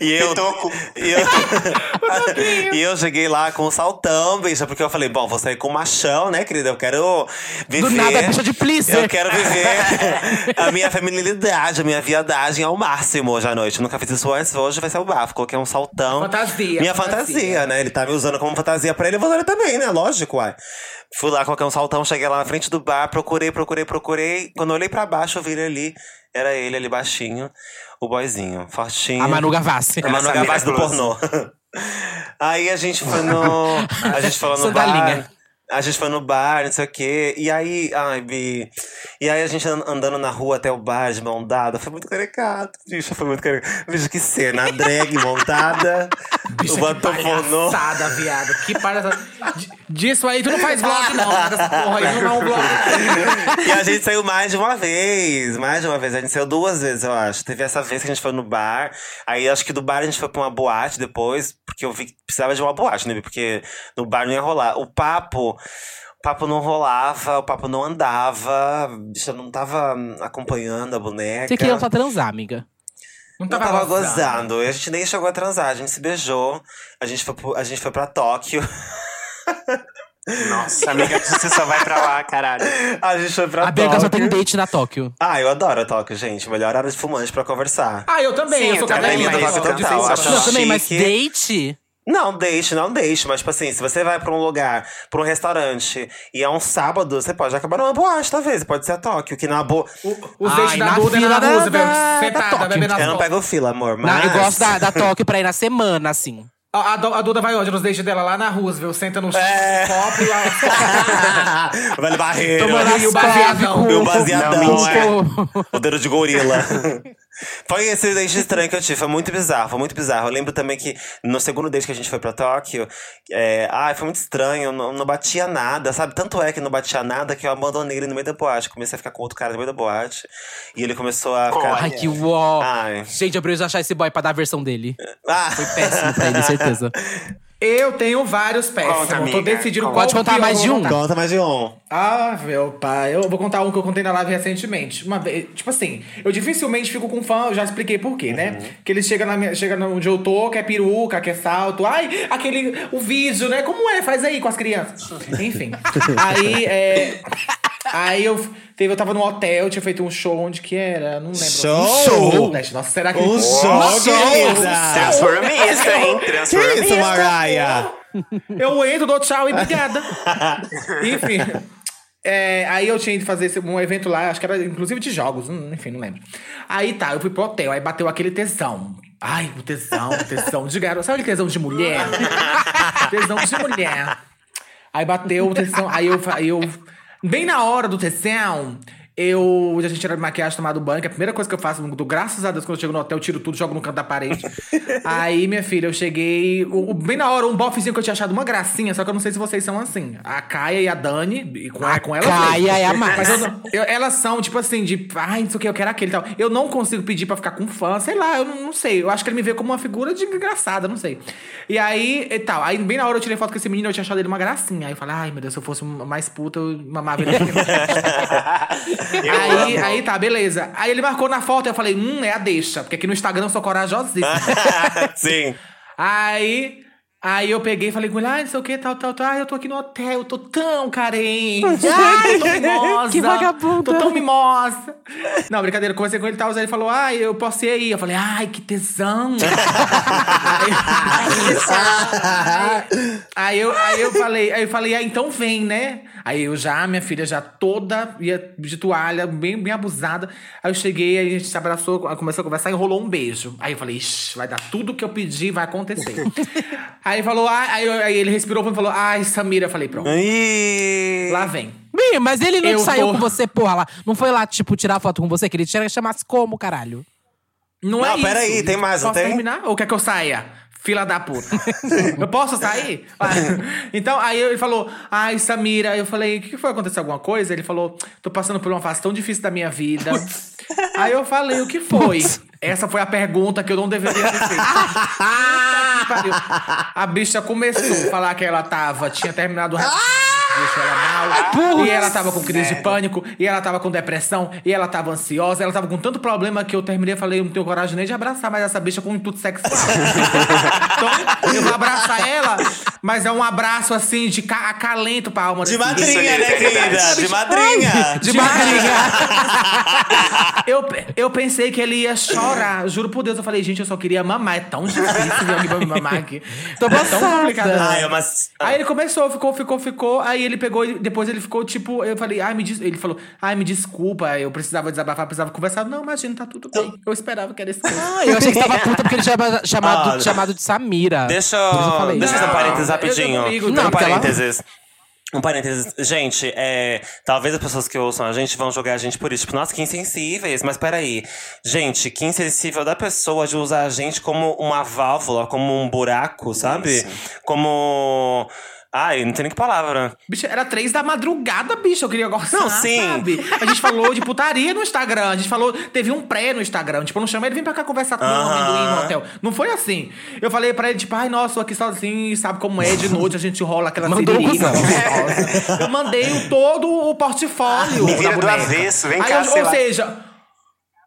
E eu. Toco. E eu, <laughs> e eu cheguei lá com um saltão, bicha, porque eu falei, bom, vou sair com um machão, né, querida? Eu quero viver. Do nada, bicha de pleaser. Eu quero viver <laughs> a minha feminilidade, a minha viadagem ao máximo hoje à noite. Eu nunca fiz isso antes, hoje vai ser o bafo. Coloquei um saltão. Fantasia, Minha fantasia. fantasia, né? Ele tá me usando como fantasia pra ele, eu vou usar ele também, né? Lógico, uai. Fui lá, coloquei um saltão, cheguei lá na frente do bar, procurei, procurei, procurei. Quando eu olhei pra baixo, eu vi ele ali. Era ele ali baixinho, o boyzinho, fortinho. A Manu Gavassi. A Manu Gavassi do pornô. <laughs> Aí a gente foi no. A gente foi lá no bar. A gente foi no bar, não sei o quê. E aí, ai, Bi. E aí a gente an- andando na rua até o bar de mão dada. Foi muito caricato, bicho. Foi muito caricato. Bicho, que cena. A drag <laughs> montada. o batom pornô. Palhaçada, viado. Que palhaçada. Disso aí tu não faz vlog, não. Dessa porra aí não é um vlog. E a gente saiu mais de uma vez. Mais de uma vez. A gente saiu duas vezes, eu acho. Teve essa vez que a gente foi no bar. Aí acho que do bar a gente foi pra uma boate depois. Porque eu vi que precisava de uma boate, né? Porque no bar não ia rolar. O papo. O papo não rolava, o papo não andava, a bicha não tava hum, acompanhando a boneca. Você queria só transar, amiga. Não Não tava gozando. E a gente nem chegou a transar, a gente se beijou. A gente foi, pro- a gente foi pra Tóquio. <laughs> Nossa, amiga, <laughs> você só vai pra lá, caralho. A gente foi pra A Bianca só tem Tóquio. date na Tóquio. Ah, eu adoro a Tóquio, gente. Melhor hora de fumante pra conversar. Ah, eu também. Sim, eu sou eu também, cadelinha eu Tóquio, total. Não, também, mas date? Não, deixe, não deixe. Mas, tipo assim, se você vai pra um lugar, pra um restaurante, e é um sábado, você pode acabar numa boate, talvez. Pode ser a Tóquio, que na boa. Os Ai, dates da na Duda na da- Roosevelt, da- da sentada, Tóquio. bebendo Eu não pego fila, amor. Não, Mas. eu gosto da, da Tóquio pra ir na semana, assim. A, a Du- a Duda vai onde? Nos dates dela lá na Roosevelt, senta no É. copo e lá. <laughs> Vale barreiro. Tomando E o as baseadão. com- baseadão, com- é. O dedo de gorila. <laughs> Foi esse date estranho que eu tive, foi muito bizarro, foi muito bizarro. Eu lembro também que no segundo date que a gente foi pra Tóquio, é, ai, foi muito estranho, não, não batia nada, sabe? Tanto é que não batia nada que eu abandonei ele no meio da boate. Comecei a ficar com outro cara no meio da boate. E ele começou a ficar. Ai, que uó. Ai. Gente, eu preciso achar esse boy pra dar a versão dele. Ah, Péssimo pra ele, certeza. <laughs> Eu tenho vários péssimos. Conta, Tô amiga, decidindo conta. qual Pode contar mais de um? conta mais de um. Ah, meu pai. Eu vou contar um que eu contei na live recentemente. Uma vez, tipo assim, eu dificilmente fico com fã, eu já expliquei por quê, né? Que eles chegam na minha, chega onde eu tô, quer peruca, quer salto. Ai, aquele. O vídeo, né? Como é? Faz aí com as crianças. <laughs> Enfim. aí, é. Aí eu, teve, eu tava no hotel, tinha feito um show onde que era? Não lembro. Show? Show! Nossa, será que. Um show! Transformista, hein? Que Transformista. isso, Mariah? Eu entro, dou tchau e <laughs> obrigada. Enfim. é, aí eu tinha ido fazer um evento lá, acho que era inclusive de jogos, hum, enfim, não lembro. Aí tá, eu fui pro hotel, aí bateu aquele tesão. Ai, o tesão, o tesão de garoto. Sabe aquele tesão de mulher? <laughs> tesão de mulher. Aí bateu o tesão, aí eu, aí eu. Bem na hora do tesão, eu já tinha tirado maquiagem, tomado banho, que é a primeira coisa que eu faço, do, graças a Deus, quando eu chego no hotel, eu tiro tudo, jogo no canto da parede. <laughs> Aí, minha filha, eu cheguei. o- o- bem na hora, um bofezinho que eu tinha achado uma gracinha, só que eu não sei se vocês são assim. A Caia e a Dani, e com, A com elas. Caia mesmo. é a mais. Mas eu eu- elas são, tipo assim, de. Ai, não sei o que, eu quero aquele e tal. Eu não consigo pedir pra ficar com fã, sei lá, eu não, não sei. Eu acho que ele me vê como uma figura de engraçada, não sei. E aí, e tal. Aí, bem na hora, eu tirei foto com esse menino, eu tinha achado ele uma gracinha. Aí eu falei, ai, meu Deus, se eu fosse mais puta, eu mamava ele. <laughs> <laughs> aí, aí tá, beleza. Aí ele marcou na foto, eu falei, hum, é a deixa. Porque aqui no Instagram eu sou corajosíssima. <laughs> Sim. Aí. Aí eu peguei e falei com ele, ah, não sei o que, tal, tal, tal. Ai, eu tô aqui no hotel, eu tô tão carente. <laughs> Ai, eu tô mimosa. Que vagabunda. Tô tão mimosa. Não, brincadeira, eu conversei com ele e tal. Aí ele falou, ai, eu posso ir aí. Eu falei, ai, que tesão. <laughs> aí, aí eu, aí eu falei, aí eu falei, ah, então vem, né? Aí eu já, minha filha, já toda ia de toalha, bem, bem abusada. Aí eu cheguei, aí a gente se abraçou, começou a conversar e rolou um beijo. Aí eu falei, Ixi, vai dar tudo que eu pedi, vai acontecer. <laughs> aí falou, ah, aí, aí ele respirou e falou, ai, Samira. Eu falei, pronto, Ih. lá vem. Bim, mas ele não Eu saiu tô- com você, porra, lá. Não foi lá, tipo, tirar foto com você, que ele tinha chamasse como, caralho? Não, é Não, isso. peraí, tem mais, não Posso tem? terminar? Ou quer que eu saia? Fila da puta. eu posso sair? Ah, então, aí ele falou, ai, Samira. Eu falei, o que foi? Aconteceu alguma coisa? Ele falou, tô passando por uma fase tão difícil da minha vida. Aí eu falei, o que foi? Essa foi a pergunta que eu não deveria ter feito. <laughs> A bicha começou a falar que ela tava, tinha terminado o relacionamento, deixou ela mal. E ela tava com crise de pânico, e ela tava com depressão, e ela tava ansiosa, ela tava com tanto problema que eu terminei e falei, eu não tenho coragem nem de abraçar mais essa bicha com um intuito sexual. <laughs> então, eu vou abraçar ela, mas é um abraço assim de ca acalento pra alma De madrinha, é né, verdade. querida? De madrinha. De madrinha. <laughs> Eu, eu pensei que ele ia chorar. Juro por Deus, eu falei, gente, eu só queria mamar. É tão difícil ver alguém pra me mamar aqui. Tô É tão complicado. Ai, é mas. Aí ele começou, ficou, ficou, ficou. Aí ele pegou, e depois ele ficou tipo. Eu falei, ai, me des... ele falou, ai, me desculpa, eu precisava desabafar, precisava conversar. Não, imagina, tá tudo bem. Eu esperava que era esse. Ah, eu achei que tava <laughs> puta porque ele tinha chamado, Ah, chamado de Samira. Deixa isso eu. Deixa eu fazer um Não, parênteses rapidinho. eu não um porque ela- parênteses. Um parênteses. Gente, é, talvez as pessoas que ouçam a gente vão jogar a gente por isso. Tipo, nossa, que insensíveis. Mas peraí. Gente, que insensível da pessoa de usar a gente como uma válvula, como um buraco, sabe? Como. Ai, não tem nem que palavra. Bicho, era três da madrugada, bicho. Eu queria gostar, Não, sim. sabe? A gente falou de putaria no Instagram. A gente falou... Teve um pré no Instagram. Tipo, eu não chamei ele, vem pra cá conversar comigo, Aham. amendoim no hotel. Não foi assim. Eu falei pra ele, tipo, ai, nossa, tô aqui sozinho. Sabe como é? De noite a gente rola aquela cuzão. gostosa. <laughs> Eu mandei todo o portfólio Me vira da do avesso, vem Aí, cá, ou, sei ou lá. seja...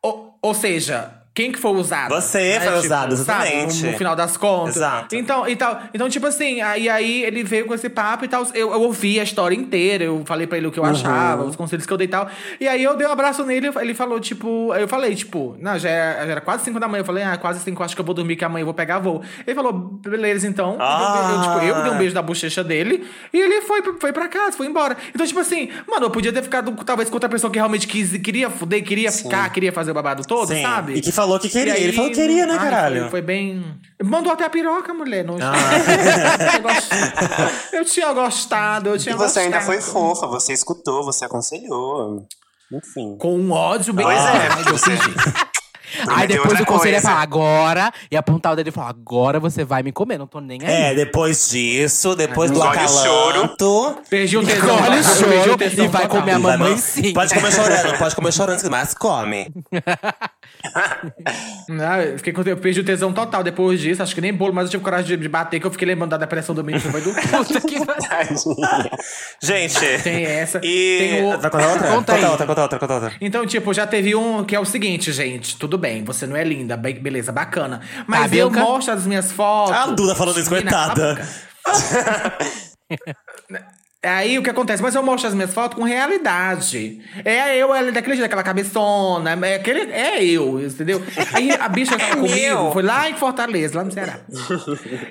Ou, ou seja... Quem que foi usado? Você foi usado, sabe? exatamente. No, no final das contas. Exato. Então, então, então, tipo assim, aí, aí ele veio com esse papo e tal. Eu, eu ouvi a história inteira, eu falei pra ele o que eu achava, os conselhos que eu dei e tal. E aí eu dei um abraço nele, ele falou, tipo, eu falei, tipo, não, já era, já era quase 5 da manhã. Eu falei, ah, quase 5, acho que eu vou dormir, que amanhã eu vou pegar voo. Ele falou, beleza, então. Ah. Eu, tipo, eu dei um beijo da bochecha dele e ele foi, foi pra casa, foi embora. Então, tipo assim, mano, eu podia ter ficado talvez com outra pessoa que realmente quis, queria fuder, queria ficar, queria fazer o babado todo, Sim. sabe? E que falou que queria. Aí, Ele falou que queria, né, ai, caralho? Foi, foi bem. Mandou até a piroca, mulher. Não... Ah. <laughs> eu, tinha gostado, eu tinha E você ainda gostado. foi fofa, você escutou, você aconselhou. Enfim. Com um ódio bem. Pois é, Ai, eu você-. Aí depois o conselho ia coisa. falar, agora, e apontar o dedo e falar, agora você vai me comer, não tô nem aí. É, depois disso, depois do Engole o choro. acalanto. Perdi o tesão. Olha o choro e vai comer a mamãe não- sim. Pode comer chorando, pode comer chorando, mas come. <laughs> Ah, eu, fiquei, com- eu perdi o tesão total depois disso. Acho que nem bolo, mas eu tive coragem de, de bater, que eu fiquei lembrando da depressão do menino foi do. <laughs> Puta que. <laughs> Gente. Tem essa. E. Tem o- Vai contar outra? Conta aí. outra, conta outra, conta outra. Então, tipo, já teve um que é o seguinte, gente. Tudo bem, você não é linda, be- beleza, bacana. Mas Tá, eu mostro as minhas fotos. A Duda falando isso, coitada. <laughs> boca. Aí o que acontece? Mas eu mostro as minhas fotos com realidade. É eu, ela daquele jeito, aquela cabeçona. É, aquele, é eu, entendeu? Aí a bicha <laughs> tava comigo, meu. foi lá em Fortaleza, lá no Ceará.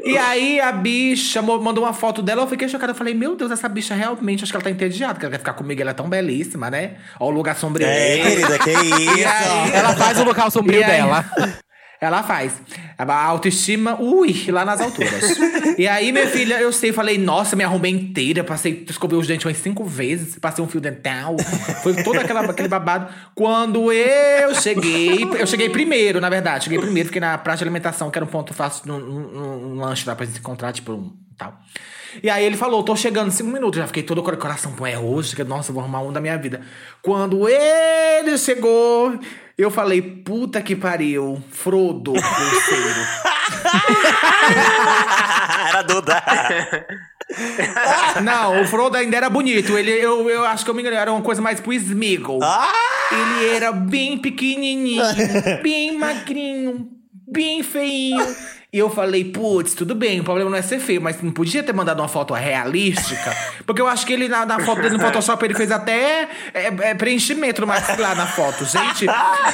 e aí a bicha mandou uma foto dela, eu fiquei chocada. Eu falei, meu Deus, essa bicha realmente, acho que ela tá entediada, que ela quer ficar comigo, ela é tão belíssima, né? Ó, o lugar sombrio É, querida, que <laughs> isso. aí- Ela faz o local sombrio E aí- dela. <laughs> Ela faz. A autoestima, ui, lá nas alturas. <laughs> e aí, minha filha, eu sei, falei, nossa, me arrumei inteira, passei, escovei os dentes umas cinco vezes, passei um fio dental. Foi todo aquela, aquele babado. Quando eu cheguei, eu cheguei primeiro, na verdade. Cheguei primeiro, fiquei na praça de alimentação, que era um ponto fácil, num, num, num lanche lá pra gente se encontrar, tipo, um tal. E aí ele falou, tô chegando em cinco minutos. Já fiquei todo coração, pô, é hoje, que, nossa, vou arrumar um da minha vida. Quando ele chegou, eu falei, puta que pariu, Frodo, terceiro. <laughs> Era Duda. Não, o Frodo ainda era bonito. Ele, eu, eu acho que eu me engano, era uma coisa mais pro Smeagol. Ele era bem pequenininho, bem magrinho, bem feinho. E eu falei, putz, tudo bem, o problema não é ser feio, mas não podia ter mandado uma foto realística. <laughs> Porque eu acho que ele, na, na foto dele no Photoshop, ele fez até é, é, preenchimento no maxilar na foto. Gente,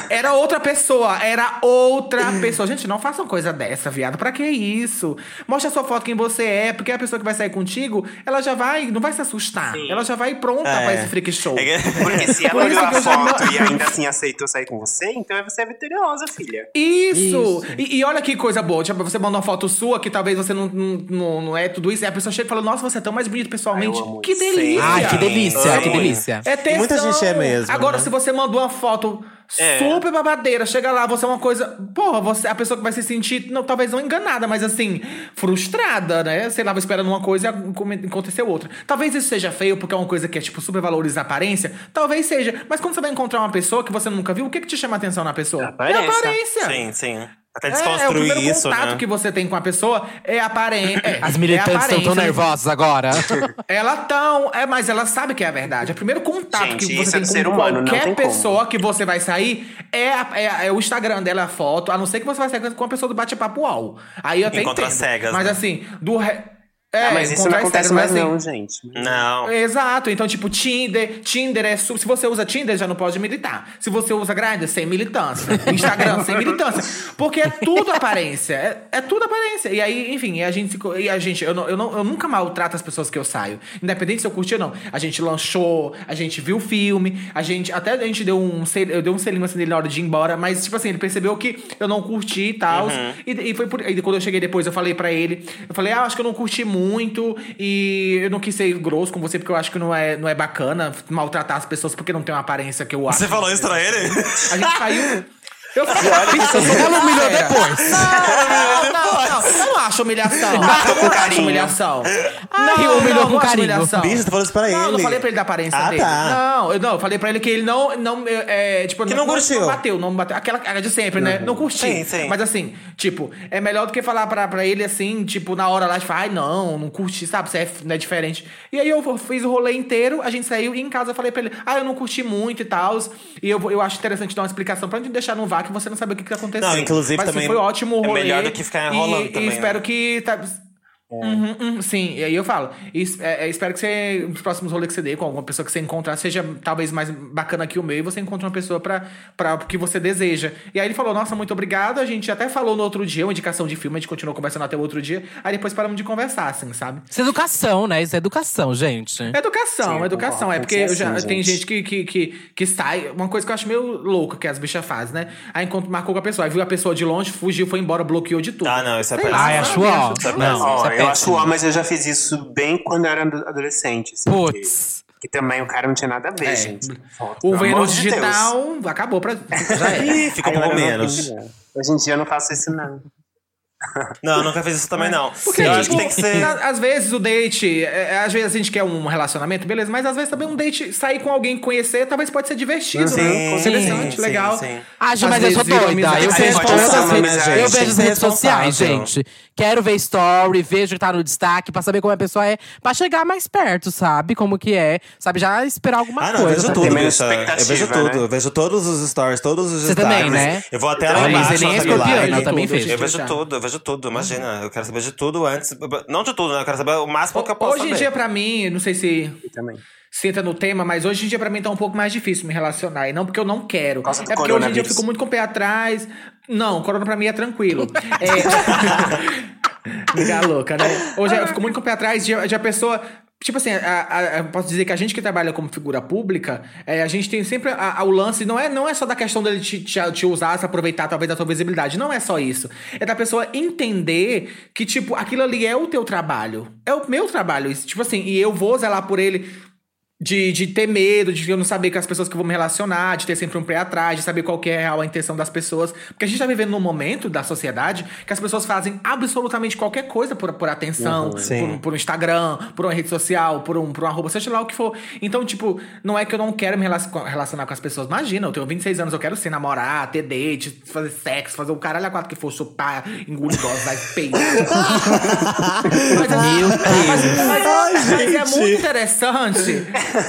era outra pessoa, era outra pessoa. Gente, não façam coisa dessa, viado. Pra que isso? Mostra a sua foto quem você é, porque a pessoa que vai sair contigo, ela já vai, não vai se assustar. Ela já vai pronta É. pra esse freak show. É que- Porque se <laughs> Por ela isso olhou que a foto não- e ainda assim aceitou sair com você, então você é vitoriosa, filha. Isso! E, e olha que coisa boa. Tipo, você manda uma foto sua que talvez você não, não, não, é tudo isso. E a pessoa chega e fala: Nossa, você é tão mais bonito pessoalmente. Ai, que delícia! Ai, que delícia, Sim. que delícia. É tesão. muita gente é mesmo, Agora, né? se você mandou uma foto É. super babadeira, chega lá, você é uma coisa. Porra, você, a pessoa que vai se sentir, não, talvez não enganada, mas assim, frustrada, né? Sei lá, vai esperando uma coisa e aconteceu outra. Talvez isso seja feio, porque é uma coisa que é, tipo, super valoriza a aparência. Talvez seja. Mas quando você vai encontrar uma pessoa que você nunca viu, o que, que te chama a atenção na pessoa? A aparência. É a aparência. Sim, sim. Até É, é o desconstruir primeiro isso, contato né? que você tem com a pessoa é a aparência. É, As é militantes estão aparência, tão né? nervosas agora. <laughs> Ela tão. É, mas ela sabe que é a verdade. O primeiro contato Gente, que isso você é tem do com ser humano, não qualquer tem como. pessoa que você vai sair é, a- é- é o Instagram dela, a foto. A não ser que você vai sair com a pessoa do bate-papo UOL. Aí eu até Encontra entendo. cegas, Mas né? assim, do. Re... É, Ah, mas isso não encontrar acontece mais assim, não, gente. Não. Exato. Então, tipo, Tinder. Tinder é. su- Se você usa Tinder, já não pode militar. Se você usa Grindr, sem militância. Instagram, sem militância. Porque é tudo aparência. É, é tudo aparência. E aí, enfim, e a gente. E a gente eu, não, eu, não, eu nunca maltrato as pessoas que eu saio. Independente se eu curti ou não. A gente lanchou, a gente viu o filme, a gente. Até a gente deu um. sel- Eu dei um selinho assim nele na hora de ir embora. Mas, tipo assim, ele percebeu que eu não curti e tal. E, e foi por. E quando eu cheguei depois, eu falei pra ele. Eu falei, ah, acho que eu não curti muito. E eu não quis ser grosso com você, porque eu acho que não é, não é bacana maltratar as pessoas porque não tem uma aparência que eu acho. Você falou isso pra ele? A gente saiu. Eu <laughs> falei, "Bicho, eu sou Ela humilhou sincera." depois. Não, não, não. Eu não acho humilhação. Eu não acho humilhação. Ai, não, humilhou não, com não carinho. humilhação. Bicho, você falou isso pra Não, eu não ele. falei pra ele da aparência Ah, dele. tá. Não, eu não, eu falei pra ele que ele não, não é, tipo, Que não curtiu. Não bateu, não bateu. Aquela cara de sempre, né? Não curti. Sim, sim. Mas assim, tipo, é melhor do que falar pra, pra ele assim, tipo, na hora lá, tipo, ai, não, não curti, sabe? Você é, não é diferente. E aí eu fiz o rolê inteiro, a gente saiu e em casa eu falei pra ele, ah, eu não curti muito e tal. E eu, eu acho interessante dar uma explicação pra não te deixar no vácuo que você não sabe o que, que aconteceu. Não, inclusive Mas, assim, também foi ótimo o é rolê. melhor do que ficar enrolando e, também, E espero né? que. Tá, Uhum, uhum, sim, e aí eu falo. É, é, espero que você, nos próximos rolês que você dê com alguma pessoa que você encontrar, seja talvez mais bacana que o meu e você encontre uma pessoa pra, pra o que você deseja. E aí ele falou: Nossa, muito obrigado. A gente até falou no outro dia, uma indicação de filme, a gente continuou conversando até o outro dia. Aí depois paramos de conversar, assim, sabe? Isso é educação, né? Isso é educação, gente. Educação, Sim, educação. É porque ser já, assim, tem gente. gente que, que, que, que sai. Uma coisa que eu acho meio louca que as bichas fazem, né? Aí enquanto marcou com a pessoa, aí viu a pessoa de longe, fugiu, foi embora, bloqueou de tudo. Ah, não, isso é péssimo. sabe? acho ó. Acho- Não, isso é eu acho mas eu já fiz isso bem quando eu era adolescente. Assim, Putz. Que, que também o cara não tinha nada a ver, É. gente. Foto, O Vênus de digital acabou pra. <laughs> Já é. Ficou Deus. um pouco menos. Hoje em dia eu não faço isso, não. Não, nunca fiz isso também, não. Porque, eu acho tipo, que tem que ser. Às vezes o date, é, é, às vezes a gente quer um relacionamento, beleza, mas às vezes também um date, sair com alguém, conhecer, talvez pode ser divertido, Sim, né? sim, Interessante, sim, legal. sim. Ah, mas eu sou doida. Eu vejo todas as redes, eu vejo as redes sociais, gente. Quero ver story, vejo que tá no destaque pra saber como a pessoa é, pra chegar mais perto, sabe? Como que é, sabe? Já esperar alguma Ah, não, eu coisa. vejo sabe? tudo, bicha. Eu vejo tudo. né? Eu vejo todos os stories, todos os Você destaques. também, né? Eu vou até lá embaixo. Nem é eu também tudo, vejo. Eu vejo tudo, eu vejo tudo, imagina. Eu quero saber de tudo antes. Não de tudo, né? Eu quero saber o máximo que eu posso Hoje em saber. dia, pra mim, não sei se Eu também. se entra no tema, mas hoje em dia pra mim tá um pouco mais difícil me relacionar. E não porque eu não quero. do É porque hoje em dia eu fico muito com o pé atrás. Não, corona pra mim é tranquilo. <laughs> é... <laughs> Fica louca, né? Hoje eu fico muito com o pé atrás de, de a pessoa Tipo assim, a, a- posso dizer que a gente que trabalha como figura pública, é, a gente tem sempre a- a- o lance, não é, não é só da questão dele te, te, te usar, se aproveitar talvez da tua visibilidade. Não é só isso. É da pessoa entender que, tipo, aquilo ali é o teu trabalho. É o meu trabalho. Isso, tipo assim, e eu vou zelar por ele de, de ter medo, de eu não saber com as pessoas que eu vou me relacionar, de ter sempre um pé atrás, de saber qual que é a real a intenção das pessoas. Porque a gente tá vivendo num momento da sociedade que as pessoas fazem absolutamente qualquer coisa por, por atenção, Sim. por, um- por um Instagram, por uma rede social, por um, por um arroba, seja lá o que for. Então, tipo, não é que eu não quero me relac- relacionar com as pessoas. Imagina, eu tenho 26 anos, eu quero sim namorar, ter date, fazer sexo, fazer o caralho a quatro que for, chupar, engolir doses, dar peito. <laughs> Mas, Meu mas- mas- mas é gente. muito interessante.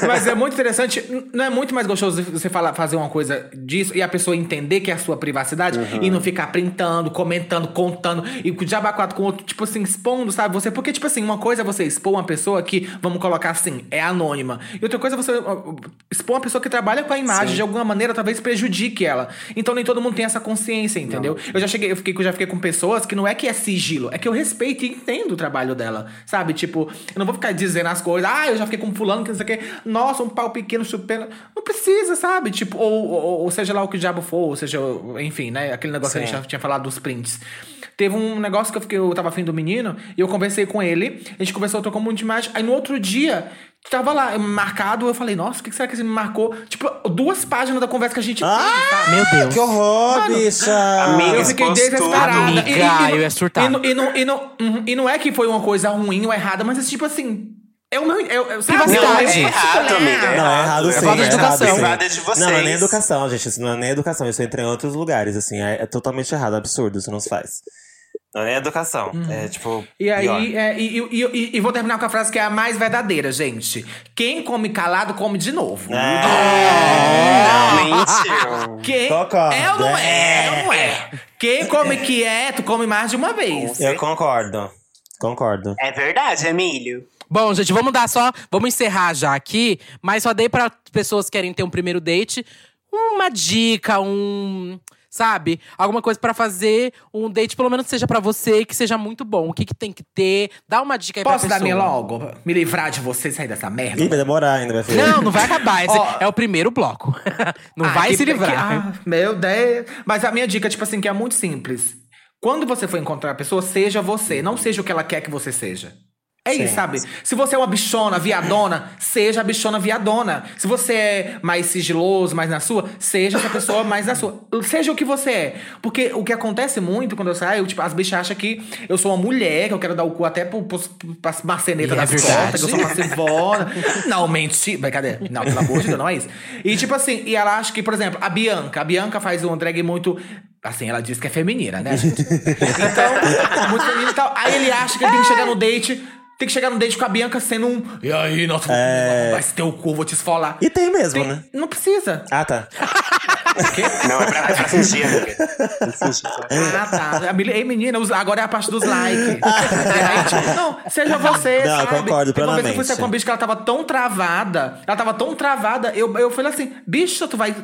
Mas é muito interessante. Não é muito mais gostoso você falar, fazer uma coisa disso e a pessoa entender que é a sua privacidade e não ficar printando, comentando, contando e o com o outro, tipo assim, expondo, sabe? Você, porque, tipo assim, uma coisa é você expor uma pessoa que, vamos colocar assim, é anônima. E outra coisa é você expor uma pessoa que trabalha com a imagem, de alguma maneira, talvez prejudique ela. Então nem todo mundo tem essa consciência, entendeu? Eu já cheguei, eu fiquei, eu já fiquei com pessoas que não é que é sigilo, é que eu respeito e entendo o trabalho dela. Sabe? Tipo, eu não vou ficar dizendo as coisas, ah, eu já fiquei com fulano, que não sei o quê. Nossa, um pau pequeno chupando. Não precisa, sabe? Tipo, ou, ou, ou seja lá o que o diabo for, ou seja, enfim, né? Aquele negócio que a gente já tinha falado dos prints. Teve um negócio que eu fiquei, eu tava afim do menino, e eu conversei com ele, a gente conversou, trocou muito de imagem. Aí no outro dia, tava lá, marcado, eu falei, nossa, o que será que você me marcou? Tipo, duas páginas da conversa que a gente teve, sabe? Meu Deus. Que horror, Mano, bicha! amiga, Eu fiquei desesperada. amiga, eu ia surtar. E, não- e, não, e, não, e não é que foi uma coisa ruim ou errada, mas é tipo assim. É meu. É, é? Privacidade. Não, é errado, amiga. Não, é errado sim. falta de é errado educação. Privada é de vocês. Não, não é nem educação, gente. Isso não é nem educação. Isso entra em outros lugares, assim. É, é totalmente errado, absurdo. Isso não se faz. Não é educação. É tipo. E aí, pior. é, e, e, e- e vou terminar com a frase que é a mais verdadeira, gente. Quem come calado, come de novo. Realmente. Quem Concordo, é ou não é? é. É ou não é? Quem come quieto, come mais de uma vez. Eu concordo. Concordo. É verdade, Emílio. Bom, gente, vamos dar só. Vamos encerrar já aqui, mas só dei para pessoas que querem ter um primeiro date uma dica, um. Sabe? Alguma coisa pra fazer um date, pelo menos seja pra você, que seja muito bom. O que, que tem que ter? Dá uma dica aí Posso pra dar pessoa. minha logo? Me livrar de você e sair dessa merda? Ih, vai demorar ainda, minha filha. Não, não vai acabar. Esse <laughs> Ó. é o primeiro bloco. <laughs> não Ah, vai que- se que- livrar. ah, meu Deus. Mas a minha dica, tipo assim, que é muito simples. Quando você for encontrar a pessoa, seja você. Não seja o que ela quer que você seja. É isso, sabe? Se você é uma bichona, viadona, seja a bichona viadona. Se você é mais sigiloso, mais na sua, seja essa pessoa mais na sua. Seja o que você é. Porque o que acontece muito quando eu saio, tipo, as bichas acham que eu sou uma mulher, que eu quero dar o cu até pro, pro, pras macenetas é das verdade. costas, que eu sou uma civona. Não, mentira. Brincadeira. Não, pelo amor de Deus, não é isso. E tipo assim, e ela acha que, por exemplo, a Bianca. A Bianca faz um drag muito. Assim, ela diz que é feminina, né, gente? <laughs> Então, muito feminina e tal. Aí ele acha que ele tem que chegar no date. Tem que chegar no date com a Bianca sendo um. E aí, nossa, É. vai se ter o cu, vou te esfolar. E tem mesmo, Tem- né? Não precisa. Ah, tá. <laughs> Não, é pra, é pra fingir, amiga. Ah, tá. Ei, menina, agora é a parte dos likes. Aí, <laughs> tipo, não, seja você, Não, sabe? concordo Teve Uma vez que eu fui sair com uma bicha que ela tava tão travada. Ela tava tão travada. Eu, eu falei assim, bicha, tu vai.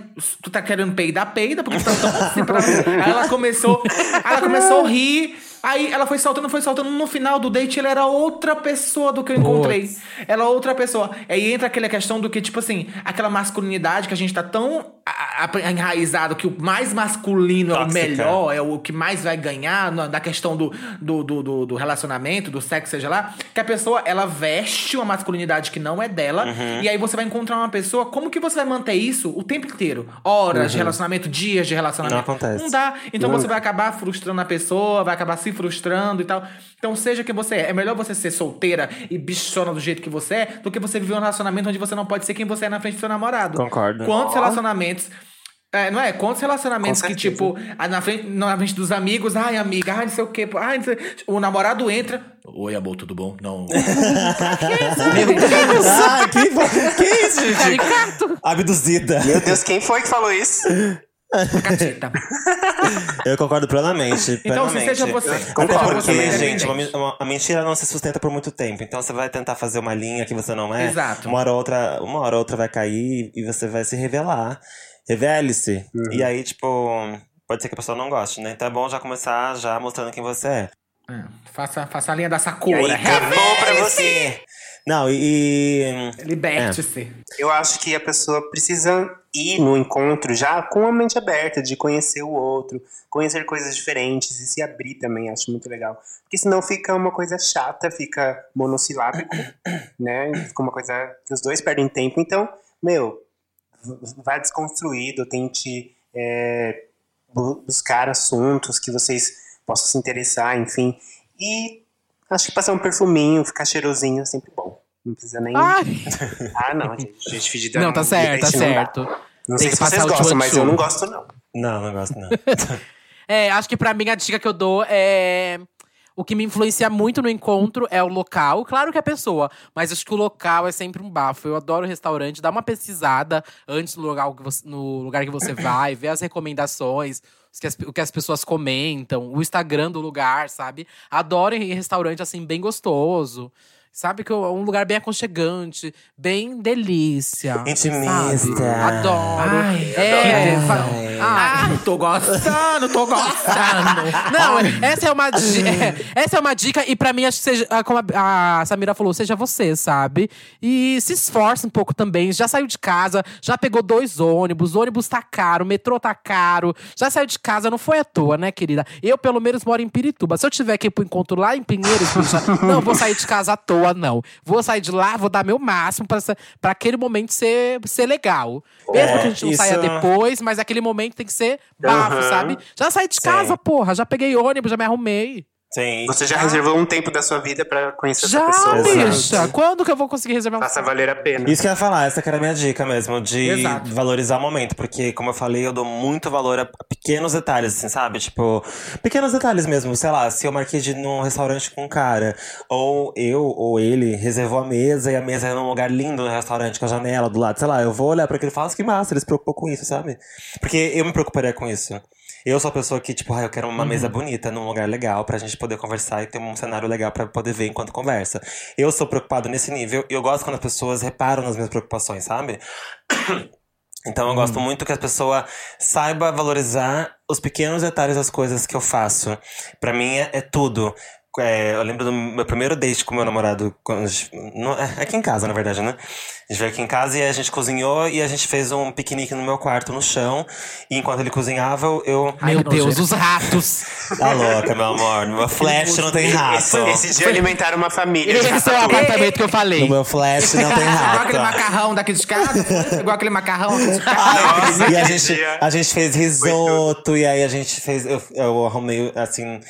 Tu tá querendo peidar, peida, porque tu tá tão assim pra Aí ela começou. Ela começou a rir. Aí ela foi saltando, foi saltando. No final do date, ela era outra pessoa do que eu encontrei. Ela é outra pessoa. Aí entra aquela questão do que, tipo assim, aquela masculinidade que a gente tá tão a- a- enraizado que o mais masculino é o Tóxica. melhor, é o que mais vai ganhar na, da questão do, do, do, do- relacionamento, do sexo, seja lá, que a pessoa, ela veste uma masculinidade que não é dela, Uhum. e aí você vai encontrar uma pessoa, como que você vai manter isso o tempo inteiro? Horas de relacionamento, dias de relacionamento. Uhum. Não acontece. Não dá. Então você vai acabar frustrando a pessoa, vai acabar se frustrando e tal. Então seja quem você é. É melhor você ser solteira e bichona do jeito que você é, do que você viver um relacionamento onde você não pode ser quem você é na frente do seu namorado. Concordo. Quantos relacionamentos... É, não é? Quantos relacionamentos que, tipo, ah, na frente, na frente dos amigos, ai, amiga, ai, não sei o quê. Ai, não sei... O namorado entra. Oi, amor, tudo bom? Não. <laughs> Ah, que, que isso, gente? Caricato. Abduzida. Meu Deus, quem foi que falou isso? Catita. <laughs> Eu concordo plenamente. Então, se seja você. Até porque, gente, uma, uma- a mentira não se sustenta por muito tempo. Então você vai tentar fazer uma linha que você não é. Exato. Uma hora ou outra, uma hora ou outra vai cair e você vai se revelar. Revele-se. Uhum. E aí, tipo, pode ser que a pessoa não goste, né? Então é bom já começar já mostrando quem você é. É, faça, faça a linha da E Sakura. aí, acabou pra você. Não, e. Liberte-se. Eu acho que a pessoa precisa ir no encontro já com a mente aberta, de conhecer o outro, conhecer coisas diferentes e se abrir também, acho muito legal. Porque senão fica uma coisa chata, fica monossilábico, <coughs> né? Fica uma coisa que os dois perdem tempo. Então, meu, vá desconstruído, tente é, bu- buscar assuntos que vocês possam se interessar, enfim. E acho que passar um perfuminho, ficar cheirosinho é sempre bom. Não precisa nem. Ai. <laughs> Ah, não, gente. Gente fedida Não, tá certo, tá não certo. Não Tem sei se vocês gostam, mas eu não gosto, não. Não, não gosto, não. <laughs> É, acho que pra mim a dica que eu dou é. O que me influencia muito no encontro é o local. Claro que é a pessoa, mas acho que o local é sempre um bafo. Eu adoro restaurante, dá uma pesquisada antes no lugar que você, no lugar que você vai, ver as recomendações, que as- o que as pessoas comentam, o Instagram do lugar, sabe? Adoro ir em restaurante assim, bem gostoso. Sabe que é um lugar bem aconchegante, bem delícia. Intimista. sabe? Adoro. Ai, é, adoro. fa- Ah, tô gostando, tô gostando. Não, essa é uma di- <laughs> é, essa é uma dica e pra mim acho que seja, ah, como a, Samira falou, seja você, sabe? E se esforça um pouco também. Já saiu de casa, já pegou dois ônibus, o ônibus tá caro, o metrô tá caro. Já saiu de casa, não foi à toa, né, querida? Eu pelo menos moro em Pirituba. Se eu tiver que ir pro encontro lá em Pinheiros, não vou sair de casa à toa, não. Vou sair de lá, vou dar meu máximo pra, aquele momento ser, ser legal. Mesmo É, que a gente não isso- saia depois, mas aquele momento tem que ser bafo, Aham. sabe? Já saí de Sim. casa, porra. Já peguei ônibus, já me arrumei. Sim. Você já reservou um tempo da sua vida pra conhecer Já, essa pessoa. bicha. Exato. Quando que eu vou conseguir reservar um Faça valer a pena. Isso que eu ia falar, essa que era a minha dica mesmo, de Exato. valorizar o momento. Porque, como eu falei, eu dou muito valor a pequenos detalhes, assim, sabe? Tipo, pequenos detalhes mesmo. Sei lá, se eu marquei de ir num restaurante com um cara, ou eu ou ele reservou a mesa e a mesa é num lugar lindo no restaurante, com a janela do lado, sei lá, eu vou olhar pra aquele e falar, "Nossa, que massa, ele se preocupou com isso, sabe? Porque eu me preocuparia com isso. Eu sou a pessoa que, tipo, ah, eu quero uma mesa bonita, num lugar legal, pra gente poder conversar e ter um cenário legal pra poder ver enquanto conversa. Eu sou preocupado nesse nível e eu gosto quando as pessoas reparam nas minhas preocupações, sabe? <coughs> Então eu gosto muito que a pessoa saiba valorizar os pequenos detalhes das coisas que eu faço. Pra mim é, é tudo. É, eu lembro do meu primeiro date com meu namorado, quando no- é, aqui em casa, na verdade, né? A gente veio aqui em casa e a gente cozinhou e a gente fez um piquenique no meu quarto, no chão. E enquanto ele cozinhava, eu. Ai, Meu Deus, os ratos. <laughs> Tá louca, meu amor. No meu flash não tem rato. Esse, esse dia alimentaram uma família. Esse é o apartamento que eu falei. No meu flash não tem <laughs> Igual aquele rato. macarrão daqui de casa? Igual aquele macarrão aqui de casa? Nossa, e a gente, dia. a gente fez risoto, e aí a gente fez. Eu, eu arrumei, assim,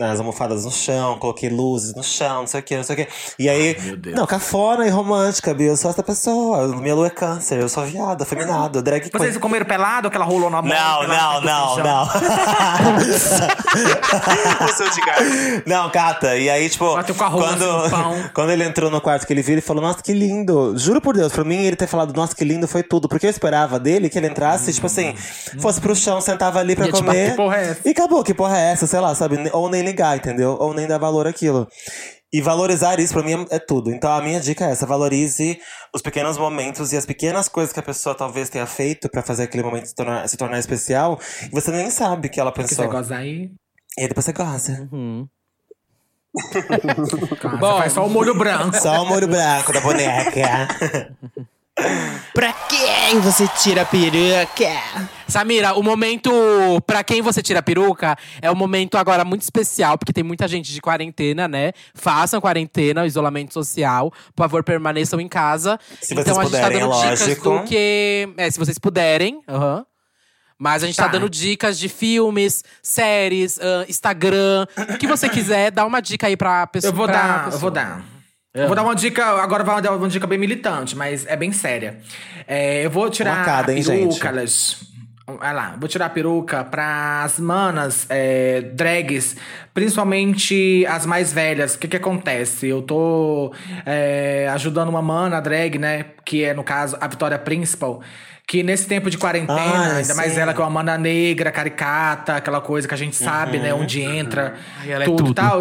as almofadas no chão, coloquei luzes no chão, não sei o que, não sei o que. E aí. Não, cafona e romântica, Bia. Eu sou essa pessoa. Minha lua é câncer, eu sou viado, afeminado, drag Vocês queen. comeram pelado, aquela rolou na mão? Não, não, não, não. <laughs> Eu sou de gato. Não, Cata, e aí, tipo, quando, assim <laughs> quando ele entrou no quarto que ele viu, ele falou, nossa, que lindo. Juro por Deus, pra mim, ele ter falado, nossa, que lindo, foi tudo. Porque eu esperava dele que ele entrasse, tipo assim, fosse pro chão, sentava ali pra Ia comer. bater, que porra é essa? E acabou, que porra é essa, sei lá, sabe? Ou nem ligar, entendeu? Ou nem dar valor àquilo. E valorizar isso pra mim é é tudo. Então a minha dica é essa: valorize os pequenos momentos e as pequenas coisas que a pessoa talvez tenha feito pra fazer aquele momento se tornar, se tornar especial. E você nem sabe que ela pensou. você gozar aí, E aí depois você gosta. <laughs> cara, Bom. faz só o molho branco. Só o molho branco da boneca. <laughs> Pra quem você tira a peruca? Samira, o momento pra quem você tira a peruca é um momento agora muito especial, porque tem muita gente de quarentena, né? Façam quarentena, isolamento social. Por favor, permaneçam em casa. Se vocês então a gente tá puderem, dando é dicas lógico. do que. É, se vocês puderem. aham. Mas a gente tá. Tá. dando dicas de filmes, séries, ahn, Instagram. O que você <coughs> quiser, dá uma dica aí pra pessoa. Eu vou pra dar, eu pessoa. vou dar. Eu vou dar uma dica, agora vai dar uma dica bem militante, mas é bem séria. É, eu vou tirar cada, a hein, Olha lá, vou tirar a peruca pras manas é, drags, principalmente as mais velhas. O que que acontece? Eu tô é, ajudando uma mana drag, né? Que é, no caso, a Vitória Principal. Que nesse tempo de quarentena, Ah, ainda mais sim. ela que é uma mana negra, caricata, aquela coisa que a gente sabe, né? Onde entra, é tudo e tudo. tal.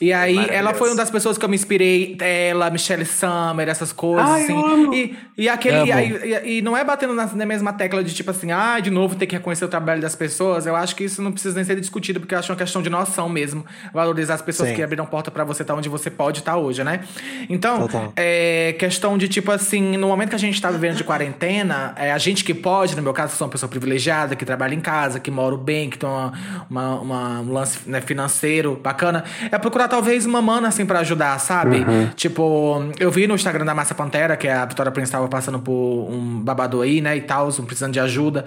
E aí, ela foi uma das pessoas que eu me inspirei. Ela, Michelle Summer, essas coisas, Ai, assim. E, e aquele. E, aí- e- e não é batendo na, na mesma tecla de tipo assim, ah, de novo ter que reconhecer o trabalho das pessoas. Eu acho que isso não precisa nem ser discutido, porque eu acho uma questão de noção mesmo. Valorizar as pessoas Sim. que abriram porta pra você estar onde você pode estar hoje, né? Então, é questão de tipo assim, no momento que a gente tá vivendo de quarentena, é, a gente que pode, no meu caso, sou uma pessoa privilegiada, que trabalha em casa, que moro bem, que tem uma, uma, uma- um lance né, financeiro bacana, é procurar talvez uma mana assim pra ajudar, sabe? Tipo, eu vi no Instagram da Massa Pantera que a Vitória Prince tava passando por um babado aí, né, e tal, um precisando de ajuda.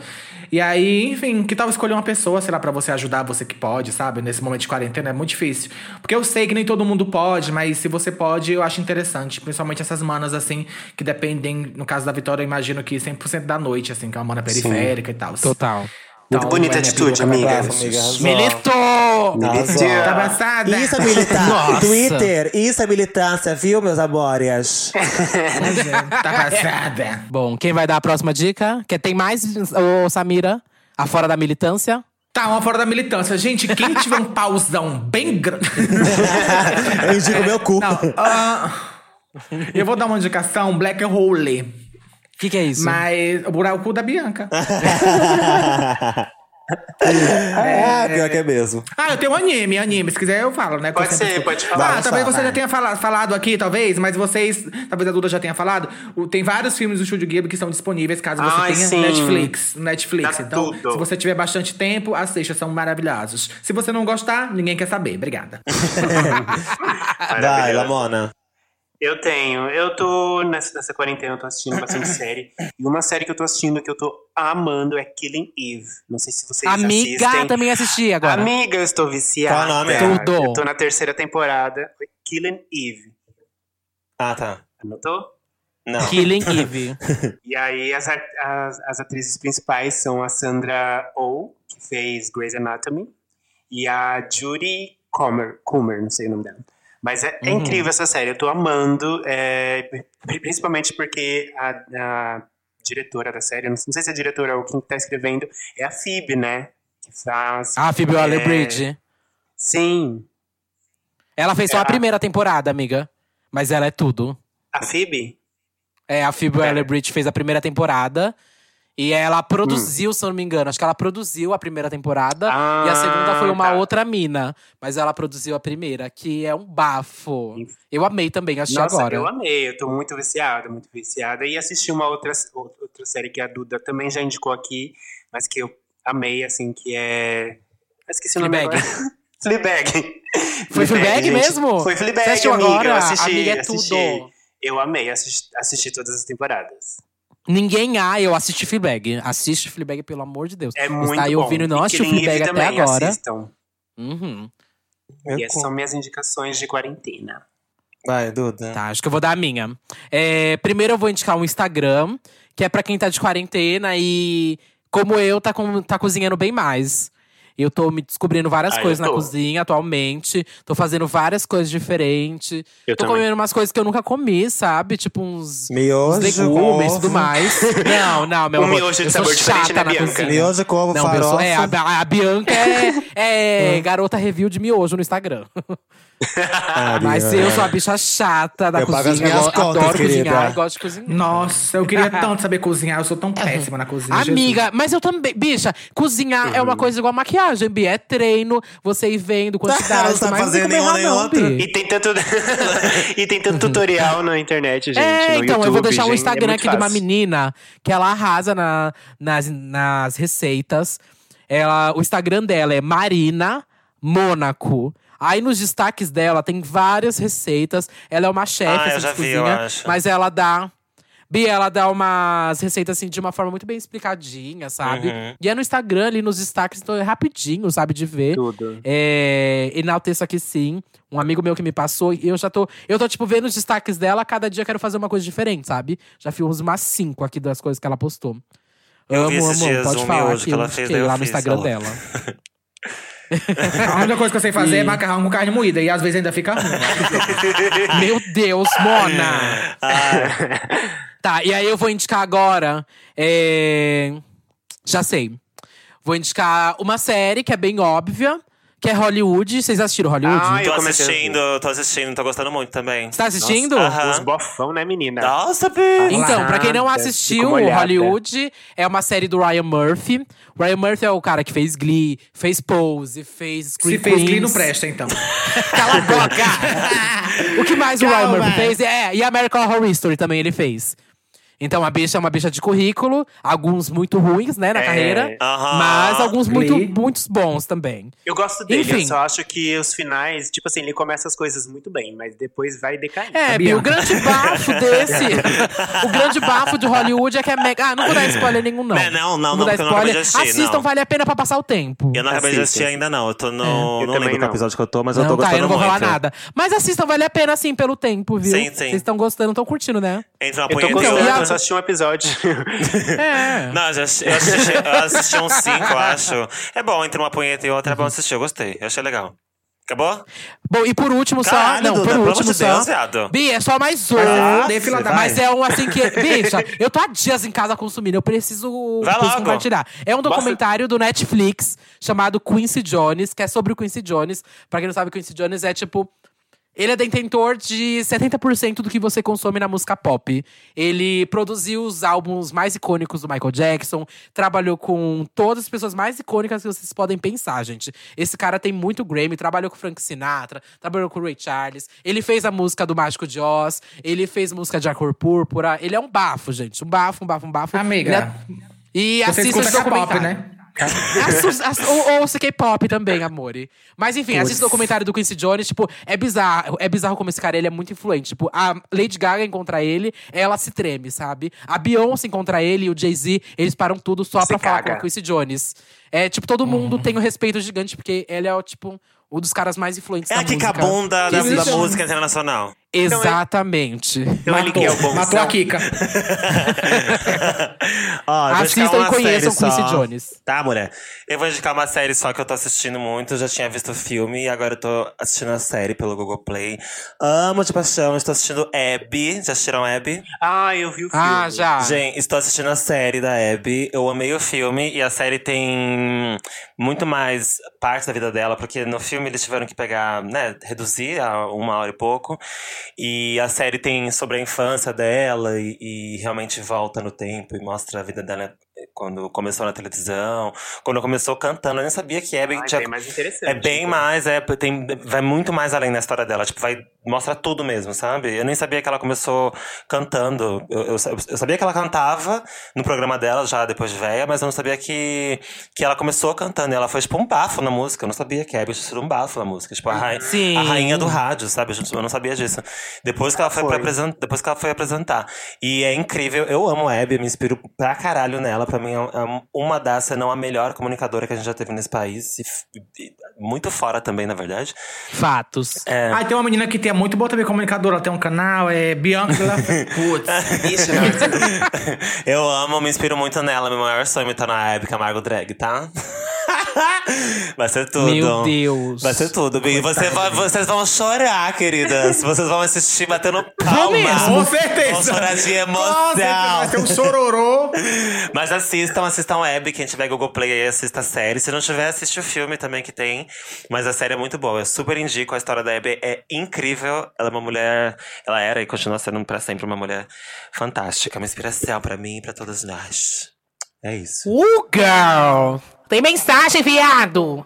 E aí, enfim, que tal escolher uma pessoa, sei lá, pra você ajudar, você que pode, sabe? Nesse momento de quarentena é muito difícil. Porque eu sei que nem todo mundo pode, mas se você pode, eu acho interessante. Principalmente essas manas, assim, que dependem, no caso da Vitória, eu imagino que 100% da noite, assim, que é uma mana periférica e tal. Total. Muito bonita é minha atitude, amiga. Militou! Arrasou. Tá passada? Isso é militância. Twitter, isso é militância, viu, meus amores? Tá passada. Bom, quem vai dar a próxima dica? Que tem mais, ô Samira? A fora da militância? Tá, uma fora da militância. Gente, quem tiver um pauzão bem grande. <laughs> Eu indico meu cu. Não, ah, eu vou dar uma indicação, Black Hole. O que, que é isso? Mas o buraco da Bianca. <laughs> É, pior que é mesmo. Ah, eu tenho um anime, anime. Se quiser, eu falo, né? Pode ser, pode falar. Ah, talvez Vai, você já vai. tenha falado, falado aqui, talvez, mas vocês. Talvez a Duda já tenha falado. o- Tem vários filmes do Estúdio Ghibli que estão disponíveis caso você Ai, tenha sim. Netflix. Netflix. Tá então, tudo. se você tiver bastante tempo, assista, são maravilhosos. Se você não gostar, ninguém quer saber. Obrigada. <laughs> <laughs> Vai. Lamona. Eu tenho. Eu tô nessa, nessa quarentena, eu tô assistindo bastante <laughs> série. E uma série que eu tô assistindo que eu tô amando é Killing Eve. Não sei se vocês Amiga, assistem. também assisti agora. Amiga, eu estou viciada. Qual o nome? Tudo. Eu tô na terceira temporada. Killing Eve. Ah, tá. Anotou? Não. Killing <laughs> Eve. E aí as, a- as, as atrizes principais são a Sandra Oh, que fez Grey's Anatomy, e a Judy Comer, Comer não sei o nome dela. Mas é, é incrível essa série, eu tô amando, é, pri- principalmente porque a, a diretora da série, não sei se é a diretora ou quem tá escrevendo, é a Phoebe, né? Que faz. Ah, Phoebe é, Waller-Bridge. Sim. Ela fez só É, a a- primeira temporada, amiga. Mas ela é tudo. A Phoebe? É, a Phoebe Waller-Bridge fez a primeira temporada. E ela produziu, se eu não me engano. Acho que ela produziu a primeira temporada. Ah, e a segunda foi uma tá. outra mina. Mas ela produziu a primeira, que é um bafo. Eu amei também, assisti Nossa, agora. eu amei, eu tô muito viciada, muito viciada. E assisti uma outra, outra série que a Duda também já indicou aqui, mas que eu amei, assim, que é. Eu esqueci o nome Fleabag. <laughs> Fleabag. Foi Fleabag gente. mesmo? Foi Fleabag, amiga. agora? Eu assisti, Amiga, é assisti. tudo. Eu amei assisti, assisti todas as temporadas. Ninguém há, eu assisti Fleabag. Assiste Fleabag, pelo amor de Deus. É Você muito tá aí bom. ouvindo e não E assistiu Fleabag até também, agora. Assistam. Uhum. Meu E essas são minhas indicações de quarentena. Vai, Duda. Tá, acho que eu vou dar a minha. É, primeiro eu vou indicar um Instagram, que é pra quem tá de quarentena e, como eu, tá, com, tá cozinhando bem mais. Eu tô me descobrindo várias Ah, coisas na cozinha atualmente. Tô fazendo várias coisas diferentes. Eu tô também. comendo umas coisas que eu nunca comi, sabe? Tipo uns, uns Miojo, legumes e tudo mais. <laughs> Não, não, meu Um amor. miojo de eu sou sabor diferente, chata né, na Bianca? cozinha. Miojo, couve, Não, eu sou, farofa. é, a, a Bianca é, é <laughs> garota review de miojo no Instagram. <laughs> Ah, Mas eu sou a bicha chata da Eu pago cozinha. as minhas eu contas, adoro querida. cozinhar, gosto de cozinhar. Nossa, eu queria <laughs> tanto saber cozinhar. Eu sou tão péssima na cozinha. Amiga, mas eu também. Bicha, cozinhar é uma coisa igual maquiagem, Bi. É treino, você ir vendo <laughs> quantidade. Não tá mas fazendo nenhuma errar, nem não, outra. E tem tanto, <laughs> e tem tanto tutorial na internet, gente. É, no então, eu vou YouTube, deixar um gente, é Instagram muito aqui de uma fácil. menina que ela arrasa na, nas, nas receitas. Ela, o Instagram dela é Marina Mônaco. Aí nos destaques dela tem várias receitas. Ela é uma chefe Ah, assim, de vi, cozinha, acho. mas ela dá. Bi, ela dá umas receitas assim de uma forma muito bem explicadinha, sabe? Uhum. E é no Instagram, ali nos destaques, então é rapidinho, sabe, de ver. Tudo. É, enalteço aqui sim. Um amigo meu que me passou, e eu já tô. Eu tô, tipo, vendo os destaques dela, cada dia eu quero fazer uma coisa diferente, sabe? Já fiz umas cinco aqui das coisas que ela postou. Eu amo, vi amo, dias pode um falar que que ela eu fez, lá no fiz, Instagram ó. dela. <laughs> <laughs> A única coisa que eu sei fazer E- é macarrão com carne moída. E às vezes ainda fica ruim. <laughs> Meu Deus, Mona! <laughs> Tá, e aí eu vou indicar agora. é, Já sei. Vou indicar uma série que é bem óbvia, que é Hollywood. Vocês assistiram Hollywood? Ah, eu Tô assistindo, tô assistindo, tô gostando muito também. Você tá assistindo? Aham. Os bofão, né, menina? Nossa, Bi! Então, pra quem não assistiu. Hollywood é uma série do Ryan Murphy. Ryan Murphy é o cara que fez Glee, fez Pose, fez Scream Se fez Glee, não presta, então. <laughs> Cala a boca! <laughs> o que mais o Ryan Calma. Murphy fez? É, e American Horror Story também ele fez. Então, a bicha é uma bicha de currículo, alguns muito ruins, né, na É. carreira, Aham. mas alguns muito, muitos bons também. Eu gosto dele, Enfim. eu só acho que os finais, tipo assim, ele começa as coisas muito bem, mas depois vai decair. É, o grande bafo <laughs> desse. o grande bafo de Hollywood é que é mega. Ah, não vou dar spoiler nenhum, não. É, não, não, vou não, eu não de spoiler. assistir, Assistam, não. vale a pena pra passar o tempo. Eu não acabei de assistir ainda, não. Eu tô no. Eu não também lembro qual não. episódio que eu tô, mas eu tô não, tá, gostando eu não vou muito. falar nada. Mas assistam, vale a pena, assim, pelo tempo, viu? Sim, sim. Vocês estão gostando, estão curtindo, né? Entre uma Eu punheta e gostando, outra. Eu só assisti um episódio. <laughs> É. Não, eu, já assisti, eu, assisti, eu assisti uns cinco, eu acho. É bom, entre uma punheta e outra é bom assistir. Eu gostei, eu achei legal. Acabou? Bom, e por último só. Caralho, Não, Duda, por pelo último de só. Deus, viado. Bi, é só mais um. Ah, dê fila da Mas é um assim que. <laughs> Bicha, eu tô há dias em casa consumindo. Eu preciso, preciso compartilhar. É um documentário do Netflix chamado Quincy Jones, que é sobre o Quincy Jones. Pra quem não sabe, o Quincy Jones é tipo. Ele é detentor de 70% do que você consome na música pop. Ele produziu os álbuns mais icônicos do Michael Jackson, trabalhou com todas as pessoas mais icônicas que vocês podem pensar, gente. Esse cara tem muito Grammy, trabalhou com Frank Sinatra, trabalhou com Ray Charles. Ele fez a música do Mágico de Oz, ele fez música de A Cor Púrpura. Ele é um bafo, gente. Um bafo, um bafo, um bafo. Amiga, é- E Você assista esse K-pop, documentário. né? Assus- ass- ou, ou K-pop também, amore. Mas enfim, assista o documentário do Quincy Jones, tipo, é bizarro. É bizarro como esse cara ele é muito influente. Tipo, a Lady Gaga encontra ele, ela se treme, sabe? A Beyoncé encontra ele e o Jay-Z, eles param tudo só Se pra falar caga. com o Quincy Jones. É, tipo, todo mundo tem um respeito gigante, porque ele é, o, tipo, um dos caras mais influentes É da a música. Bunda da, que da existe. música internacional. Exatamente. Então ele que é o bom Matou a Kika. <laughs> Ó, Assistam e conheçam série Quincy. Jones. Tá, mulher? Eu vou indicar uma série só que eu tô assistindo muito. Eu já tinha visto o filme e agora eu tô assistindo a série pelo Google Play. Amo de paixão. Estou assistindo Abby. Já assistiram Abby? ah, eu vi o filme. Ah, já. Gente, estou assistindo a série da Abby. Eu amei o filme e a série tem muito mais parte da vida dela, porque no filme eles tiveram que pegar, né, reduzir a uma hora e pouco. E a série tem sobre a infância dela e, e realmente volta no tempo e mostra a vida dela quando começou na televisão, quando começou cantando. Eu nem sabia que Abby Ah, tinha bem mais interessante. é bem então. mais, é, tem, vai muito mais além da história dela. Tipo, vai mostra tudo mesmo, sabe? Eu nem sabia que ela começou cantando. Eu, eu, eu sabia que ela cantava no programa dela, já depois de véia, mas eu não sabia que, que ela começou cantando. E ela foi, tipo, um bafo na música. Eu não sabia que a Abby tinha sido um bafo na música. Tipo, a, rainha, Sim. a rainha do rádio, sabe? Eu, não sabia disso. Depois que ela foi, Foi. Pra apresentar, depois que ela foi apresentar. E é incrível. Eu amo a Abby, eu me inspiro pra caralho nela. Pra mim, é é uma das, se não a melhor comunicadora que a gente já teve nesse país. E, e muito fora também, na verdade. Fatos. É. Ah, tem uma menina que tem é muito boa também comunicadora, ela tem um canal, é Bianca <laughs> Putz. Isso, não. Eu amo, me inspiro muito nela. Meu maior sonho é estar na Abby Camargo Drag, tá? <laughs> Vai ser tudo. Meu Deus. Vai ser tudo. E você vai- vocês vão chorar, queridas. Vocês vão assistir batendo palma. mesmo. Com certeza. Vão chorar de certeza, Vai emoção. um chororô. Mas assistam, assistam a Abby. Quem tiver Google Play aí, assista a série. Se não tiver, assiste o filme também que tem. Mas a série é muito boa. Eu super indico. A história da Abby é incrível. Ela é uma mulher... Ela era e continua sendo pra sempre uma mulher fantástica. Uma inspiração pra mim e pra todos nós. É isso. Uh, girl! Tem mensagem, viado!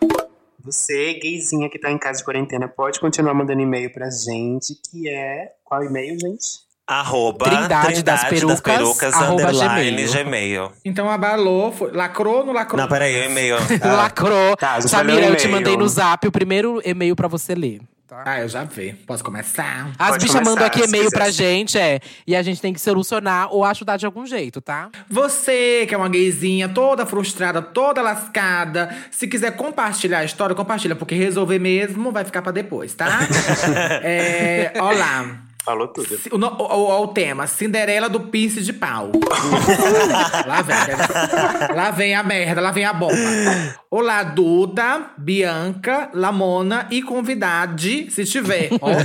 Você, gayzinha que tá em casa de quarentena, pode continuar mandando e-mail pra gente, que é. Qual e-mail, gente? Arroba Trindade das Perucas, arroba underline Gmail. Gmail. Então abalou, foi, lacrou no lacrou. Não, peraí, o e-mail. <laughs> Lacrou. Tá, a gente Samira, eu te mandei no zap o primeiro e-mail pra você ler. tá? Ah, eu já vi. Posso começar? As Pode bichas mandam aqui e-mail quiser. pra gente, é. E a gente tem que solucionar ou ajudar de algum jeito, tá? Você que é uma gayzinha toda frustrada, toda lascada, se quiser compartilhar a história, compartilha, porque resolver mesmo vai ficar pra depois, tá? <laughs> é, ó lá. Falou tudo. O, o- o- o tema, Cinderela do Pince de Pau. <laughs> lá vem, deve- lá vem a merda, lá vem a bomba. Olá, Duda, Bianca, Lamona e convidade, se tiver. <laughs> Ó. Ó, o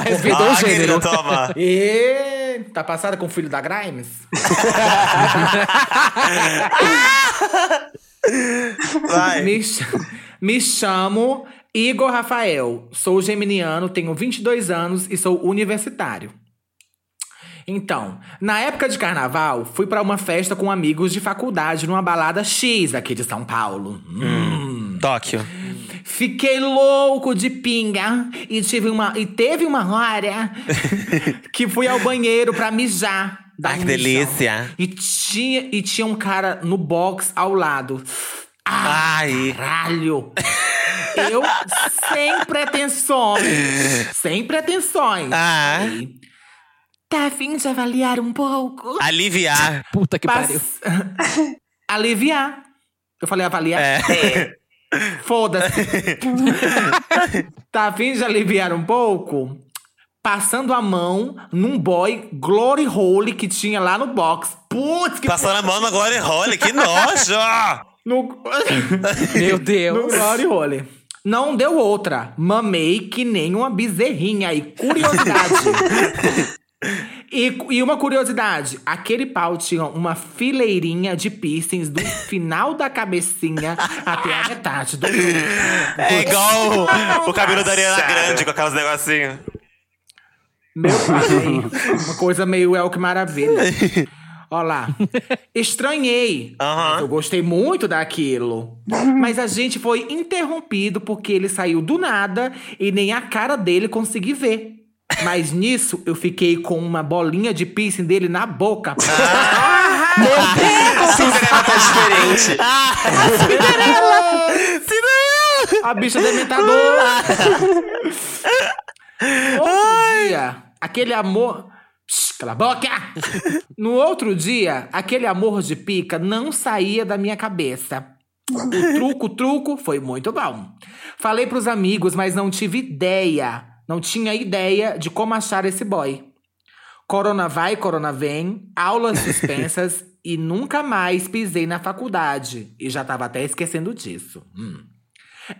Ah, gênero. querida, toma. E tá passada com o filho da Grimes? <laughs> Vai. Me, ch- Me chamo Igor Rafael. Sou geminiano, tenho 22 anos e sou universitário. Então, na época de carnaval, fui pra uma festa com amigos de faculdade numa balada X aqui de São Paulo. Hum. Tóquio. Fiquei louco de pinga e tive uma e teve uma hora <laughs> que fui ao banheiro pra mijar. Ai, que delícia. E tinha e tinha um cara no box ao lado. Ah, Ai. Caralho! Eu sem pretensões. sem pretensões. Ah. Falei, Tá afim de avaliar um pouco? Aliviar. Puta que Pass- pariu. <laughs> Aliviar. Eu falei avaliar? É. Foda-se. <laughs> tá afim de aliviar um pouco? Passando a mão num boy glory hole que tinha lá no box. Putz, que Passando a mão no Glory Hole, que <laughs> nojo! No, <laughs> Meu no Deus. glory hole. Não deu outra. Mamei que nem uma bezerrinha. E curiosidade. <laughs> E, e uma curiosidade: aquele pau tinha uma fileirinha de piercings do final da cabecinha até a metade do É igual o, o cabelo da Ariana. Grande com aqueles negocinhos. Meu pai. Uma coisa meio El que maravilha. <laughs> Olha lá. <laughs> Estranhei. Mas eu gostei muito daquilo. Mas a gente foi interrompido porque ele saiu do nada e nem a cara dele consegui ver. Mas nisso eu fiquei com uma bolinha de piercing dele na boca. <laughs> A Cinderela tá diferente. A bicha dementadora. <laughs> Outro dia, aquele amor. Cala a boca! No outro dia, aquele amor de pica não saía da minha cabeça. O truco, truco foi muito bom. Falei pros amigos, mas não tive ideia. Não tinha ideia de como achar esse boy. Corona vai, corona vem, aulas suspensas <laughs> e nunca mais pisei na faculdade. E já tava até esquecendo disso. Hum.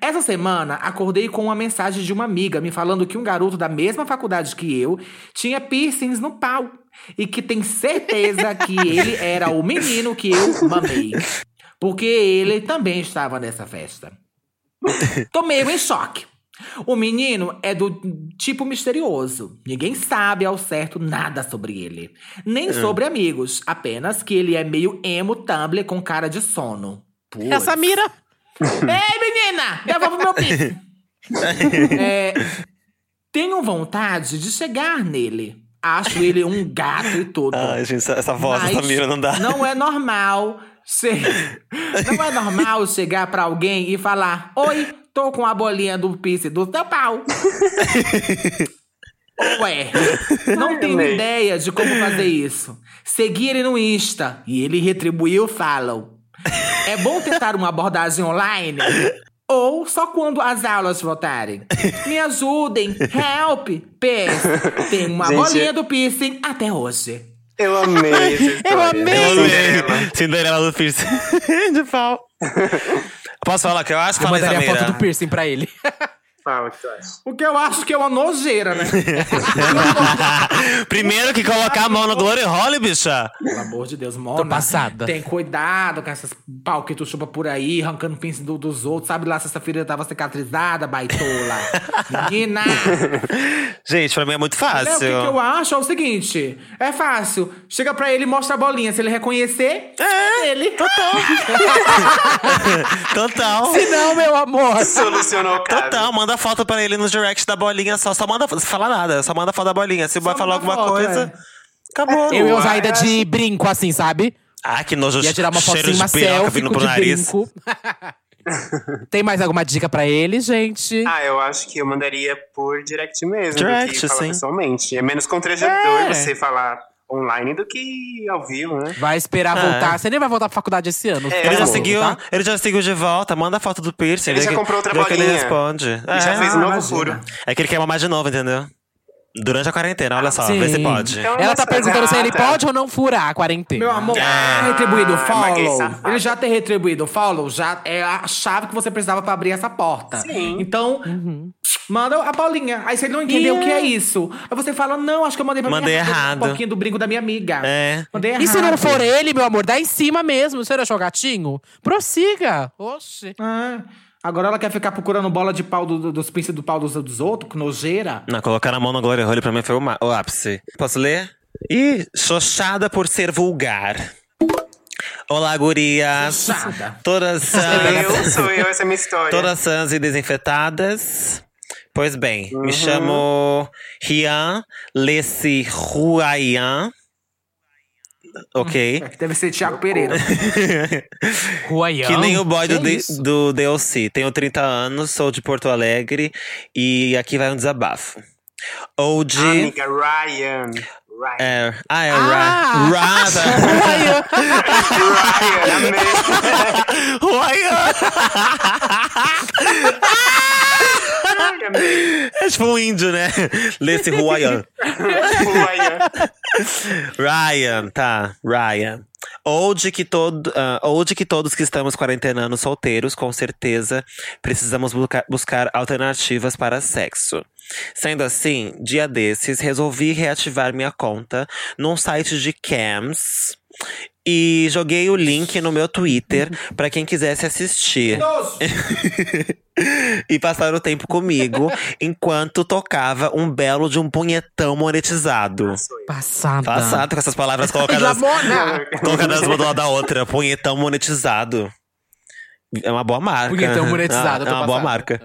Essa semana, acordei com uma mensagem de uma amiga me falando que um garoto da mesma faculdade que eu tinha piercings no pau. E que tem certeza que <laughs> ele era o menino que eu mamei. Porque ele também estava nessa festa. Tô meio em choque. O menino é do tipo misterioso. Ninguém sabe ao certo nada sobre ele. Nem sobre amigos. Apenas que ele é meio emo Tumblr com cara de sono. Putz. Essa mira. <laughs> Ei, menina! Devolve meu piercing! <laughs> é, tenho vontade de chegar nele. Acho ele um gato e tudo. Ai, gente, essa, essa voz dessa mira não dá. Não é normal. che- Não é normal chegar pra alguém e falar: Oi, tô com a bolinha do piercing do teu pau. <laughs> Ué, não tenho ideia de como fazer isso. Segui ele no Insta e ele retribuiu o follow. É bom tentar uma abordagem online? Ou só quando as aulas voltarem? Me ajudem, help! PS, tem uma Gente, bolinha do piercing até hoje. Eu amei <laughs> essa história. Eu amei. Eu amei. Cinderela. Do piercing <laughs> de pau. Posso falar que eu acho que Eu falei mandaria a foto do piercing pra ele. Fala o que tu acha. O que eu acho que é uma nojeira, né? <laughs> Primeiro que colocar a mão no Glory Hole, bicha. Pelo amor de Deus, mona. Tô passada. Tem cuidado com essas pau que tu chupa por aí, arrancando pince do- dos outros. Sabe lá se essa ferida tava cicatrizada, baitola? <laughs> Menina! Gente, pra mim é muito Né, o fácil. que, que eu acho é o seguinte: é fácil. Chega pra ele e mostra a bolinha. Se ele reconhecer, é ele. <laughs> Total. Se não, meu amor. Solucionou o caso. Total, manda foto pra ele no direct da bolinha só. Só manda. Fala nada, só manda foto da bolinha. Se vai falar manda alguma foto, coisa, é. acabou. Eu ia usar ainda de brinco, assim, sabe? Ah, que nojo. Ia tirar uma fotinha, de uma selfie vindo pro de nariz. brinco. <laughs> Tem mais alguma dica pra ele, gente? Ah, eu acho que eu mandaria por direct mesmo. Direct, do que falar sim. pessoalmente. É menos constrangedor É. você falar online do que ao vivo, né? Vai esperar É. voltar. Você nem vai voltar pra faculdade esse ano. É, Ele já, Acabou, seguiu, tá? ele já seguiu de volta, manda a foto do piercing. Ele já comprou outra o que ele bolinha. responde. E já É. fez um novo imagina. furo. É que ele quer mamar de novo, entendeu? Durante a quarentena, olha só, Sim. vê se pode. Então, Ela tá perguntando se ele Ah, pode ou não furar a quarentena. Meu amor, É. ter retribuído follow. Ele já ter retribuído o follow já é a chave que você precisava pra abrir essa porta. Sim. Então, manda a bolinha. Aí se ele não entendeu o que é isso, aí você fala: Não, acho que eu mandei pra Mandei minha errado. Um pouquinho do brinco da minha amiga. É. Mandei errado. E se não for ele, meu amor, dá em cima mesmo. Você não achou gatinho? Prossiga. Oxi. Ah, Agora ela quer ficar procurando bola de pau do- do- dos príncipes do pau dos, dos outros, que nojeira. Não, colocar a mão na Glória Hole pra mim foi o, ápice. Posso ler? Ih, xoxada por ser vulgar. Olá, gurias. Xoxada. Todas Sou <laughs> eu, sãs, sou eu, essa é minha história. todas sãs e desinfetadas. Pois bem, me chamo Rian Leci Ruayan. Ok. Deve ser Thiago Pereira. <laughs> Que nem o boy do, do DLC. Tenho 30 anos, sou de Porto Alegre e aqui vai um desabafo. Old. Amiga Ryan. Ryan. É, ah, é Ah! Ra Rada. <laughs> Ryan, amei. Ai, <laughs> É tipo um índio, né? Lesse Huayan. Ryan. Ryan, tá. Ryan. Ou de, que todo, ah, ou de que todos que estamos quarentenando solteiros, com certeza, precisamos busca- buscar alternativas para sexo. Sendo assim, dia desses, resolvi reativar minha conta num site de cams e joguei o link no meu Twitter para quem quisesse assistir. <laughs> e passar o tempo comigo enquanto tocava um belo de um punhetão monetizado. Passada. Passado com essas palavras <laughs> colocadas, Lamona. colocadas uma do lado da outra. Punhetão monetizado. É uma boa marca. Punhetão monetizado, É eu tô uma boa passada. marca.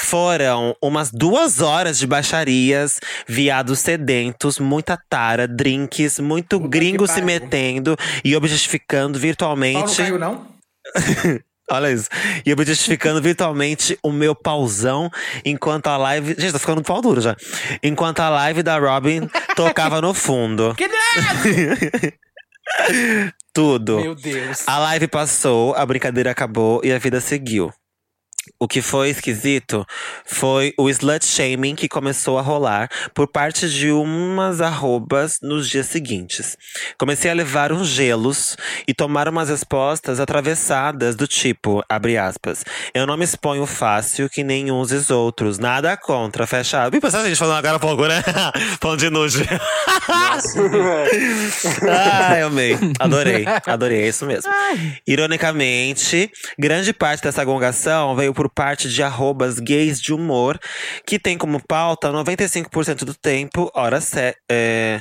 Foram umas duas horas de baixarias, viados sedentos, muita tara, drinks, muito Puta gringo se metendo e objetificando virtualmente. caiu, não? <laughs> Olha isso. E objetificando virtualmente o meu pauzão enquanto a live. Gente, tá ficando pau duro já. Enquanto a live da Robin <laughs> tocava no fundo. Que! <laughs> Tudo. Meu Deus. A live passou, a brincadeira acabou e a vida seguiu. O que foi esquisito foi o slut shaming que começou a rolar por parte de umas arrobas nos dias seguintes. Comecei a levar uns gelos e tomar umas respostas atravessadas do tipo, abre aspas, eu não me exponho fácil que nem uns e outros, nada contra, fecha aspas. E pensar a gente falando agora há pouco, né? <laughs> falando de nude. Ai, amei. Adorei. Adorei, é isso mesmo. Ironicamente, grande parte dessa gongação veio por parte de arrobas gays de humor, que tem como pauta 95% do tempo, hora, se é,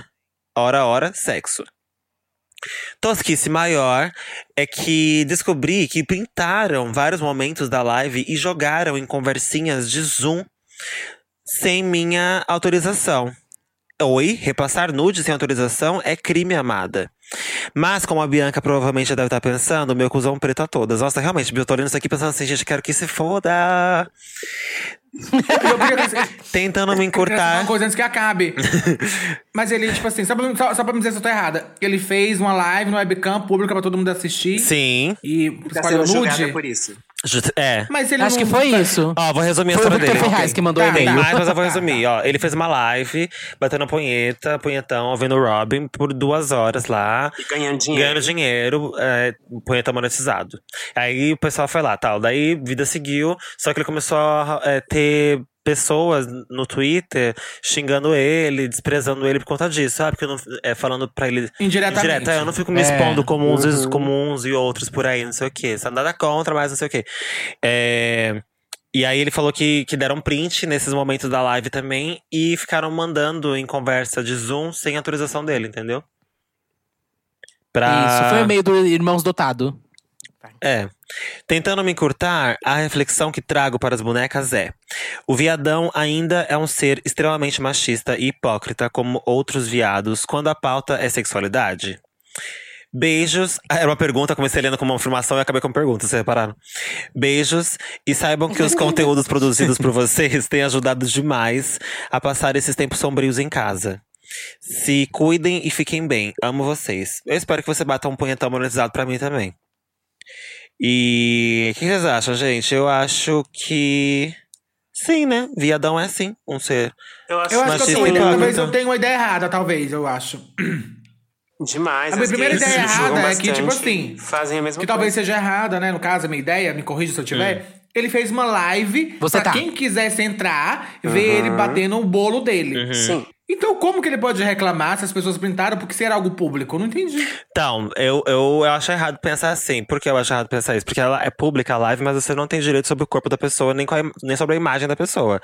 hora, hora, sexo. Tosquice maior é que descobri que printaram vários momentos da live e jogaram em conversinhas de Zoom sem minha autorização. Oi, repassar nude sem autorização é crime, amada. Mas, como a Bianca provavelmente já deve estar pensando, meu cuzão preto a todas. Nossa, realmente, eu tô olhando isso aqui pensando assim, gente, quero que se foda. Que <laughs> Tentando me uma encurtar. coisa antes que acabe. <laughs> Mas ele, tipo assim, só pra, só, só pra me dizer se eu tô errada. Ele fez uma live no webcam pública pra todo mundo assistir. Sim. E Tá sendo nude. por isso. É. Mas ele Acho não- que foi isso. Ó, vou resumir a Foi o história Victor dele. Ferraz que mandou Tá, e-mail. Tá. mas eu vou resumir. Ó, ele fez uma live, batendo punheta, punhetão, ouvindo o Robin por duas horas lá. E ganhando dinheiro. Ganhando dinheiro, é, punheta monetizado. Aí o pessoal foi lá, tal. Daí vida seguiu, só que ele começou a é, ter pessoas no Twitter xingando ele, desprezando ele por conta disso, sabe? Porque eu não, é, falando pra ele. Indiretamente. Direto, é, eu não fico me É. expondo como uns, como uns e outros por aí, não sei o quê. Só nada contra, mas não sei o quê. É. E aí ele falou que, que deram print nesses momentos da live também e ficaram mandando em conversa de Zoom sem autorização dele, entendeu? Pra... Isso, foi o e-mail do Irmãos Dotado. É. Tentando me encurtar, a reflexão que trago para as bonecas é: o viadão ainda é um ser extremamente machista e hipócrita, como outros viados, quando a pauta é sexualidade? Beijos. <laughs> Era uma pergunta, comecei lendo com uma afirmação e acabei com uma pergunta, vocês repararam? Beijos. E saibam que os <laughs> conteúdos produzidos por vocês têm ajudado demais a passar esses tempos sombrios em casa. Se cuidem e fiquem bem. Amo vocês. Eu espero que você bata um punhetão monetizado pra mim também. E o que vocês acham, gente? Eu acho que. Sim, né? Viadão é sim um ser. Eu acho, Eu acho que eu Machista tenho uma ideia, hipócrita. talvez eu tenha uma ideia errada, talvez, eu acho. demais. A minha primeira ideia errada é que, tipo assim, Fazem a mesma Que coisa. talvez seja errada, né? No caso, a minha ideia, me corrija se eu tiver. Ele fez uma live Você pra tá. quem quisesse entrar, ver ele batendo o bolo dele. Sim. Então, como que ele pode reclamar se as pessoas printaram porque se era algo público? Eu não entendi. Então, eu, eu, eu acho errado pensar assim. Por que eu acho errado pensar isso? Porque ela é pública a live, mas você não tem direito sobre o corpo da pessoa, nem, a nem sobre a imagem da pessoa.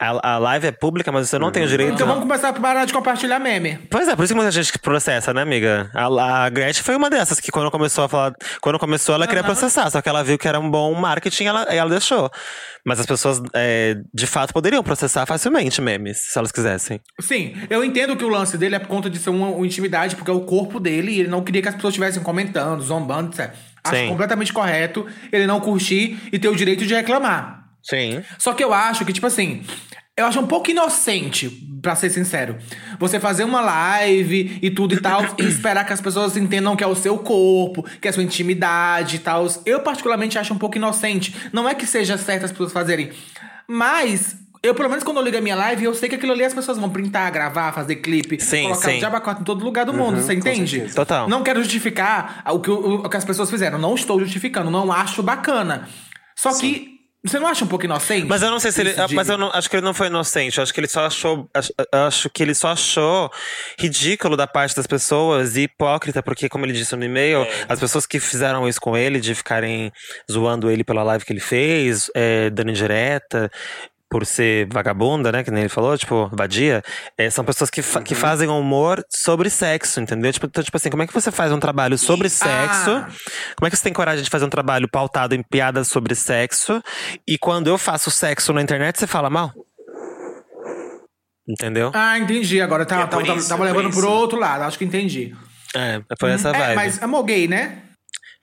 A, a live é pública, mas você não tem o direito. Então vamos começar a parar de compartilhar meme. Pois é, por isso que muita gente que processa, né, amiga? A, a Gretchen foi uma dessas que quando começou a falar. Quando começou, ela queria processar, só que ela viu que era um bom marketing ela, e ela deixou. Mas as pessoas, é, de fato, poderiam processar facilmente memes, se elas quisessem. Sim, eu entendo que o lance dele é por conta de ser uma, uma intimidade, porque é o corpo dele e ele não queria que as pessoas estivessem comentando, zombando, etc. Acho Sim. completamente correto ele não curtir e ter o direito de reclamar. Sim. Só que eu acho que, tipo assim, eu acho um pouco inocente, pra ser sincero. Você fazer uma live e tudo e tal, e esperar que as pessoas entendam que é o seu corpo, que é a sua intimidade e tal. Eu, particularmente, acho um pouco inocente. Não é que seja certo as pessoas fazerem, mas. Eu, pelo menos, quando eu ligo a minha live, eu sei que aquilo ali as pessoas vão printar, gravar, fazer clipe, Sim, colocar sim. o Jabacota em todo lugar do mundo, você entende? Total. Não quero justificar o que, o, o que as pessoas fizeram. Não estou justificando, não acho bacana. Só que. Você não acha um pouco inocente? Mas eu não sei se ele. De- Mas eu não, acho que ele não foi inocente. Eu acho que ele só achou. Acho, acho que ele só achou ridículo da parte das pessoas e hipócrita, porque, como ele disse no e-mail, as pessoas que fizeram isso com ele, de ficarem zoando ele pela live que ele fez, é, dando indireta. Por ser vagabunda, né? Que nem ele falou, tipo, vadia. é, são pessoas que, fa- que fazem humor sobre sexo, entendeu? Tipo, então, tipo assim, como é que você faz um trabalho sobre sexo? Ah. Como é que você tem coragem de fazer um trabalho pautado em piadas sobre sexo? E quando eu faço sexo na internet, você fala mal? Entendeu? Ah, entendi. Agora tá, É tava, por tava- isso, tava é por levando isso. pro outro lado. Acho que entendi. É, foi essa vibe. É, mas amor gay, né?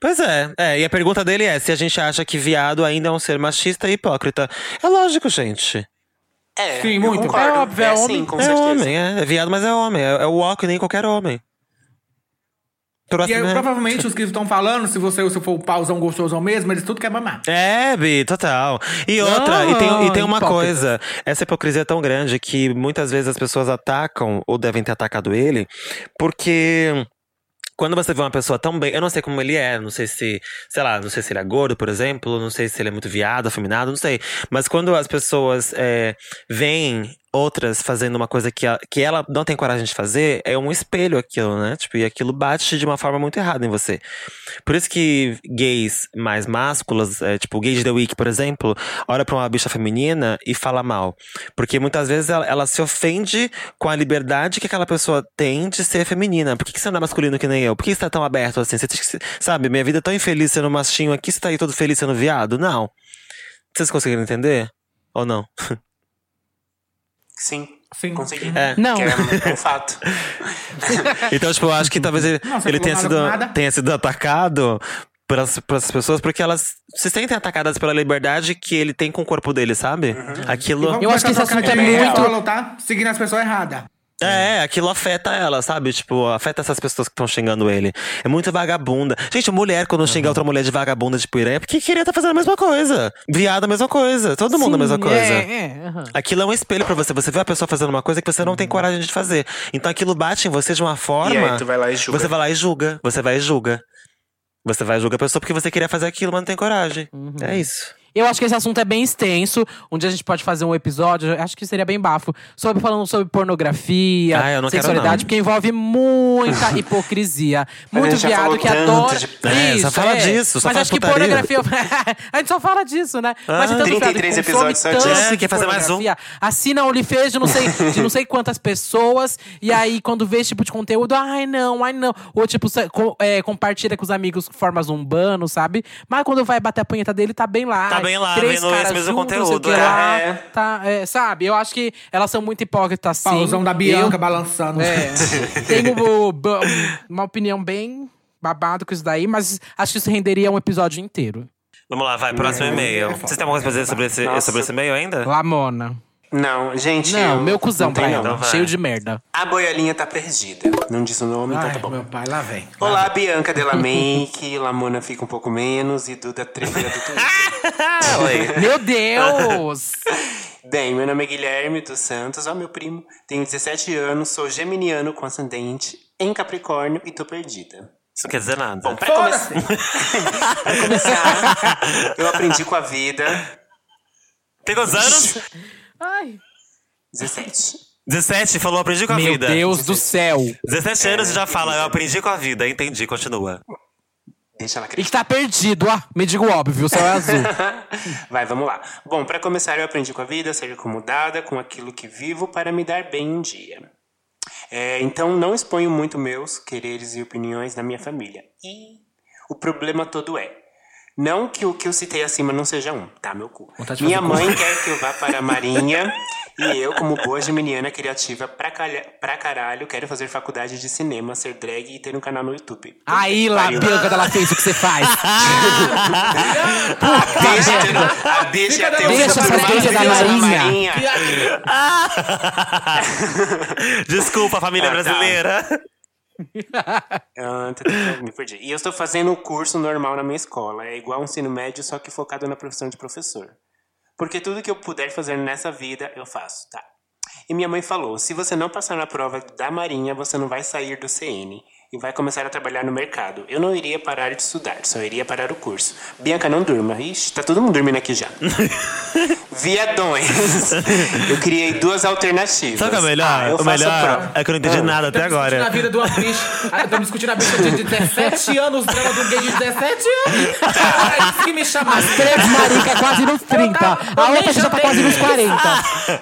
Pois é, é, e a pergunta dele é se a gente acha que viado ainda é um ser machista e hipócrita. É lógico, gente. É, Sim, muito. concordo. É óbvio, é é sim, homem. com é certeza. homem, é, é viado, mas é homem. É, é o que nem qualquer homem. E Próximo, aí, né? provavelmente os que estão falando, se você se for o pauzão gostosão mesmo, eles tudo querem mamar. É, Bi, total. E outra, e, tem, e tem uma hipócritas. coisa. Essa hipocrisia é tão grande que muitas vezes as pessoas atacam, ou devem ter atacado ele, porque. Quando você vê uma pessoa tão bem. Eu não sei como ele é, não sei se. Sei lá, não sei se ele é gordo, por exemplo, não sei se ele é muito viado, afeminado, não sei. Mas quando as pessoas é, veem outras fazendo uma coisa que, a- que ela não tem coragem de fazer, é um espelho aquilo, né? Tipo, e aquilo bate de uma forma muito errada em você. Por isso que gays mais másculos, é, tipo o gay de The Week, por exemplo, olha pra uma bicha feminina e fala mal. Porque muitas vezes ela, ela se ofende com a liberdade que aquela pessoa tem de ser feminina. Por que, que você não é masculino que nem eu? Por que você tá tão aberto assim? Você, sabe, minha vida é tão infeliz sendo machinho aqui, você tá aí todo feliz sendo viado? Não. Vocês conseguiram entender? Ou não? <laughs> Sim, Sim. consegui. É. Não. Que é, um fato. <laughs> Então, tipo, eu acho que talvez ele, Não, ele tenha, sido, tenha sido atacado pelas, pelas pessoas porque elas se sentem atacadas pela liberdade que ele tem com o corpo dele, sabe? Aquilo. Vamos Eu acho que esse assunto é muito- follow, tá? Seguindo as pessoas erradas. É, aquilo afeta ela, sabe? Tipo, afeta essas pessoas que estão xingando ele. É muito vagabunda. Gente, mulher, quando xinga outra mulher de vagabunda de piranha, é porque queria estar fazendo a mesma coisa. Viado, a mesma coisa. Todo mundo a mesma Sim, coisa. É, é, aham. Aquilo é um espelho pra você. Você vê a pessoa fazendo uma coisa que você não tem coragem de fazer. Então aquilo bate em você de uma forma. E aí tu vai lá e julga. Você vai lá e julga. Você vai e julga. Você vai e julga a pessoa porque você queria fazer aquilo, mas não tem coragem. Uhum. É isso. Eu acho que esse assunto é bem extenso. Um dia a gente pode fazer um episódio, acho que seria bem bafo, sobre falando sobre pornografia, Ah, sexualidade, porque envolve muita <laughs> hipocrisia. Mas a Muito viado que adora. de- É, só fala disso, só Mas acho que putaria. pornografia. <laughs> a gente só fala disso, né? Mas Ah, viado que 33 consome episódios só disso. É, quer fazer mais um? Assina OnlyFans de não, sei, de não sei quantas pessoas. E aí, quando vê esse tipo de conteúdo, ai não, ai não. Ou tipo, com- é, compartilha com os amigos forma zumbando, sabe? Mas quando vai bater a punheta dele, tá bem lá. Tá bem lá, Três vendo esse caras mesmo juntos, conteúdo, é. lá. É. Tá, é, sabe? Eu acho que elas são muito hipócritas, sim. Pauzão da Bianca Eu- balançando. é, <laughs> tenho uma opinião bem babado com isso daí, mas acho que isso renderia um episódio inteiro. Vamos lá, vai, próximo e-mail. é. Vocês têm alguma coisa pra dizer sobre esse, Nossa. sobre esse e-mail ainda? Lamona. Não, gente. Não, eu- meu cuzão não pra ela. não. vai. Cheio de merda. A boiolinha tá perdida. Não diz o nome, então tá bom. meu pai, lá vem. Olá, Bianca <laughs> Della Make, Lamona fica um pouco menos e Duda Treveira do Twitter. <laughs> Meu Deus! <laughs> Bem, meu nome é Guilherme dos Santos, ó meu primo. Tenho 17 anos, sou geminiano com ascendente em Capricórnio e tô perdida. Isso não quer dizer nada. Bom, pra, come... pra começar, eu aprendi com a vida. Tem quantos anos? Ai. 17. 17, falou, aprendi com a Meu vida. Deus do céu. 17 anos e já fala, eu aprendi com a vida. Entendi, continua. Deixa ela E acreditar. que tá perdido, ó. Me digo óbvio, o céu é azul. <laughs> Vai, vamos lá. Bom, pra começar, eu aprendi com a vida, a ser acomodada com aquilo que vivo para me dar bem um dia. É, então, não exponho muito meus quereres e opiniões da minha família. E o problema todo é. Não que o que eu citei acima não seja um, tá, meu cu. Vontade Minha mãe quer que eu vá para a Marinha e eu, como boa geminiana criativa pra, calha, pra caralho, quero fazer faculdade de cinema, ser drag e ter um canal no YouTube. Aí lá, Pariu. Bianca, ela fez o que você faz. <laughs> Deixa, ter- a bicha ter um Deixa coisas da na Marinha. <laughs> Desculpa, família Ah, tá. brasileira. Tá, tá, me perdi. E eu estou fazendo o curso normal na minha escola. É igual um ensino médio, só que focado na profissão de professor. Porque tudo que eu puder fazer nessa vida, eu faço, tá? E minha mãe falou: se você não passar na prova da Marinha, você não vai sair do CN e vai começar a trabalhar no mercado. Eu não iria parar de estudar, só iria parar o curso. Bianca, não durma. Ixi, tá todo mundo dormindo aqui já. <laughs> Viadões. Eu criei duas alternativas. Sabe o que é melhor? Ah, eu o melhor é que eu não entendi nada até Estamos discutindo a agora. vida de uma bicha. Ah, Estamos discutindo a bicha de 17 anos, drama de um gay de 17 anos. Era isso que me chamaram. Três marica quase nos 30. A outra já tá quase nos 40.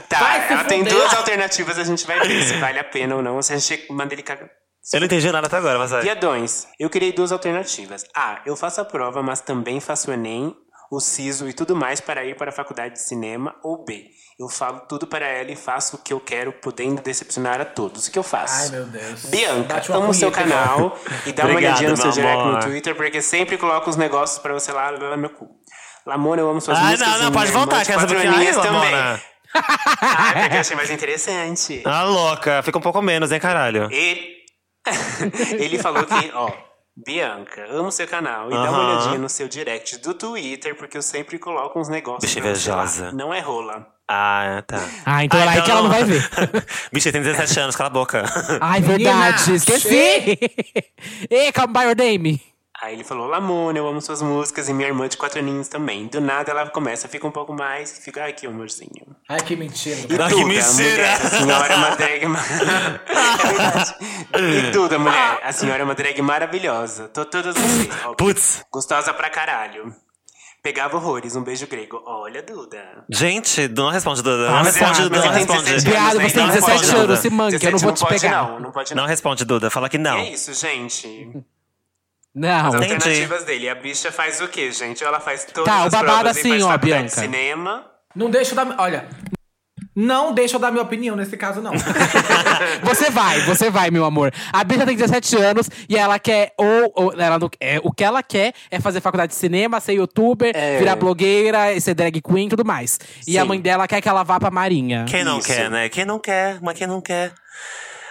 Tá, ela tem duas alternativas, a gente vai ver se vale a pena ou não, se a gente manda ele cagar. Eu não entendi nada até agora, mas vai. Viadões, eu criei duas alternativas. A, eu faço a prova, mas também faço o Enem, o SISO e tudo mais para ir para a faculdade de cinema. Ou B, eu falo tudo para ela e faço o que eu quero, podendo decepcionar a todos. O que eu faço? Ai, meu Deus. Bianca, amo o seu punheta, canal e dá uma Obrigado, olhadinha no seu direct amor. no Twitter, porque sempre coloco os negócios pra você lá, lá no meu cu. Lamona, eu amo suas Ah, músicas. não, não, e pode voltar, que é aninhas aí, também. Lamona. <laughs> Ah, porque eu achei mais interessante. Ah, louca. Fica um pouco menos, hein, caralho. Ele, <laughs> ele falou que, ó, Bianca, amo seu canal e dá uma olhadinha no seu direct do Twitter, porque eu sempre coloco uns negócios. Bicha lá. invejosa. Não é rola. Ah, tá. Ah, então ela aí que ela não vai ver. <laughs> Bicha tem 17 anos, cala a boca. Ai, verdade. Esqueci. <laughs> Ei, calma, by your name. Aí ele falou, Lamona, eu amo suas músicas e minha irmã de quatro aninhos também. Do nada ela começa, fica um pouco mais e fica, ai que amorzinho. Ai, que mentira. E Ah, que Duda, mentira. mulher, a senhora é uma drag. é. <laughs> E Duda, mulher, a senhora é uma drag maravilhosa. Tô todas vocês. Putz. Gostosa pra caralho. Pegava horrores, um beijo grego. Olha, Duda. Gente, não responde, Duda. Ah, Não mas responde, Duda. Não você tem responde. 17 Viado, anos, você tem Então 17 pode, anos, Duda. se manque, eu não 17 vou te pode, pegar. Não, não pode não. Não responde, Duda. Fala que E não. é isso, gente. Não. As Entendi. alternativas dele. A bicha faz o quê, gente? Ela faz todas Tá, o as babado provas e assim, faz ó, faculdade Bianca. de cinema. Não deixa eu dar. Olha. Não deixa eu dar minha opinião nesse caso, não. <laughs> Você vai, você vai, meu amor. A bicha tem 17 anos e ela quer, ou, ou ela não, é, o que ela quer é fazer faculdade de cinema, ser youtuber, É. virar blogueira, ser drag queen e tudo mais. E a Sim. mãe dela quer que ela vá pra Marinha. Quem não Isso. quer, né? Quem não quer, mas quem não quer.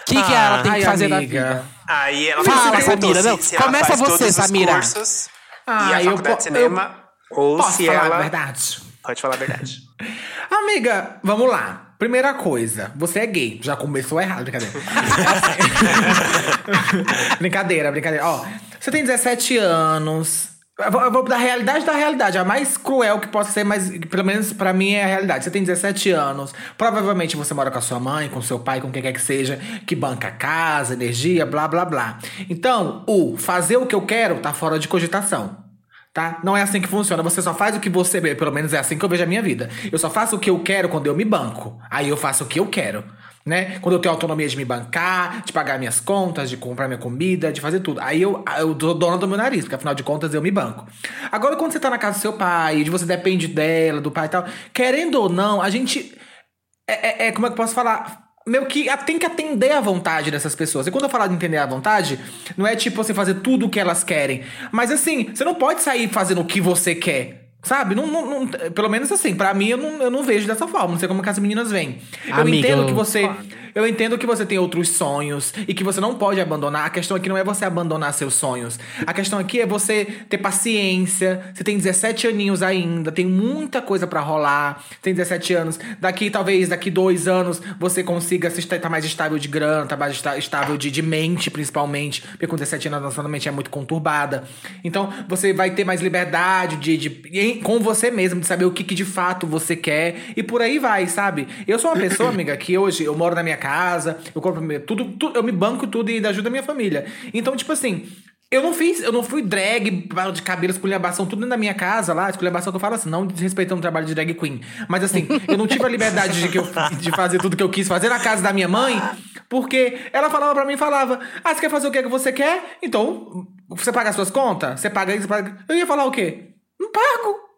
Que, que ela tem que fazer da amiga. vida? Aí ela Fala, Samira, se- não, se ela começa faz você, todos os Samira. cursos Ah, e a eu faculdade de po- cinema. ou Posso se falar ela. a verdade? Pode falar a verdade. <laughs> Amiga, vamos lá. Primeira coisa, você é gay. Já começou errado, brincadeira. <laughs> <laughs> brincadeira, brincadeira. Ó, você tem 17 anos. Eu vou, da realidade da realidade. A mais cruel que possa ser, mas pelo menos pra mim é a realidade. Você tem 17 anos. Provavelmente você mora com a sua mãe, com seu pai, com quem quer que seja, que banca a casa, energia, blá blá blá. Então, o fazer o que eu quero tá fora de cogitação. Tá? Não é assim que funciona. Você só faz o que você. Pelo menos é assim que eu vejo a minha vida. Eu só faço o que eu quero quando eu me banco. Aí eu faço o que eu quero. Né? Quando eu tenho autonomia de me bancar, de pagar minhas contas, de comprar minha comida, de fazer tudo. Aí eu, eu dou dona do meu nariz, porque afinal de contas eu me banco. Agora, quando você tá na casa do seu pai, de você depende dela, do pai e tal, querendo ou não, a gente. É, é- é- como é que eu posso falar? Meu que tem que atender à vontade dessas pessoas. E quando eu falar de entender à vontade, não é tipo você fazer tudo o que elas querem. Mas assim, você não pode sair fazendo o que você quer. Sabe? Não, não- não- pelo menos assim, pra mim eu não, eu não vejo dessa forma. Não sei como que as meninas veem. Eu Amiga, entendo que você. Eu entendo que você tem outros sonhos e que você não pode abandonar. A questão aqui não é você abandonar seus sonhos. A questão aqui é você ter paciência. Você tem 17 aninhos ainda, tem muita coisa pra rolar. Tem 17 anos. Daqui, talvez, daqui dois anos, você consiga se estar mais estável de grana, tá mais estável de, de mente, principalmente. Porque com 17 anos a nossa mente é muito conturbada. Então, você vai ter mais liberdade de, de com você mesmo, de saber o que, que de fato você quer e por aí vai, sabe? Eu sou uma pessoa, <clears throat> amiga, que hoje eu moro na minha casa, eu compro tudo, tudo eu me banco tudo e ainda ajudo a minha família. Então, tipo assim, eu não fiz, eu não fui drag, de cabelo, esculhambação, tudo da minha casa lá, esculhambação que eu falo assim, não desrespeitando o trabalho de drag queen. Mas assim, eu não tive a liberdade de, que eu, de fazer tudo que eu quis fazer na casa da minha mãe, porque ela falava pra mim, falava, ah, você quer fazer o que que você quer? Então, você paga as suas contas? Você paga isso, paga... Eu ia falar o quê? Não pago.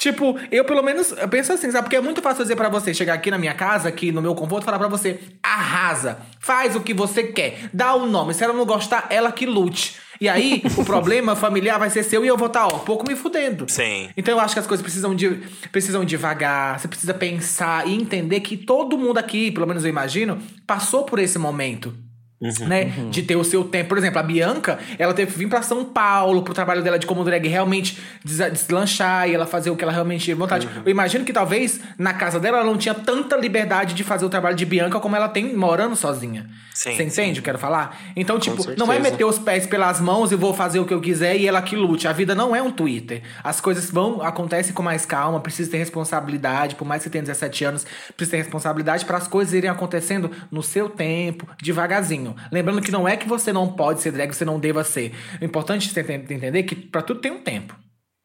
Tipo, eu pelo menos eu penso assim, sabe? Porque é muito fácil dizer pra você chegar aqui na minha casa, aqui no meu conforto, falar pra você: arrasa, faz o que você quer, dá o nome. Se ela não gostar, ela que lute. E aí, <laughs> o problema familiar vai ser seu e eu vou estar, ó, pouco me fudendo. Sim. Então eu acho que as coisas precisam de precisam devagar, você precisa pensar e entender que todo mundo aqui, pelo menos eu imagino, passou por esse momento. Né? De ter o seu tempo. Por exemplo, a Bianca, ela teve que vir pra São Paulo pro trabalho dela de como drag realmente des- deslanchar e ela fazer o que ela realmente tinha vontade. Eu imagino que talvez na casa dela ela não tinha tanta liberdade de fazer o trabalho de Bianca como ela tem morando sozinha. Sim, Você entende o que eu quero falar? Então, tipo, certeza. não é meter os pés pelas mãos e vou fazer o que eu quiser e ela que lute. A vida não é um Twitter. As coisas vão, acontecem com mais calma, precisa ter responsabilidade. Por mais que você tenha 17 anos, precisa ter responsabilidade para as coisas irem acontecendo no seu tempo, devagarzinho. Lembrando que não é que você não pode ser drag, você não deva ser. O importante é você enten- entender que pra tudo tem um tempo.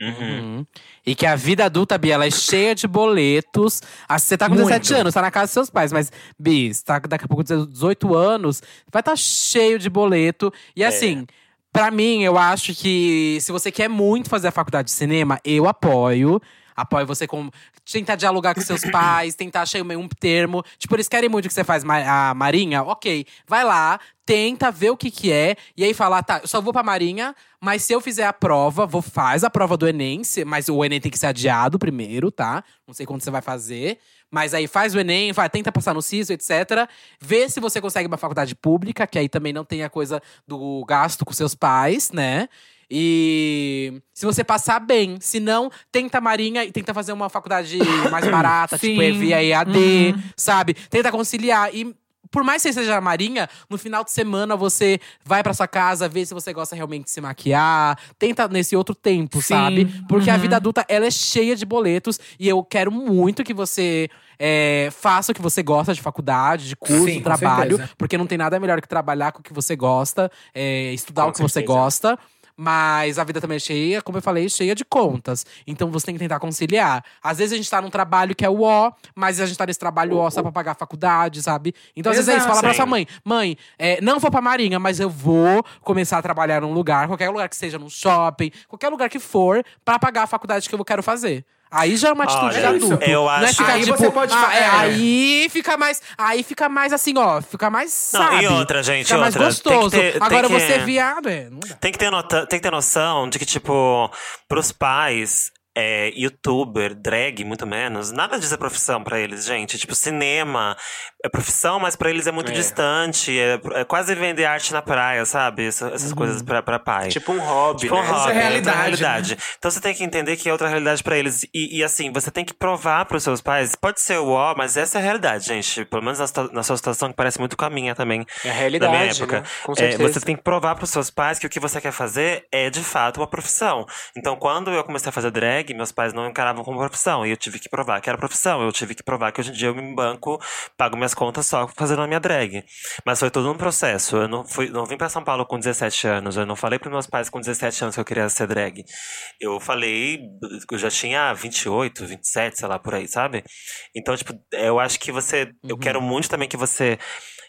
Uhum. E que a vida adulta, Bia, ela é cheia de boletos. Ah, Você tá com Muito. 17 anos, tá na casa dos seus pais, mas, Bi, você tá daqui a pouco com 18 anos, vai estar tá cheio de boleto. E assim, pra mim, eu acho que se você quer muito fazer a faculdade de cinema, eu apoio. Apoio você com. Tentar dialogar com seus pais, <coughs> tentar achar um meio termo. Tipo, eles querem muito que você faz a Marinha? Ok. Vai lá, tenta ver o que que é. E aí falar, tá, eu só vou pra Marinha, mas se eu fizer a prova, vou faz a prova do Enem, mas o Enem tem que ser adiado primeiro, tá? Não sei quando você vai fazer. Mas aí faz o Enem, vai, tenta passar no CISO, etc. Vê se você consegue uma faculdade pública, que aí também não tem a coisa do gasto com seus pais, né? E se você passar bem, se não, tenta Marinha e tenta fazer uma faculdade <coughs> mais barata, tipo Sim. via EAD, sabe? Tenta conciliar. E por mais que você seja Marinha, no final de semana você vai pra sua casa, vê se você gosta realmente de se maquiar. Tenta nesse outro tempo, Sim. sabe? Porque a Uhum. vida adulta, ela é cheia de boletos. E eu quero muito que você é, faça o que você gosta de faculdade, de curso, Sim, de trabalho. Porque não tem nada melhor que trabalhar com o que você gosta, é, estudar Com o que você certeza. gosta. Mas a vida também é cheia, como eu falei, cheia de contas. Então você tem que tentar conciliar. Às vezes a gente tá num trabalho que é o ó, mas a gente tá nesse trabalho ó só pra pagar a faculdade, sabe? Então às vezes é isso, Exato. fala pra Sim. sua mãe: mãe, é, não vou pra Marinha, mas eu vou começar a trabalhar num lugar, qualquer lugar que seja num shopping, qualquer lugar que for, pra pagar a faculdade que eu quero fazer. Aí já é uma atitude Olha, de adulto. eu Não é acho- ficar, Aí tipo, você pode ah, fa- é, é. aí fica mais. Aí fica mais assim, ó. Fica mais. Não, sabe? e outra, gente, Fica mais outra. Tem que gostoso. ter- tem Agora que- você é viado, é. Não dá. Tem que ter, nota, tem que ter noção de que, tipo, pros pais, é, youtuber, drag, muito menos, nada disso é profissão pra eles, gente. Tipo, cinema é profissão, mas pra eles é muito É. distante. É, é quase vender arte na praia, sabe? Essa- essas coisas pra, pra pai. Tipo um hobby, Tipo, um né? hobby, Isso é realidade, realidade. Então você tem que entender que é outra realidade pra eles. E, e, assim, você tem que provar pros seus pais. Pode ser o ó, mas essa é a realidade, gente. Pelo menos na, na sua situação, que parece muito com a minha também. É a Da realidade, minha época. né? Com É, certeza. você tem que provar pros seus pais que o que você quer fazer é de fato uma profissão. Então, quando eu comecei a fazer drag, meus pais não encaravam como profissão. E eu tive que provar que era profissão. Eu tive que provar que hoje em dia eu me banco, pago minhas contas só fazendo a minha drag. Mas foi todo um processo. Eu não, fui, não vim pra São Paulo com 17 anos. Eu não falei pros meus pais com 17 anos que eu queria ser drag. Eu falei, eu já tinha 28, 27, sei lá, por aí, sabe? Então, tipo, eu acho que você. Eu quero muito também que você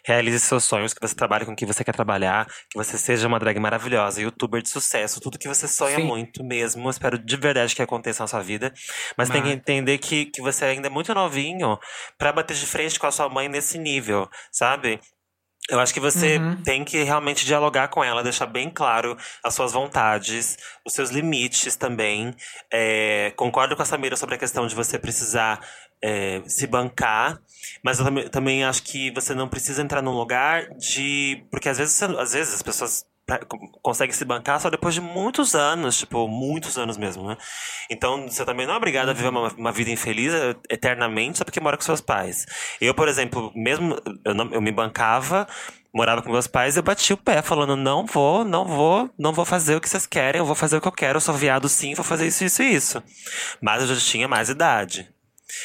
realize seus sonhos, que você trabalhe com o que você quer trabalhar, que você seja uma drag maravilhosa, youtuber de sucesso, tudo que você sonha Sim. muito mesmo. Espero de verdade que aconteça na sua vida. Mas tem que Mas- entender que, que você ainda é muito novinho pra bater de frente com a sua mãe nesse nível, sabe? Eu acho que você Uhum. tem que realmente dialogar com ela, deixar bem claro as suas vontades, os seus limites também. É, concordo com a Samira sobre a questão de você precisar é, se bancar, mas eu também, também acho que você não precisa entrar num lugar de. Porque às vezes, às vezes as pessoas pra- co- conseguem se bancar só depois de muitos anos, tipo, muitos anos mesmo, né? Então, você também não é obrigado a viver uma, uma vida infeliz eh, eternamente só porque mora com seus pais. Eu, por exemplo, mesmo eu, não- eu me bancava, morava com meus pais, eu bati o pé, falando: não vou, não vou, não vou fazer o que vocês querem, eu vou fazer o que eu quero, eu sou viado sim, vou fazer isso, isso e isso. Mas eu já tinha mais idade.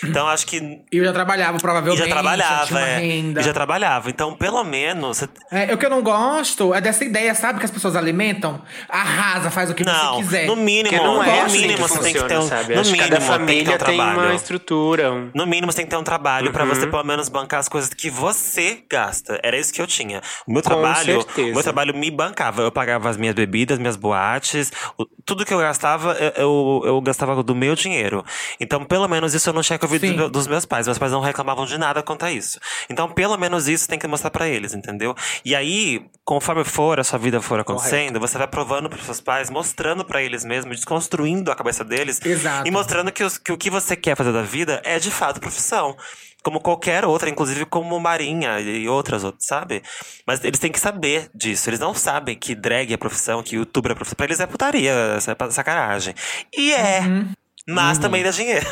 Então acho que. E eu já trabalhava, E provavelmente. já tinha trabalhava, é. renda. E já trabalhava. Então, pelo menos. você- É, o que eu não gosto é dessa ideia, sabe? Que as pessoas alimentam. Arrasa, faz o que Não, você quiser. no mínimo, não é no assim mínimo que você tem que ter um. sabe? No Acho mínimo, cada tem que ter família um tem uma trabalho. estrutura. um- No mínimo, você tem que ter um trabalho pra você, pelo menos, bancar as coisas que você gasta. Era isso que eu tinha. O meu Com trabalho, certeza. o meu trabalho me bancava. Eu pagava as minhas bebidas, minhas boates, o- tudo que eu gastava, eu, eu, eu gastava do meu dinheiro. Então, pelo menos isso eu não que ouvir Sim. do dos meus pais. Meus pais não reclamavam de nada quanto a isso. Então, pelo menos isso tem que mostrar pra eles, entendeu? E aí, conforme for, a sua vida for acontecendo, você vai provando pros seus pais, mostrando pra eles mesmos, desconstruindo a cabeça deles. Exato. E mostrando que, os- que o que você quer fazer da vida é de fato profissão. Como qualquer outra, inclusive como Marinha e outras outras, sabe? Mas eles têm que saber disso. Eles não sabem que drag é profissão, que youtuber é profissão. Pra eles é putaria, é sacanagem. E é. Mas também dá dinheiro.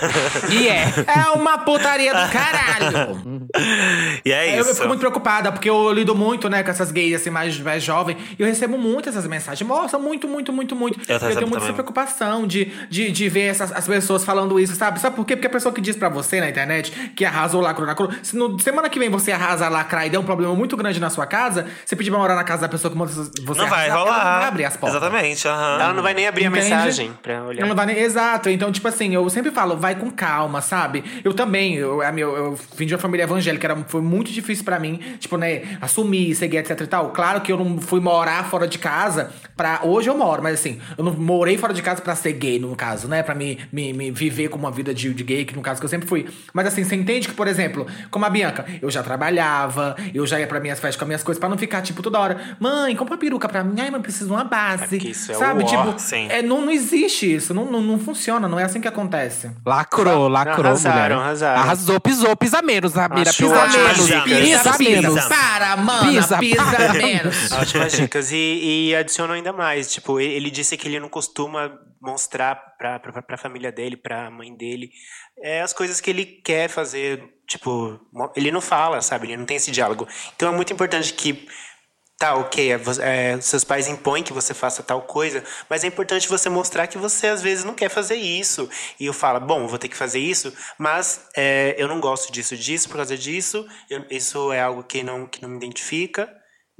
E é. <laughs> É uma putaria do caralho. <laughs> e é Eu, isso. eu fico muito preocupada, porque eu lido muito, né, com essas gays assim, mais, mais jovens. E eu recebo muito essas mensagens. Nossa, muito, muito, muito, muito. Eu Eu, tenho muita também. essa preocupação de, de, de ver essas, as pessoas falando isso, sabe? Sabe por quê? Porque a pessoa que diz pra você na internet que arrasou lacrou na cor. Se no, semana que vem você arrasa lacrar e der um problema muito grande na sua casa, você pedir pra morar na casa da pessoa que você não vai arrasar, rolar. ela não vai abrir as portas. Exatamente, aham. Ela não vai nem abrir Entende? a mensagem pra olhar. Não vai nem- Exato. Então, tipo assim, eu sempre falo, vai com calma, sabe? Eu também, eu, a minha- eu, vim de uma família evangélica, era, foi muito difícil pra mim, tipo, né, assumir, seguir, etc e tal. Claro que eu não fui morar fora de casa pra. Hoje eu moro, mas assim, eu não morei fora de casa pra ser gay, no caso, né? Pra me, me, me viver com uma vida de, de gay, que no caso que eu sempre fui. Mas assim, você entende que, por exemplo, como a Bianca, eu já trabalhava, eu já ia pra minhas festas com as minhas coisas, pra não ficar, tipo, toda hora, mãe, compra peruca pra mim, ai, mãe, preciso de uma base. porque isso é sabe? o tipo, sim. é, não, não existe isso, não, não, não funciona, não é assim que acontece. Lacrou, lacrou, Arrasaram, mulher. arrasaram. Arrasou, pisou, pisa menos. Achou Pisa menos. Pisa Pisa, menos. Para, mana, Pisa, pisa, para. menos. <laughs> Ótimas dicas. E, e adicionou ainda mais. Tipo, ele, disse que ele não costuma mostrar pra, pra, pra família dele, pra mãe dele, é, as coisas que ele quer fazer. Tipo, ele não fala, sabe? Ele não tem esse diálogo. Então é muito importante que. Tá, ok, é, é, seus pais impõem que você faça tal coisa, mas é importante você mostrar que você às vezes não quer fazer isso. E eu falo, bom, vou ter que fazer isso, mas é, eu não gosto disso, disso, por causa disso, eu- isso é algo que não, que não me identifica.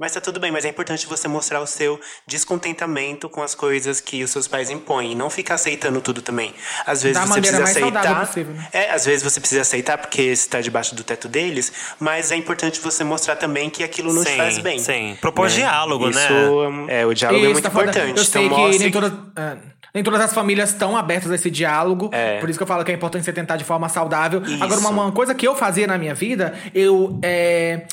Mas tá tudo bem, mas é importante você mostrar o seu descontentamento com as coisas que os seus pais impõem. E não ficar aceitando tudo também. Às vezes Da você maneira precisa aceitar. possível, né? É, às vezes você precisa aceitar porque está debaixo do teto deles, mas é importante você mostrar também que aquilo não te Sim, faz bem. sim. Propor diálogo, Isso, né? É, o diálogo é Isso, muito tá importante. Eu sei então, que mostre nem todas, é, nem todas as famílias estão abertas a esse diálogo. É. Por isso que eu falo que é importante você tentar de forma saudável. Isso. Agora, uma, uma coisa que eu fazia na minha vida, eu. É,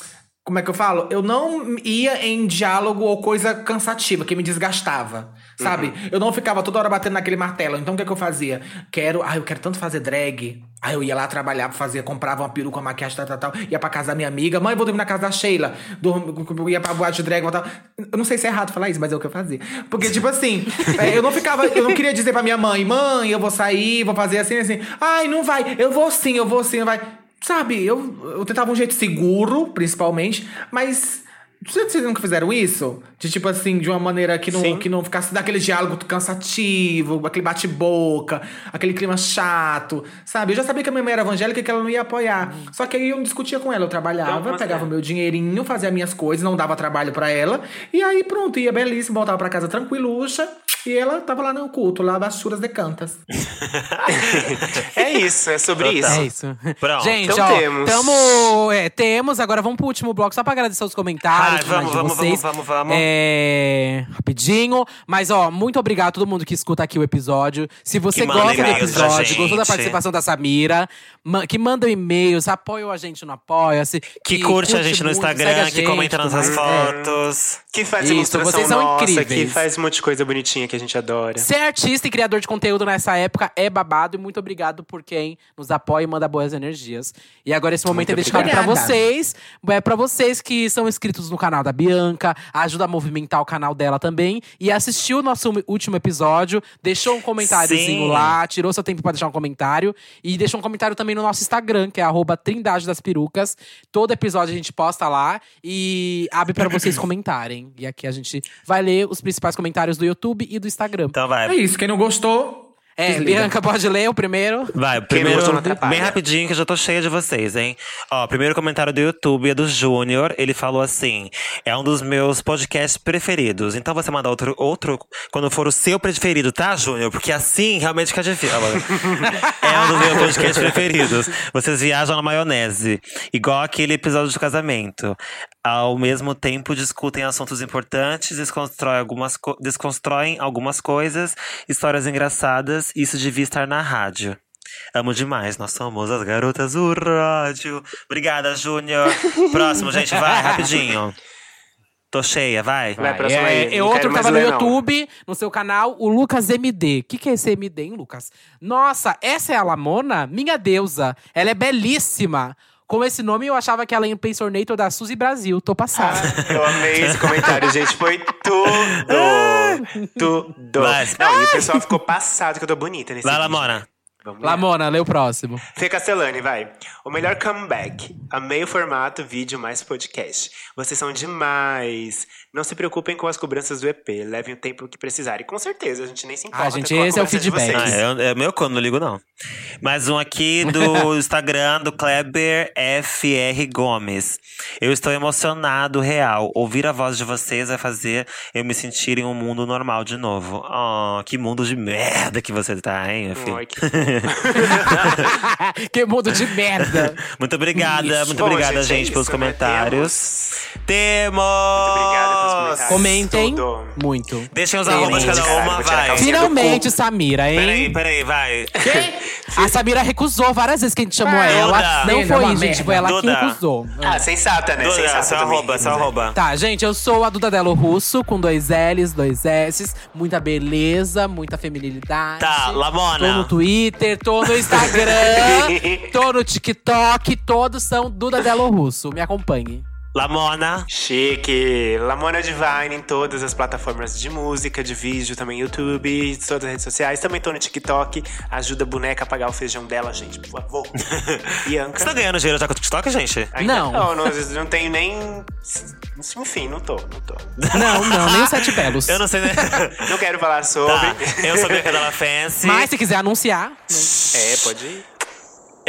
como é que eu falo? Eu não ia em diálogo ou coisa cansativa, que me desgastava. Sabe? Uhum. Eu não ficava toda hora batendo naquele martelo. Então o que, é que eu fazia? Quero. Ah, eu quero tanto fazer drag. Aí eu ia lá trabalhar, fazia, comprava uma peruca, uma maquiagem, tal, tal, tal. Ia pra casa da minha amiga. Mãe, vou dormir na casa da Sheila. Dorm- ia pra boate de drag. Eu não sei se é errado falar isso, mas é o que eu fazia. Porque, tipo assim, <laughs> é, eu não ficava. Eu não queria dizer pra minha mãe, mãe, eu vou sair, vou fazer assim, assim. Ai, não vai. Eu vou sim, eu vou sim, não vai. Sabe, eu, eu tentava um jeito seguro, principalmente, mas. Vocês nunca fizeram isso? De tipo assim, de uma maneira que não, Sim. que não ficasse daquele diálogo cansativo, aquele bate-boca, aquele clima chato, sabe? Eu já sabia que a minha mãe era evangélica e que ela não ia apoiar. Só que aí eu não discutia com ela, eu trabalhava, Então, pegava é. meu dinheirinho, fazia minhas coisas, não dava trabalho pra ela. E aí pronto, ia belíssimo, voltava pra casa tranquiluxa. E ela tava lá no culto, lá das churas de cantas. <laughs> É isso, é sobre isso. É isso. Pronto. Gente, Então ó, temos. tamo, é, temos. Agora vamos pro último bloco, só pra agradecer os comentários Ai, vamos, de vamos, vocês. vamos, vamos, vamos. É, rapidinho. Mas, ó, muito obrigado a todo mundo que escuta aqui o episódio. Se você Que manda gosta do episódio, gostou da gente. participação da Samira, ma- que mandam e-mails, apoiam a gente no Apoia-se. Que, curte, a gente no muito, segue Instagram, a que gente, comenta nossas fotos. Que faz Isso, ilustração vocês são nossa, incríveis. que faz um monte de coisa bonitinha que a gente adora. Ser artista e criador de conteúdo nessa época é babado. E muito obrigado por quem nos apoia e manda boas energias. E agora esse momento Muito é dedicado pra obrigada. vocês. É pra vocês que são inscritos no canal da Bianca. Ajuda a movimentar o canal dela também. E assistiu o nosso último episódio. Deixou um comentáriozinho Sim. lá. Tirou seu tempo pra deixar um comentário. E deixou um comentário também no nosso Instagram, que é arroba Trindade das Perucas. Todo episódio a gente posta lá. E abre pra vocês <clears throat> comentarem. E aqui a gente vai ler os principais comentários do YouTube e do Instagram. Então É vai. isso, quem não gostou. É, desliga. Bianca, pode ler o primeiro? Vai, primeiro, gostou não atrapalha. bem rapidinho, que eu já tô cheia de vocês, hein? Ó, primeiro comentário do YouTube é do Júnior. Ele falou assim: é um dos meus podcasts preferidos. Então você manda outro, outro quando for o seu preferido, tá, Júnior? Porque assim realmente fica difícil. É um dos meus podcasts preferidos. Vocês viajam na maionese. Igual aquele episódio do casamento. Ao mesmo tempo, discutem assuntos importantes, desconstroem algumas, co- desconstroem algumas coisas, histórias engraçadas. Isso devia estar na rádio. Amo demais, nós somos as garotas do rádio. Obrigada, Júnior. <laughs> Próximo, gente, vai, rapidinho. Tô cheia, vai. Vai, próximo é, aí. é outro que tava no ler, não. YouTube, no seu canal, o Lucas MD. O que, que é esse MD, hein, Lucas? Nossa, essa é a Lamona? Minha deusa. Ela é belíssima. Com esse nome, eu achava que ela ia Pensornator da Suzy Brasil. Tô passada. Eu amei esse comentário, gente. Foi tudo. Tudo. Vai. Não, e o pessoal ficou passado que eu tô bonita nesse Vai, vídeo. Lamona. Vamos lá. Lamona, lê o próximo. Fê Castellani, vai. O melhor comeback. Amei o formato vídeo mais podcast. Vocês são demais. Não se preocupem com as cobranças do EP. Levem o tempo que precisarem. Com certeza, a gente nem se importa Ah, gente, com a esse é o feedback. vocês. Ah, é, é meu quando, não ligo não. Mais um aqui do <laughs> Instagram do Kleber FR Gomes. Eu estou emocionado, real. Ouvir a voz de vocês vai fazer eu me sentir em um mundo normal de novo. Oh, que mundo de merda que você tá, hein, meu filho? Ai, que- <laughs> que mundo de merda. Muito obrigada, muito Bom, obrigada, gente, é gente, isso, pelos né? comentários. Temos! Muito obrigada pelos comentários. Comentem Tudo. muito. Deixem os arrobas de cada uma, vai. Finalmente, Samira, hein? Peraí, peraí, vai. A Samira recusou várias vezes que a gente chamou Ah, ela. Duda. Não Duda, foi, uma gente, foi ela que Duda. recusou. Ah, sensata, né? Duda, sensata também. arroba, seu arroba. Tá, gente, eu sou a Duda Delo Russo, com dois L's, dois S's, muita beleza, muita feminilidade. Tá, Tô no Lamona. Twitter, tô no Instagram, <laughs> tô no TikTok, todos são Duda Delo Russo. Me acompanhe. Lamona. Chique! Lamona Divine em todas as plataformas de música, de vídeo, também YouTube, todas as redes sociais. Também tô no TikTok. Ajuda a boneca a pagar o feijão dela, gente, por favor. <laughs> Bianca. Você tá ganhando dinheiro já com o TikTok, gente? Ainda Não. Não, não, não tenho nem. Enfim, não tô, não tô. Não, não, nem os Sete Belos. Eu não sei, né? <laughs> Não quero falar sobre. Tá, eu sou Bianca Della Fancy. Mas se quiser anunciar, É, pode ir.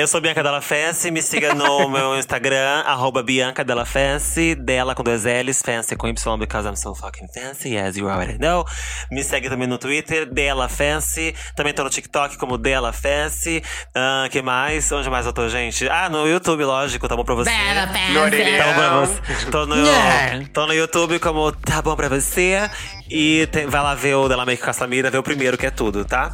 Eu sou Bianca Della Fancy, me siga no <laughs> meu Instagram, arroba Bianca Della Fancy, dela com dois L's, fancy com Y, because I'm so fucking fancy, as you already know. Me segue também no Twitter, Della Fancy. Também tô no TikTok como Della Fancy. Ah, que mais? Onde mais eu tô, gente? Ah, no YouTube, lógico, tá bom pra você. No Tá bom pra você. Tô no, Yeah. tô no YouTube como Tá Bom Pra Você. E tem- vai lá ver o Della Make com a Samira, ver o primeiro, que é tudo, tá?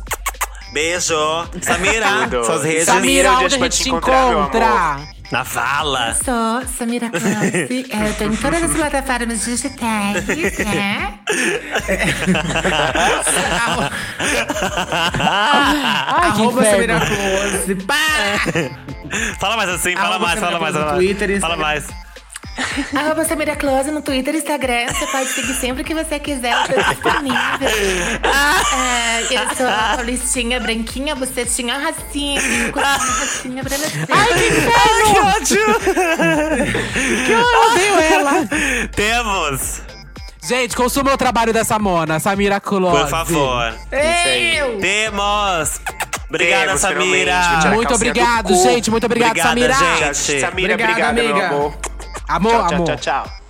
Beijo! Samira, <laughs> Tudo. suas redes. Samira, Samira, onde a a gente te encontra? Na vala. Sou Samira Clancy, <laughs> eu tô em todas as plataformas digitais, né? <laughs> Ai, que Arroba. Samira Close. Para! Fala mais assim, fala Arroba mais, fala mais. Fala, Twitter e fala mais. <laughs> Arroba Samira Close no Twitter e Instagram. Você pode seguir sempre que você quiser, eu tô disponível. <laughs> É, eu sou a Paulistinha, branquinha, bocetinha, racinha, racinha pra você. Ai, que inferno! que eu odeio ela. Temos, Gente, consuma o trabalho dessa mona, Samira Close. por favor. Eu! Temos. Obrigada, Temos, Samira. Muito obrigado, gente. Muito obrigado, Obrigada, Samira. gente. Samira, Obrigada, obrigada, meu amiga. amor. Amor, Tchau, tchau, amor. tchau, tchau.